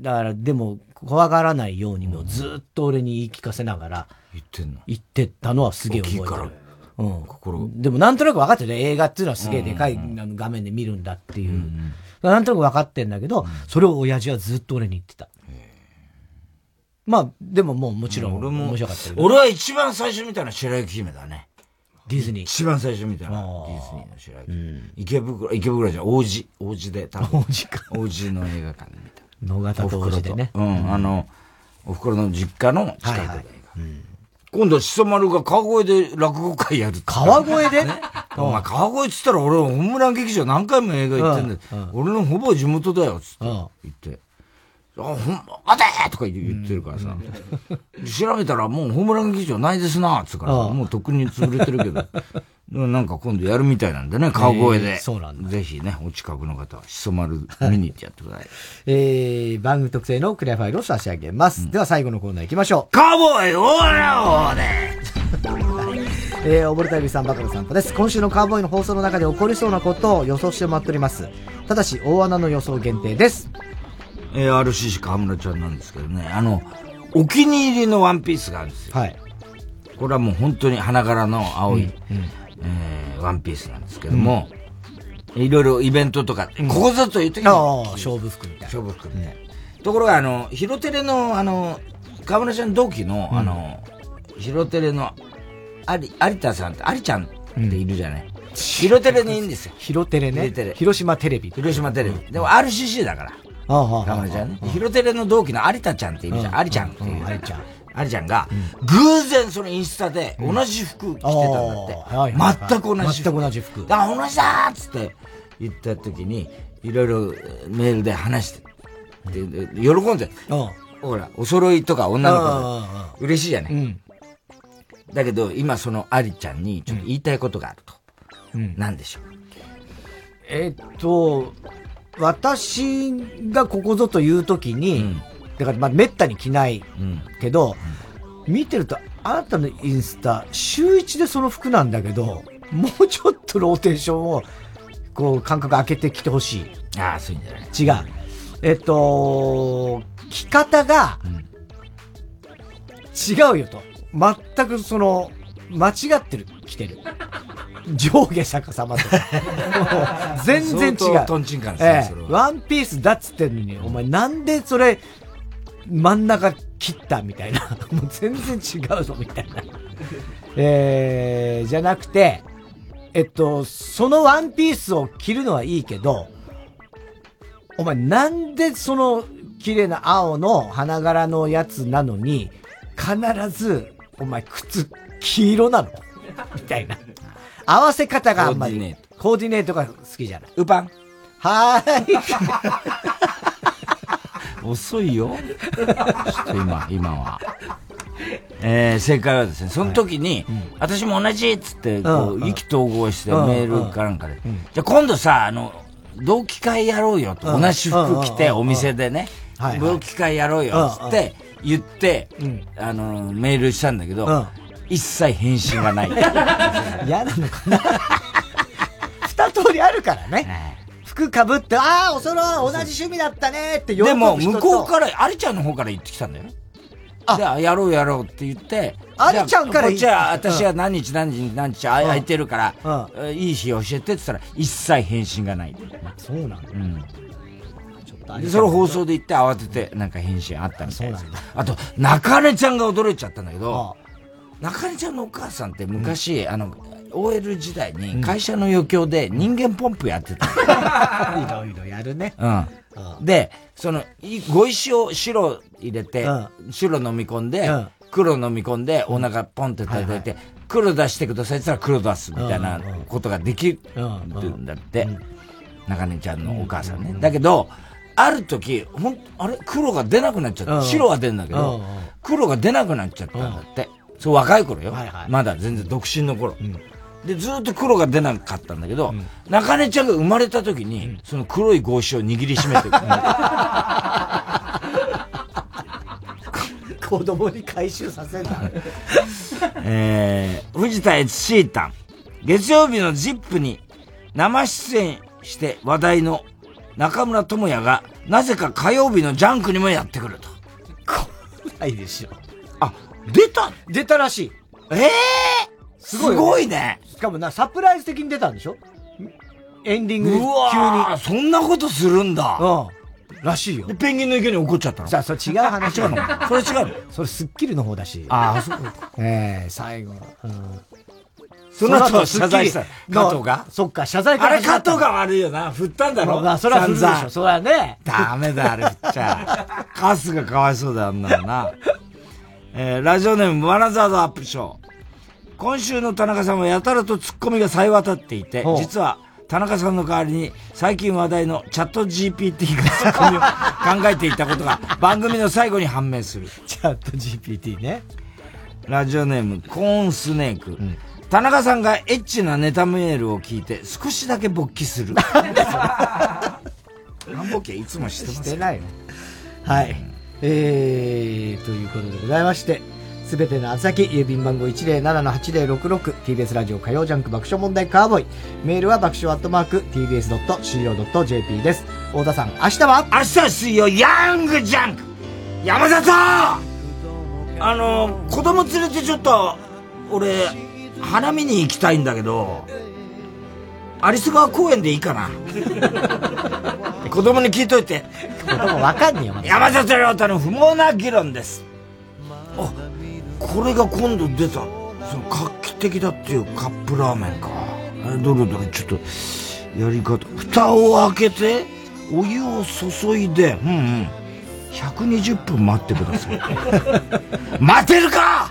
だから、でも、怖がらないように、もうずっと俺に言い聞かせながら、言ってたのはすげえ覚えて大きいからる。うん。でもなんとなく分かってるね。映画っていうのはすげえでかい画面で見るんだっていう。なんとなく分かってんだけど、それを親父はずっと俺に言ってた。まあ、でももうもちろん、俺も面白かった。俺は一番最初見たのは白雪姫だね。ディズニー。一番最初見たのはディズニーの白雪姫。池袋、池袋じゃん、王子。王子で、多分。*laughs* 王子か。王子の映画館で見た。野方と王子でね。うん、あの、お袋の実家の近くで。はいはい今度、しそ丸が川越で落語会やる川越で？お前、川越っつったら俺、ホームラン劇場何回も映画行ってんだよ。俺のほぼ地元だよ、つって言って。あ、ほんま、あてーとか言ってるからさ。調べたらもうホームラン劇場ないですな、つうから、もうとっくに潰れてるけど。*laughs* なんか今度やるみたいなんでね、川越で。えーそうなんぜひね、お近くの方は、しそ丸見に行ってやってください。えー、番組特製のクリアファイルを差し上げます。では最後のコーナー行きましょう。カーボーイオーラオーで *laughs* えー、溺れた指さんバカの散歩です。今週のカーボーイの放送の中で起こりそうなことを予想してもらっております。ただし、大穴の予想限定です。えー、RCC 河村ちゃんなんですけどね、あの、お気に入りのワンピースがあるんですよ。はい。これはもう本当に花柄の青い、えーワンピースなんですけども、いろいろイベントとか、ここぞという時に、勝負服みたいな。勝負服みたいな。ところが、あの、ヒロテレの、あの、河村ちゃん同期の、あの、ヒロテレの、あり、有田さんって、有ちゃんっているじゃない。ヒロテレにいいんですよ。ヒロテレね。広島テレビ。広島テレビ。でも RCC だから。ああ、ああ、河村ちゃんね。ヒロテレの同期の有田ちゃんっているじゃん。有ちゃんっていう。有ちゃん。有ちゃんが、偶然そのインスタで同じ服着てたんだって。全く同じ服。全く同じ服。あ、同じだーっつって言った時に、いろいろメールで話して、で、で喜んで、ほら、お揃いとか女の子で嬉しいじゃない？だけど、今そのアリちゃんにちょっと言いたいことがあると。なんでしょう？えっと、私がここぞという時に、だからまあめったに着ないけど、見てると、あなたのインスタ、週一でその服なんだけど、もうちょっとローテーションを、こう、間隔開けてきてほしい。ああ、そういうんじゃない。違う。えっと、着方が、違うよと。全くその、間違ってる、着てる。上下逆さまとか。*laughs* もう全然違う。トンチンカンですねえワンピースだっつってんのに、お前なんでそれ、真ん中切ったみたいな。*laughs* もう全然違うぞみたいな。えー、じゃなくて、えっと、そのワンピースを着るのはいいけど、お前なんでその綺麗な青の花柄のやつなのに、必ず、お前靴黄色なのみたいな。合わせ方があんまり。コーディネート。が好きじゃない。ウパン。はーい。*laughs* 遅いよ。ちょっと今、今は。えー、正解はですね、その時に、私も同じっつって、こう、うん。意気投合してうん。メールかなんかで、じゃあ今度さ、あの、同期会やろうよと、うん。同じ服着て、うん。お店でね。はいはい、同期会やろうよっつって、言って、あの、メールしたんだけど、うん一切返信がない。*laughs* 嫌なのかな二通りあるからね。服かぶって、ああ、おそろ同じ趣味だったねって喜ぶでも、向こうから、アリちゃんの方から言ってきたんだよ。で、あやろうやろうって言って、アリちゃんからじゃあこっちは、うん私は何日何日何日あ空いてるから、えいい日教えてって言ったら、一切返信がない。そうなんだ。うん。で、それ放送で言って慌てて、なんか返信あったみたいです。あと、中根ちゃんが驚いちゃったんだけど、中根ちゃんのお母さんって昔、あの、OL 時代に会社の余興で人間ポンプやってた。*laughs* いろいろやるね。うん。で、その、いご石を白入れて、白飲み込んで、黒飲み込んで、お腹ポンって叩いて、黒出してくださいって言ったら黒出すみたいなことができるんだって。中根ちゃんのお母さんね。だけど、ある時、ほん、あれ？黒が出なくなっちゃった。うん白は出るんだけど黒が出なくなっちゃったんだって。そう、若い頃よ。まだ全然独身の頃。で、ずっと黒が出なかったんだけど、中根ちゃんが生まれた時に、その黒い帽子を握りしめてる。*laughs* 子供に回収させんだ。*laughs* えー、藤田悦シータン。月曜日のジップに生出演して話題の中村智也が、なぜか火曜日のジャンクにもやってくると。ないでしょ。あ、出た出たらしい。ええすごいよすごいね。しかもな、サプライズ的に出たんでしょ？エンディングで急うに。そんなことするんだ。うん。らしいよ。で、ペンギンの池に怒っちゃったの？じゃあ、それ違う話違うの？それ違うの？それスッキリの方だし。ああ、そう *laughs* ええ最後。うん。その後謝罪したの加藤が？そっか、謝罪かあれら始まった加藤が悪いよな。振ったんだろ？まあ、それは振るでしょ。それはね。ダメだ、あれ振っちゃ。*laughs* カスがかわいそうだよ、あんなのな。えー、ラジオネーム、ワナザードアップショー。今週の田中さんはやたらとツッコミが冴え渡っていて実は、田中さんの代わりに、最近話題のチャット GPT がツッコミを *laughs* 考えていたことが、番組の最後に判明する。チャット GPT ね。ラジオネーム、コーンスネーク。田中さんがエッチなネタメールを聞いて、少しだけ勃起する。何勃起いつもしてますしてないよ。はい。えー、ということでございまして、すべての宛先、郵便番号 107-8066TBS ラジオ火曜ジャンク爆笑問題カーボーイ。メールは爆笑アットマーク TBS.CO.JP です。太田さん、明日は？明日は水曜、ヤングジャンク山里あの、子供連れてちょっと、俺、花見に行きたいんだけど、有栖川公園でいいかな *laughs* 子供に聞いといて。子供わかんねえよ、まだ山里亮太の不毛な議論です。あ、これが今度出た、その画期的だっていうカップラーメンか。えどれどれ、ちょっと、やり方。蓋を開けて、お湯を注いで、うんうん。120分待ってください。*laughs* 待てるか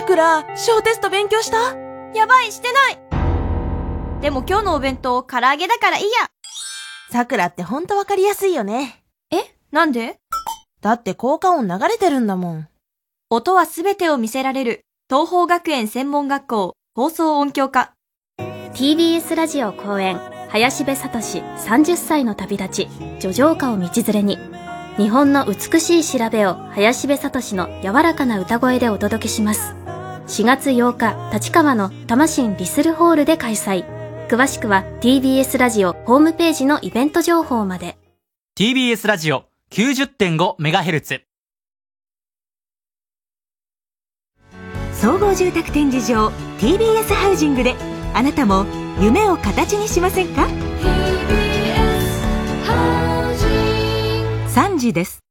さくら、小テスト勉強した？やばい、してないでも今日のお弁当、唐揚げだからいいや。さくらってほんとわかりやすいよね。え？なんで？だって効果音流れてるんだもん。音はすべてを見せられる、東方学園専門学校、放送音響科。TBS ラジオ公演林部聡30歳の旅立ち叙情歌を道連れに日本の美しい調べを林部聡の柔らかな歌声でお届けします。4月8日立川の魂リスルホールで開催。詳しくは TBS ラジオホームページのイベント情報まで。TBS ラジオ 90.5MHz 総合住宅展示場 TBS ハウジングであなたも夢を形にしませんか？3時です。